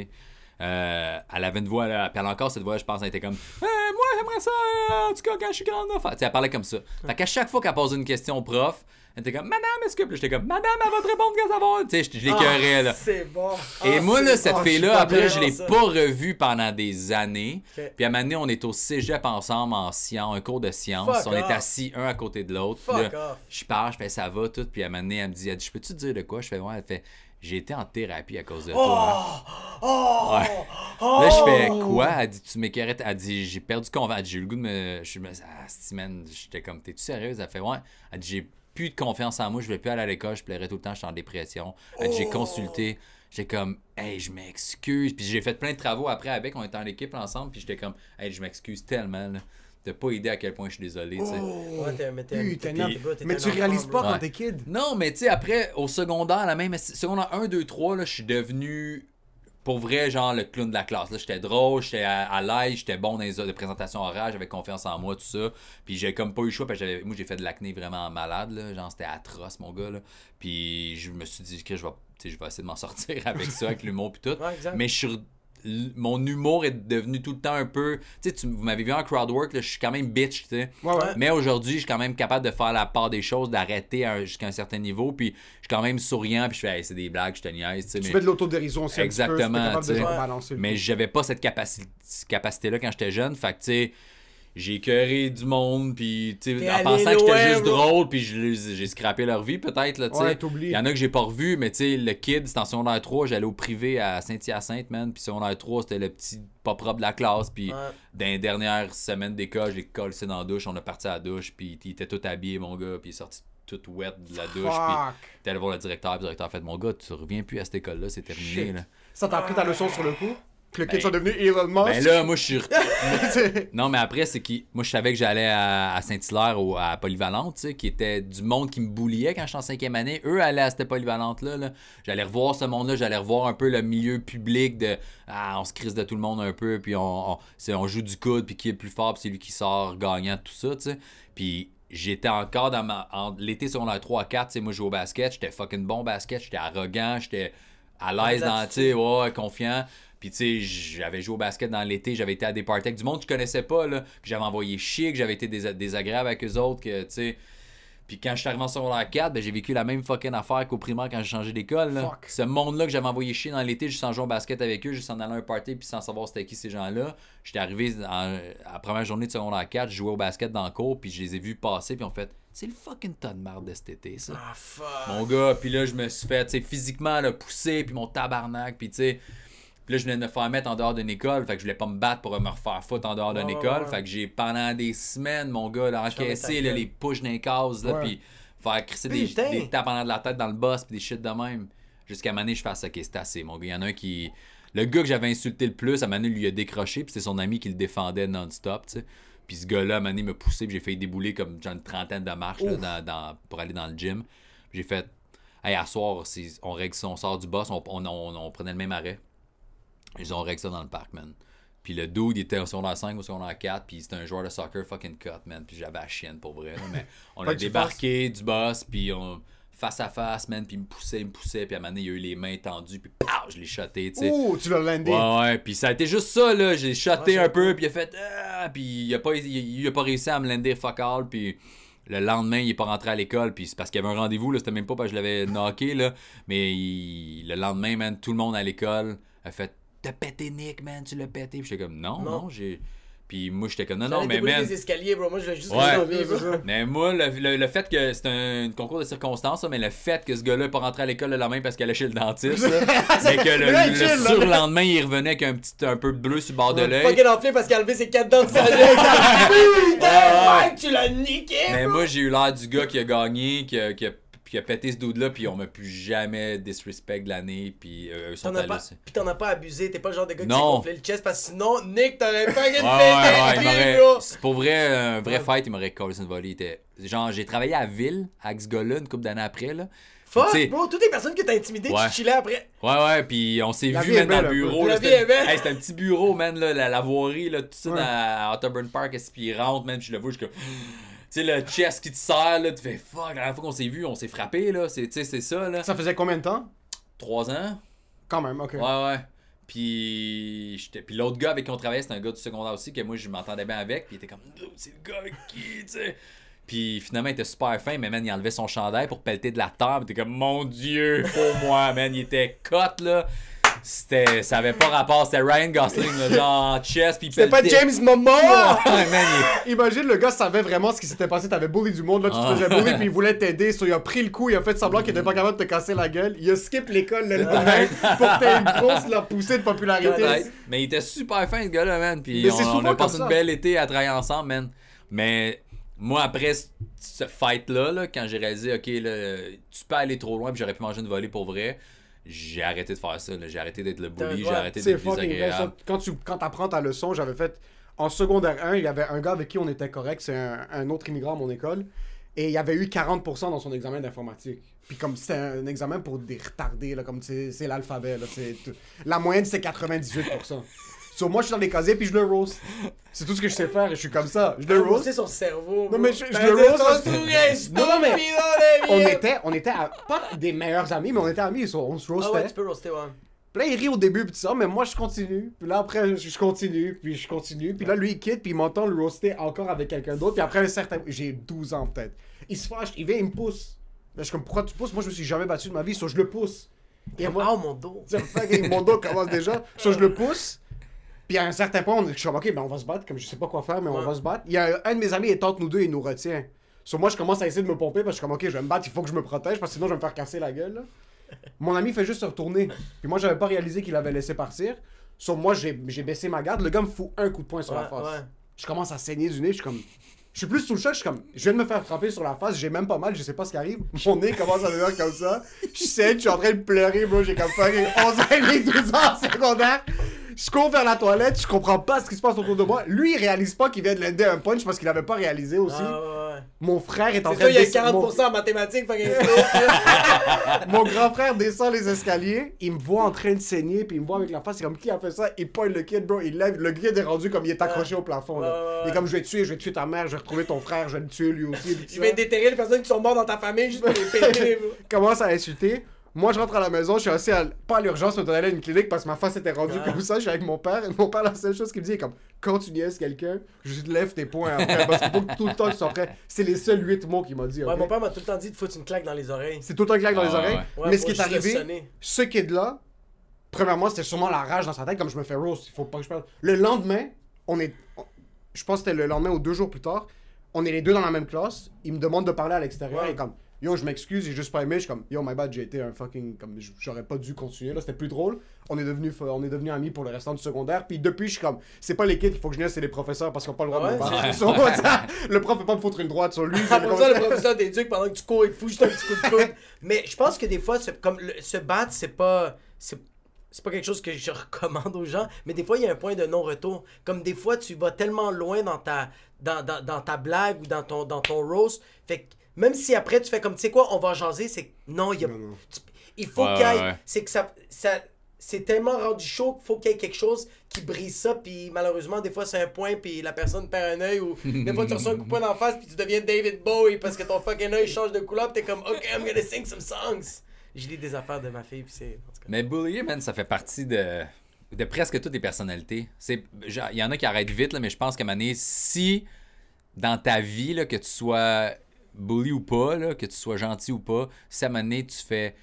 D: Euh, elle avait une voix, là, puis elle a encore cette voix, je pense, elle était comme Moi, j'aimerais ça, euh, en tout cas, quand je suis grande. sais, elle parlait comme ça. Fait qu'à chaque fois qu'elle posait une question au prof, elle était comme Madame, est-ce que. J'étais comme Madame, elle va te répondre quand ça va? Tu sais, je, je l'écœurais, là.
B: C'est bon.
D: Et
B: Ah,
D: moi,
B: c'est
D: là, cette
C: suis
D: fille-là, après, je l'ai pas revue pendant des années. Puis à un moment donné, on est au cégep ensemble en sciences, un cours de sciences.
B: Fuck
D: on est assis un à côté de l'autre. Je pars, je fais ça va tout. Puis à un moment donné, elle me dit, elle dit, je peux-tu te dire de quoi? Je fais, ouais, elle fait, J'ai été en thérapie à cause de
B: Oh!
D: toi.
B: Oh!
D: Ouais.
B: Oh!
D: Là, je fais quoi? Elle dit, tu m'écœurais. Elle dit, j'ai perdu confiance. Elle dit, j'ai eu le goût de me. Je me ah, si, man, j'étais comme, t'es-tu sérieuse? Elle fait, ouais. Elle dit, j'ai plus de confiance en moi, je vais plus aller à l'école, je plairais tout le temps, j'étais en dépression. J'ai consulté. J'étais comme, hey, je m'excuse. Puis j'ai fait plein de travaux après avec, on était en équipe ensemble, puis j'étais comme, hey, je m'excuse tellement, là. T'as pas idée à quel point je suis désolé.
B: Ouais, mais
C: tu réalises pas quand t'es kid?
D: Non, mais tu sais, après, au secondaire, la même secondaire 1, 2, 3, là, je suis devenu pour vrai, genre le clown de la classe. Là, j'étais drôle, j'étais à, à l'aise, j'étais bon dans les les présentations orales, j'avais confiance en moi, tout ça. Puis j'ai comme pas eu le choix, parce que moi j'ai fait de l'acné vraiment malade, là. genre c'était atroce, mon gars. Là. Puis je me suis dit que je vais, je vais essayer de m'en [laughs] sortir avec ça, avec l'humour, puis tout.
B: Ouais.
D: Mais je suis mon humour est devenu tout le temps un peu. Tu sais, tu- vous m'avez vu en crowdwork, je suis quand même bitch, tu sais.
C: Ouais, ouais.
D: Mais aujourd'hui, je suis quand même capable de faire la part des choses, d'arrêter jusqu'à un certain niveau. Puis je suis quand même souriant, puis je fais, Hey, c'est des blagues, je te niaise, tu mais-
C: fais de l'autodérision aussi. un petit peu,
D: Exactement,
C: de balancer
D: mais j'avais pas cette capaci- capacité-là quand j'étais jeune. Fait que, tu sais, j'ai écœuré du monde, puis, en pensant que j'étais juste drôle, puis j'ai scrappé leur vie, peut-être, là. Il y en a que j'ai pas revu, mais, tu sais, le kid, c'était en secondaire 3, j'allais au privé à Saint-Hyacinthe, man, puis secondaire 3, c'était le petit pas propre de la classe, puis
B: Ouais.
D: dans les dernières semaines d'école, je l'ai collé dans la douche, on a parti à la douche, puis il était tout habillé, mon gars, puis il est sorti tout wet de la douche, puis
C: Fuck.
D: t'es allé voir le directeur, puis le directeur a fait, mon gars, tu reviens plus à cette école-là, c'est terminé.
C: Ça t'a appris ta leçon sur le coup? Que
D: Ben-
C: soit devenu Elon Musk?
D: Ben là, moi, je suis. [laughs] Non, mais après, c'est que moi, je savais que j'allais à, à Saint-Hilaire ou à Polyvalente, tu sais, qui était du monde qui me bouliait quand j'étais en cinquième année. Eux allaient à cette Polyvalente-là. là. J'allais revoir ce monde-là, j'allais revoir un peu le milieu public de. Ah, on se crise de tout le monde un peu, puis on, on, c'est- on joue du coude, puis qui est le plus fort, puis c'est lui qui sort gagnant tout ça, tu sais. Puis j'étais encore dans ma. En, l'été secondaire 3 à 4, tu sais, moi, je jouais au basket, j'étais fucking bon basket, j'étais arrogant, j'étais à l'aise dans, tu sais, ouais, confiant. Puis, tu sais, j'avais joué au basket dans l'été, j'avais été à des parties avec du monde que je connaissais pas, là, que j'avais envoyé chier, que j'avais été désa- désagréable avec eux autres, que, tu sais. Puis quand je suis arrivé en secondaire 4, ben, j'ai vécu la même fucking affaire qu'au primaire quand j'ai changé d'école. Ce monde-là que j'avais envoyé chier dans l'été, juste en jouant au basket avec eux, juste en allant à un party, puis sans savoir c'était qui ces gens-là. J'étais arrivé en- à la première journée de secondaire 4, je jouais au basket dans le cours, puis je les ai vus passer, puis on fait c'est le fucking tas de marde de cet été, ça.
B: Ah, fuck.
D: Mon gars, puis là, je me suis fait, tu sais, physiquement, là, pousser, puis mon tabarnak, puis tu sais. Puis là, je venais de me faire mettre en dehors d'une école, fait que je voulais pas me battre pour me refaire foutre en dehors d'une
B: Ouais,
D: école.
B: ouais.
D: Fait que j'ai, pendant des semaines, mon gars, là, encaissé, là, les push dans les cases, là,
C: Ouais.
D: puis faire crisser des, des tapes en de la tête dans le boss, puis des shit de même. Jusqu'à un moment donné, je fasse, ok, c'est assez, mon gars. Il y en a un qui. Le gars que j'avais insulté le plus, à un moment donné, lui a décroché, puis c'est son ami qui le défendait non-stop, tu sais. Puis ce gars-là, à un moment donné, m'a poussé, puis j'ai fait débouler comme genre une trentaine de marches là,
C: Ouf.
D: dans- dans- pour aller dans le gym. J'ai fait, hey, à soir, on règle ça, on sort du boss, on, on, on- on prenait le même arrêt. Ils ont réglé ça dans le parc, man. Puis le dude, il était au secondaire 5 ou au secondaire 4, puis c'était un joueur de soccer fucking cut, man. Puis j'avais la chienne pour vrai, là, mais [laughs] on a débarqué du boss, puis on face à face, man, puis il me poussait, il me poussait, puis à un moment donné, il a eu les mains tendues, puis pow, je l'ai shoté, tu sais.
C: Ouh, tu l'as landé.
D: Ouais, ouais, puis ça a été juste ça, là. J'ai shoté un peu, puis il a fait. Ah, puis il a, pas, il, il a pas réussi à me lander fuck all, puis le lendemain, il est pas rentré à l'école, puis c'est parce qu'il y avait un rendez-vous, là. C'était même pas parce que je l'avais knocké, là. Mais il- le lendemain, man, tout le monde à l'école a fait T'as pété Nick, man, tu l'as pété. Puis j'étais comme Non, non,
B: Non.
D: j'ai. Puis moi, j'étais comme Non, non, mais man.
B: escaliers, bro. Moi, je juste
D: Ouais. Mais moi, le, le- le fait que c'est un concours de circonstances, mais le fait que ce gars-là n'est pas rentré à l'école le lendemain parce qu'il allait chez le dentiste, [laughs] mais que le, le surlendemain, il revenait avec un petit un peu de bleu sur le bord de l'œil.
B: Fucking enflé parce qu'il a enlevé ses quatre dents de sa. [laughs] Putain, Mike, tu l'as niqué,
D: Mais
B: bro.
D: moi, j'ai eu l'air du gars qui a gagné, qui a, qui a, qui a pété ce dude-là, puis on m'a plus jamais disrespect de l'année, puis euh, eux sont allés
B: pas, pis t'en as pas abusé, t'es pas le genre de gars qui s'est gonflé le chest parce que sinon, Nick, t'aurais pas
D: m'aurait.
B: bro.
D: c'est Pour vrai, un vrai fight, il m'aurait collé une volée. Était- Genre, j'ai travaillé à Ville, avec ce gars-là, une couple d'années après, là.
B: Fuck, bro, toutes les personnes que t'as intimidées,
D: Ouais.
B: tu chillais après.
D: Ouais, ouais, puis on s'est vu même dans le bureau.
B: La
D: là,
B: vie
D: c'était-
B: est belle.
D: Hey, c'était un petit bureau, man, là, la, la voirie, là, tout ça
C: Ouais.
D: dans, à Otterburn Park, puis il rentre, man, puis je le vois, je suis comme. Tu sais, le chest qui te serre, là, tu fais fuck, la dernière fois qu'on s'est vu, on s'est frappé, là, c'est, tu sais, c'est ça, là.
C: Ça faisait combien de temps?
D: Trois ans?
C: Quand même, ok.
D: Ouais, ouais. Puis, j'étais- puis l'autre gars avec qui on travaillait, c'était un gars du secondaire aussi, que moi, je m'entendais bien avec. Puis il était comme, Dude, c'est le gars avec qui, tu sais. Puis finalement, il était super fin, mais man, il enlevait son chandail pour pelleter de la terre. Puis t'es comme, mon Dieu, pour moi, man, il était cut, là. C'était, ça avait pas rapport, c'était Ryan Gosling, là, genre en chest, pis
B: C'est pas. James Momoa!
C: Imagine, le gars savait vraiment ce qui s'était passé. T'avais bully du monde, là, tu te
D: Ah.
C: faisais bully, puis il voulait t'aider. So, il a pris le coup, il a fait semblant qu'il était pas capable de te casser la gueule. Il a skip l'école le lendemain pour que t'aies une grosse la poussée de popularité.
D: Ouais. Mais il était super fin, ce gars-là, man. Puis
C: Mais
D: on, on a passé une belle été à travailler ensemble, man. Mais moi, après ce- fight-là, là, quand j'ai réalisé, OK, là, tu peux aller trop loin, puis j'aurais pu manger une volée pour vrai, j'ai arrêté de faire ça. J'ai arrêté d'être le bully, j'ai arrêté
C: C'est
D: d'être désagréable.
C: Quand tu quand apprends ta leçon, j'avais fait. En secondaire 1, il y avait un gars avec qui on était correct, c'est un, un autre immigrant à mon école. Et il avait eu 40% dans son examen d'informatique. Puis comme c'était un examen pour des retardés, là, comme c'est c'est l'alphabet. c'est. La moyenne, c'est 98%. Sur moi, je suis dans les casiers, puis je le roast. C'est tout ce que je sais faire, et je suis comme ça. Je le roast.
B: C'est son cerveau.
C: Non, mais je- le roast Non, non, mais On était, on était à- pas des meilleurs amis, mais on était amis, so on se
B: Ah
C: roastait.
B: ouais, tu peux roaster, ouais.
C: Puis là, il rit au début, puis ça, mais moi, je continue. Puis là, après, je continue, puis je continue. Puis là, lui, il quitte, puis il m'entend le roaster encore avec quelqu'un d'autre. Puis après un certain... J'ai 12 ans, peut-être. Il se fâche, il vient, il me pousse. Là, je suis comme, pourquoi tu pousses? Moi, je me suis jamais battu de ma vie, so je le pousse. Et moi,
B: Oh mon dos.
C: mon dos commence déjà. So je le pousse. Puis à un certain point, on- je suis comme, ok, ben on va se battre, comme je sais pas quoi faire, mais on va se battre. Il y a un, de mes amis, il tente nous deux, il nous retient. So moi, je commence à essayer de me pomper parce que je suis comme, ok, je vais me battre, il faut que je me protège parce que sinon, je vais me faire casser la gueule. là. Mon ami fait juste se retourner. Puis moi, j'avais pas réalisé qu'il avait laissé partir. So moi, j'ai baissé ma garde. Le gars me fout un coup de poing sur la face.
B: ouais.
C: Je commence à saigner du nez, je suis comme. Je suis plus sous le choc, je suis comme. Je viens de me faire frapper sur la face, j'ai même pas mal, je sais pas ce qui arrive. Mon nez commence à devenir comme ça. Je saigne, je suis en train de pleurer, bro. J'ai comme fucking 11 ans et demi, 12 ans en secondaire. Je cours vers la toilette, je comprends pas ce qui se passe autour de moi. Lui, il réalise pas qu'il vient de l'aider un punch parce qu'il avait pas réalisé aussi.
B: Ah, ouais, ouais.
C: Mon frère est en train
B: ça, il y a
C: de descendre-
B: 40% en mathématiques, [laughs]
C: mon grand frère descend les escaliers, il me voit en train de saigner, puis il me voit avec la face, c'est comme qui a fait ça, il pointe le kid, bro, il lève, le kid est rendu comme il est accroché au plafond. Là.
B: Ouais, ouais,
C: Il est
B: ouais.
C: comme je vais te tuer, je vais tuer ta mère, je vais retrouver ton frère, je vais le tuer lui aussi.
B: Je vais déterrer les personnes qui sont mortes dans ta famille juste pour les [laughs] péter, bro.
C: commence à insulter. Moi, je rentre à la maison, je suis assis à, pas à l'urgence, mais on allait à une clinique parce que ma face était rendue
B: Ouais.
C: comme ça. Je suis avec mon père, et mon père, la seule chose qu'il me dit est comme quand tu niaises quelqu'un, je te lève tes poings après parce qu'il faut que tout le temps tu sois prêt. C'est les seuls huit mots qu'il m'a dit.
B: Ouais, mon père m'a tout le temps dit de foutre une claque dans les oreilles.
C: C'est tout le temps claque dans les
D: Ah,
C: oreilles.
B: ouais.
C: mais ce qui est arrivé, ce kid-là, premièrement, c'était sûrement la rage dans sa tête, comme je me fais roast, il faut pas que je parle. Le lendemain, on est. je pense que c'était le lendemain ou deux jours plus tard, on est les deux dans la même classe, il me demande de parler à l'extérieur,
B: Ouais.
C: et comme, yo, je m'excuse, j'ai juste pas aimé, je suis comme, yo, my bad, j'ai été un fucking. Comme, j'aurais pas dû continuer, là, c'était plus drôle. On est devenus on est devenu amis pour le restant du secondaire, puis depuis, je suis comme, c'est pas les kids qu'il faut que je niaise, c'est les professeurs parce qu'ils ont pas le droit de me. So, le prof peut pas me foutre une droite sur lui.
B: Après ça, le professeur t'éduque pendant que tu cours et te fout juste un petit coup de coude. Mais je pense que des fois, comme se battre, c'est pas. C'est pas quelque chose que je recommande aux gens, mais des fois, il y a un point de non-retour. Comme des fois, tu vas tellement loin dans ta, dans, dans, dans ta blague ou dans ton, dans ton roast. Fait que même si après, tu fais comme, tu sais quoi, on va jaser, c'est que non, il y a.
C: Non, non.
B: tu- il faut
D: Ouais,
B: qu'il y ait-
D: ouais.
B: C'est que ça. ça c'est tellement rendu chaud qu'il faut qu'il y ait quelque chose qui brise ça, puis malheureusement, des fois, c'est un point, puis la personne perd un œil, ou des fois, tu reçois un coup de poing d'en face, puis tu deviens David Bowie parce que ton fucking œil change de couleur, puis t'es comme, OK, I'm gonna sing some songs. Je lis des affaires de ma fille, puis c'est.
D: Mais bullier, man, ça fait partie de, de presque toutes les personnalités. C'est, il y en a qui arrêtent vite, là, mais je pense qu'à un moment donné, si dans ta vie, là, que tu sois bully ou pas, là, que tu sois gentil ou pas, si à un moment donné, tu fais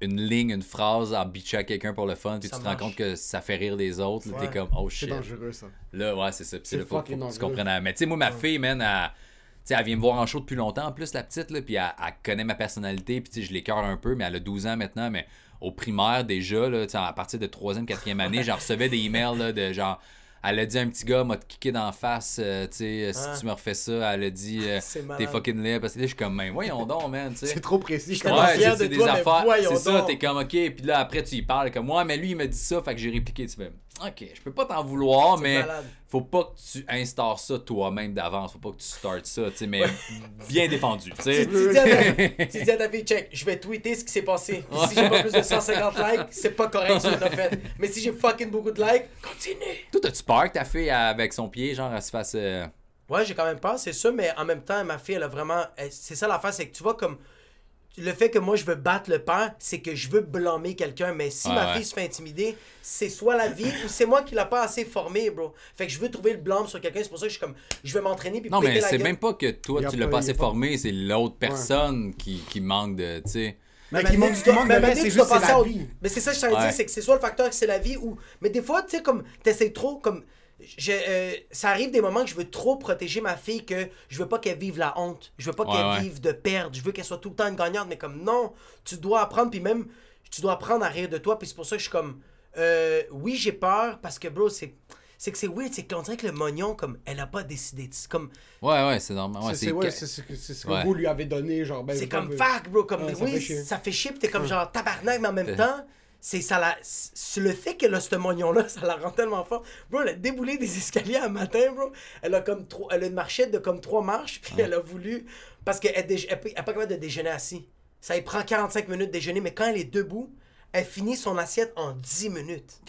D: une ligne, une phrase en bitchant à quelqu'un pour le fun, puis
B: Ça
D: tu te rends compte que ça fait rire les autres,
B: Ouais.
D: t'es comme, oh
C: C'est
D: shit.
C: dangereux, ça.
D: Là, ouais, c'est ça. Puis c'est
C: C'est
D: là, faut, faut que tu comprennes. Mais tu sais, moi, ma fille, man, elle, tu sais, elle vient me voir en show depuis longtemps, en plus, la petite, là, puis elle, elle connaît ma personnalité, puis tu sais, je l'écœure un peu, mais elle a 12 ans maintenant, mais au primaire, déjà, là, tu sais, à partir de 3e, 4e année, j'en recevais des emails, là, de genre... Elle a dit à un petit gars, m'a te kické d'en face, euh, tu sais,
B: Ah.
D: si tu me refais ça, elle a dit, euh, t'es fucking laid, parce que là, je suis comme, mais voyons donc, man, tu sais.
C: C'est trop précis.
B: Je
D: Ouais,
B: fier
D: c'est
B: de
D: des
B: mais
D: affaires. C'est ça, t'es comme OK, puis là après tu y parles comme moi, mais lui il me dit ça, fait que j'ai répliqué, tu fais OK, je peux pas t'en vouloir, mais
B: malade.
D: Faut pas que tu instaures ça toi-même d'avance, faut pas que tu startes ça, tu sais, mais bien défendu, tu
B: Tu, tu dis à ta, tu dis à ta fille, check, je vais tweeter ce qui s'est passé. Si j'ai pas plus de 150 likes, c'est pas correct ce que t'as fait. Mais si j'ai fucking beaucoup de likes, continue.
D: Toi, t'as-tu peur que ta fille avec son pied, genre, elle se fasse. euh,
B: Ouais, j'ai quand même peur, c'est ça, mais en même temps, ma fille, elle a vraiment. C'est ça l'affaire, c'est que tu vois, comme. Le fait que moi je veux battre le père, c'est que je veux blâmer quelqu'un, mais si
D: Ouais,
B: ma
D: ouais.
B: fille se fait intimider, c'est soit la vie ou c'est moi qui l'a pas assez formé, bro. Fait que je veux trouver le blâme sur quelqu'un, c'est pour ça que je suis comme. Je vais m'entraîner puis
D: Non,
B: péter
D: mais c'est même pas que toi tu l'as
C: pas-
D: assez formé, c'est l'autre personne qui, qui manque de. Tu sais.
C: Mais qui manque-
B: dois-
C: manque de
B: mais
C: c'est juste, la vie.
B: Mais ça que je t'en dire, c'est que c'est soit le facteur que c'est la vie ou. Mais des fois, tu sais, comme, t'essayes trop, comme. Je- euh, ça arrive des moments que je veux trop protéger ma fille que je veux pas qu'elle vive la honte. Je veux pas
D: Ouais,
B: qu'elle
D: ouais.
B: vive de perdre. Je veux qu'elle soit tout le temps une gagnante. Mais comme, non, tu dois apprendre, puis même, tu dois apprendre à rire de toi. Puis c'est pour ça que je suis comme. euh, oui, j'ai peur parce que, bro, c'est. C'est que c'est weird, c'est qu'on dirait que le mognon, comme, elle a pas décidé. C'est comme,
D: Ouais, ouais, c'est normal. Ouais,
C: C'est- ouais, ce que
D: Ouais.
C: vous lui avez donné, genre. Ben,
B: c'est comme fuck, bro. Comme, oui, ça fait chier, pis t'es comme genre tabarnak, mais en même temps, c'est ça la. C'est le fait qu'elle a ce mognon-là, [laughs] ça la rend tellement fort. Bro, elle a déboulé des escaliers un matin, bro. Elle a comme trois, elle a une marchette de comme trois marches, puis elle a voulu. Parce qu'elle n'est elle, elle pas capable de déjeuner assis. Ça lui prend 45 minutes de déjeuner, mais quand elle est debout, elle finit son assiette en 10 minutes.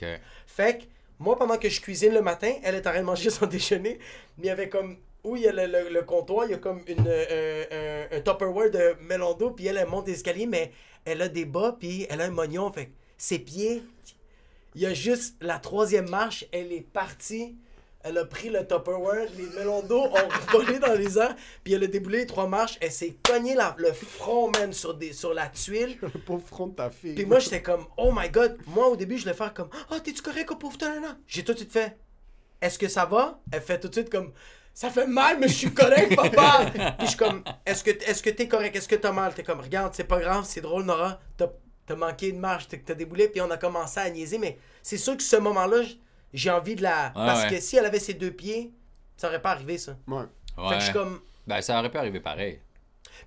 B: Fait que, moi, pendant que je cuisine le matin, elle est en train de manger [laughs] son déjeuner. Mais il y avait comme. Où il y a le, le- le comptoir, il y a comme une, euh, un, un Tupperware de melon d'eau, puis elle, elle monte l'escalier, mais elle a des bas, puis elle a un mognon. Fait ses pieds, il y a juste la troisième marche, elle est partie. Elle a pris le Tupperware, les melons d'eau ont [laughs] volé dans les airs, puis elle a déboulé les trois marches. Elle s'est cognée la- le front, man, sur, des, sur la tuile. [laughs]
C: Le pauvre front de ta fille.
B: Puis moi, j'étais comme, oh my god. Moi, au début, je voulais faire comme, oh, t'es-tu correct, oh pauvre Tanana? J'ai tout de suite fait, est-ce que ça va? Elle fait tout de suite comme, ça fait mal, mais je suis correct, papa! [laughs] Puis je suis comme, est-ce que est-ce que t'es correct? Est-ce que t'as mal? T'es comme, regarde, c'est pas grave, c'est drôle, Nora. T'as t'as manqué une marche, t'as t'as déboulé, puis on a commencé à niaiser. Mais c'est sûr que ce moment-là, j'ai envie de la. Parce
D: ouais.
B: que si elle avait ses deux pieds, ça aurait pas arrivé, ça.
C: Ouais.
B: Fait que je suis comme.
D: Ben, ça aurait pu arriver pareil.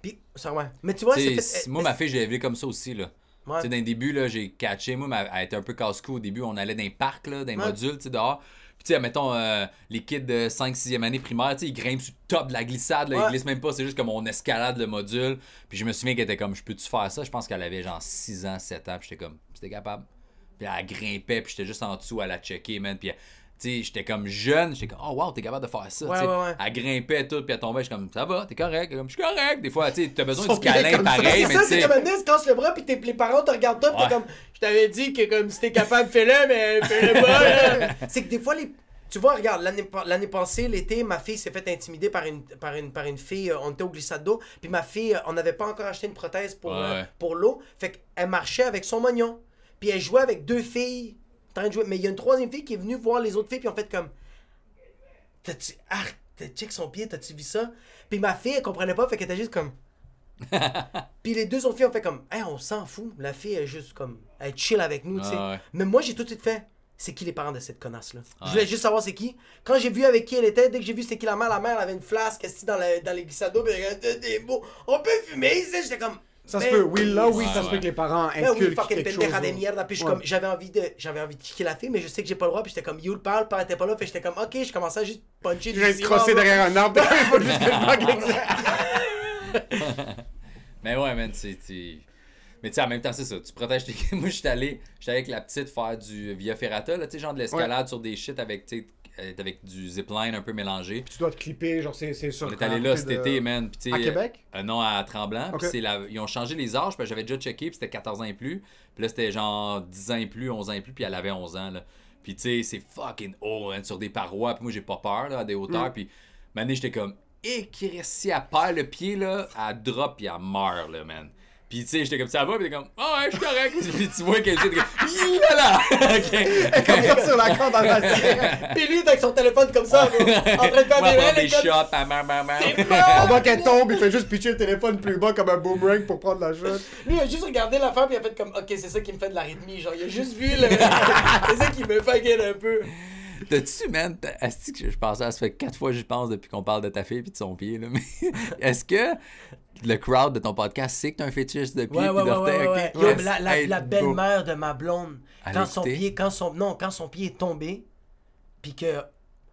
B: Puis, ça, ouais. Mais tu vois, c'est fait.
D: moi, ma fille, je l'ai élevée comme ça aussi, là.
B: Ouais.
D: Tu sais, dans le début, là, j'ai catché. Moi, elle était un peu casse-cou au début. On allait dans les parcs, là, dans les
B: Ouais.
D: modules, tu sais, dehors. Puis, tu sais, mettons, euh, les kids de 5-6e année primaire, tu sais, ils grimpent sur le top de la glissade, là,
B: Ouais.
D: ils glissent même pas, c'est juste comme on escalade le module. Puis, je me souviens qu'elle était comme, je peux-tu faire ça? Je pense qu'elle avait genre 6 ans, 7 ans, puis j'étais comme, c'était capable. Puis, elle grimpait, puis j'étais juste en dessous à la checker, man. Puis, j'étais comme jeune, j'étais comme, oh wow, t'es capable de faire ça.
B: Ouais, ouais, ouais.
D: Elle grimpait tout, puis elle tombait, j'étais comme, ça va, t'es correct. Comme, je suis correct. Des fois, tu sais, t'as besoin du câlin
C: comme ça,
D: pareil,
B: c'est
D: mais
B: ça, c'est comme un casse le bras, puis tes- les parents te regardent
D: Ouais.
B: t'es comme, je t'avais dit que comme si t'es capable, fais-le, mais fais-le pas. [laughs] c'est que des fois, les. Tu vois, regarde, l'année pa- l'année passée, l'été, ma fille s'est fait intimider par une, par une, par une fille. euh, on était au glissade d'eau. Puis ma fille, euh, on n'avait pas encore acheté une prothèse pour,
D: Ouais,
B: euh, pour l'eau. Fait qu'elle marchait avec son mognon. Puis elle jouait avec deux filles. En train de jouer. Mais il y a une troisième fille qui est venue voir les autres filles. Puis en fait, comme. T'as-tu. Ah, t'as check son pied, t'as-tu vu ça? Puis ma fille, elle comprenait pas. Fait qu'elle était juste comme. [laughs] Puis les deux autres filles ont fait comme, hey, on s'en fout. La fille est juste comme, elle chill avec nous, tu sais.
D: Ah ouais.
B: Mais moi, j'ai tout de suite fait, c'est qui les parents de cette connasse-là? Je
D: Ouais.
B: voulais juste savoir c'est qui. Quand j'ai vu avec qui elle était, dès que j'ai vu c'était qui la mère, la mère elle avait une flasque assise dans, le, dans les glissades d'eau, puis elle t'es beau, on peut fumer ici. J'étais comme,
C: Ça se peut, oui, là, oui, ça se peut que les parents inculquent quelque chose.
B: de
C: là.
B: mierda. Puis comme, j'avais envie de, j'avais envie de kicker la fille, mais je sais que j'ai pas le droit. Puis j'étais comme, you le parle, le père était pas là. Puis j'étais comme, ok, je commençais à juste puncher
C: crosser
B: ciment,
C: derrière un arbre, il [laughs] faut juste que. [laughs] [laughs]
D: Mais ouais, man, c'est. Mais tu sais, en même temps, c'est ça. Tu protèges tes. Moi, j'étais allé, j'étais allé avec la petite faire du Via Ferrata, là, tu sais, genre de l'escalade sur des shit avec, tu euh, avec du zipline un peu mélangé.
C: Tu dois te clipper, genre, c'est c'est sûr.
D: On est allé là cet été, man. Puis,
C: À Québec?
D: euh, non, à Tremblant. Puis
C: Ok.
D: c'est la- Ils ont changé les âges, que j'avais déjà checké, puis c'était 14 ans et plus. Puis là, c'était genre 10 ans et plus, 11 ans et plus, puis elle avait 11 ans, là. Puis tu sais, c'est fucking haut, hein, sur des parois. Puis moi, j'ai pas peur, là, à des hauteurs.
C: Mm.
D: Puis, mané, j'étais comme, et qui reste si elle perd le pied, là, elle drop, puis elle meurt, là, man. Puis tu sais, j'étais comme ça va, puis t'es comme, ah ouais, je suis correct. [laughs] puis tu vois qu'elle était comme, là là! [laughs]
C: Comme ça sur la corde en acier. [laughs]
B: Puis lui, avec son téléphone comme ça, en train de faire
D: Ouais,
B: des mains,
D: des shots, à.
B: C'est bon!
C: Pendant qu'elle tombe, il fait juste pitcher le téléphone plus bas comme un boomerang pour prendre la shot.
B: Lui, il a juste regardé l'affaire puis il a fait comme, ok, c'est ça qui me fait de l'arythmie. Genre, il a juste vu le. c'est ça qui me fait un peu.
D: T'as-tu, man, asti que je pensais, ça fait quatre fois que je pense depuis qu'on parle de ta fille et de son pied, là, mais [laughs] est-ce que le crowd de ton podcast sait que t'as un fétiche de pied
B: Ouais, ouais,
D: Yes.
B: la, belle-mère de ma blonde, quand son pied, quand son, non, quand son pied est tombé, puis que,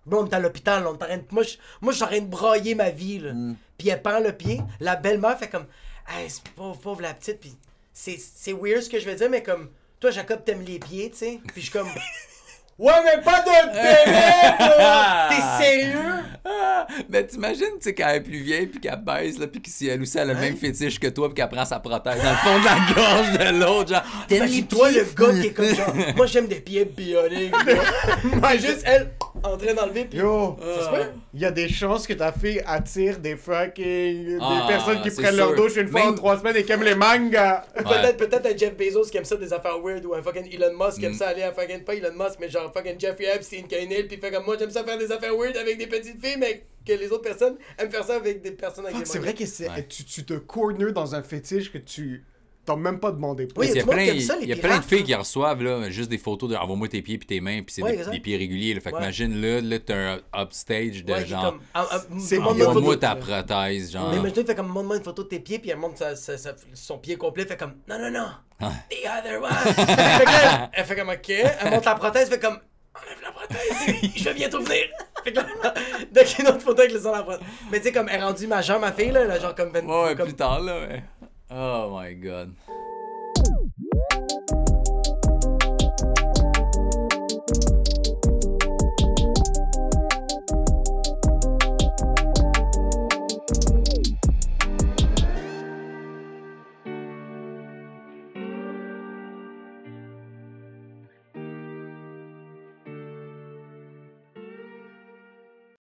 B: bon, on est à l'hôpital, on de- moi, je, moi, je suis en train de broyer ma vie, là.
D: Mm.
B: Puis elle pend le pied, la belle-mère fait comme, hey, c'est pauvre, pauvre la petite, puis c'est, c'est weird ce que je veux dire, mais comme, toi, Jacob, t'aimes les pieds, tu sais, puis je suis comme, [laughs] ouais, mais pas de bébé, là! T'es sérieux?
D: Ah, mais t'imagines, tu sais, quand elle est plus vieille, puis qu'elle baisse, là, puis que si elle aussi elle a le même fétiche que toi, puis qu'elle prend sa prothèse dans le fond de la gorge de l'autre, genre.
B: Imagine-toi le gars qui est comme genre, moi j'aime des pieds bioniques. [laughs] Moi, juste elle en train d'enlever puis.
C: Yo,
B: Ça se peut?
C: il y a des chances que ta fille attire des fucking.
D: Ah,
C: des personnes qui prennent leur douche une fois
D: Même-
C: en trois semaines et qui aiment les mangas.
B: Peut-être peut-être un Jeff Bezos qui aime ça des affaires weird ou un fucking Elon Musk qui aime
D: Mm.
B: ça aller à fucking pas Elon Musk mais genre fucking Jeffrey Epstein une île puis fait comme moi j'aime ça faire des affaires weird avec des petites filles mais que les autres personnes aiment faire ça avec des personnes avec
C: Fuck,
B: des
C: c'est vrai que c'est-
D: Ouais.
C: tu, tu te corner dans un fétiche que tu t'as même pas demandé.
B: Oui,
D: il y a plein,
B: qui aime ça, les
D: il y a plein de filles qui reçoivent là, juste des photos de envoie-moi tes pieds puis tes mains puis c'est
B: Ouais,
D: des, pieds réguliers. Là. Fait que
B: Ouais.
D: imagine là, là t'as un upstage de
B: Ouais,
D: genre
B: ah, ah, une
D: envoie-moi ta prothèse, genre.
B: Mais imagine, il fait comme montre-moi une photo de tes pieds, puis elle montre sa- sa- sa- son pied complet, fait comme non, non, non,
D: Ah.
B: the other one. [laughs] fait que là, elle fait comme ok, elle montre la prothèse, fait comme enlève la prothèse, je vais bientôt venir. Fait que là, donc une autre photo avec le son de la prothèse. Mais tu sais, comme elle est rendue majeure, ma fille, là, elle a genre comme 20
D: Ouais, ouais,
B: comme-
D: plus tard là, ouais. Oh my god.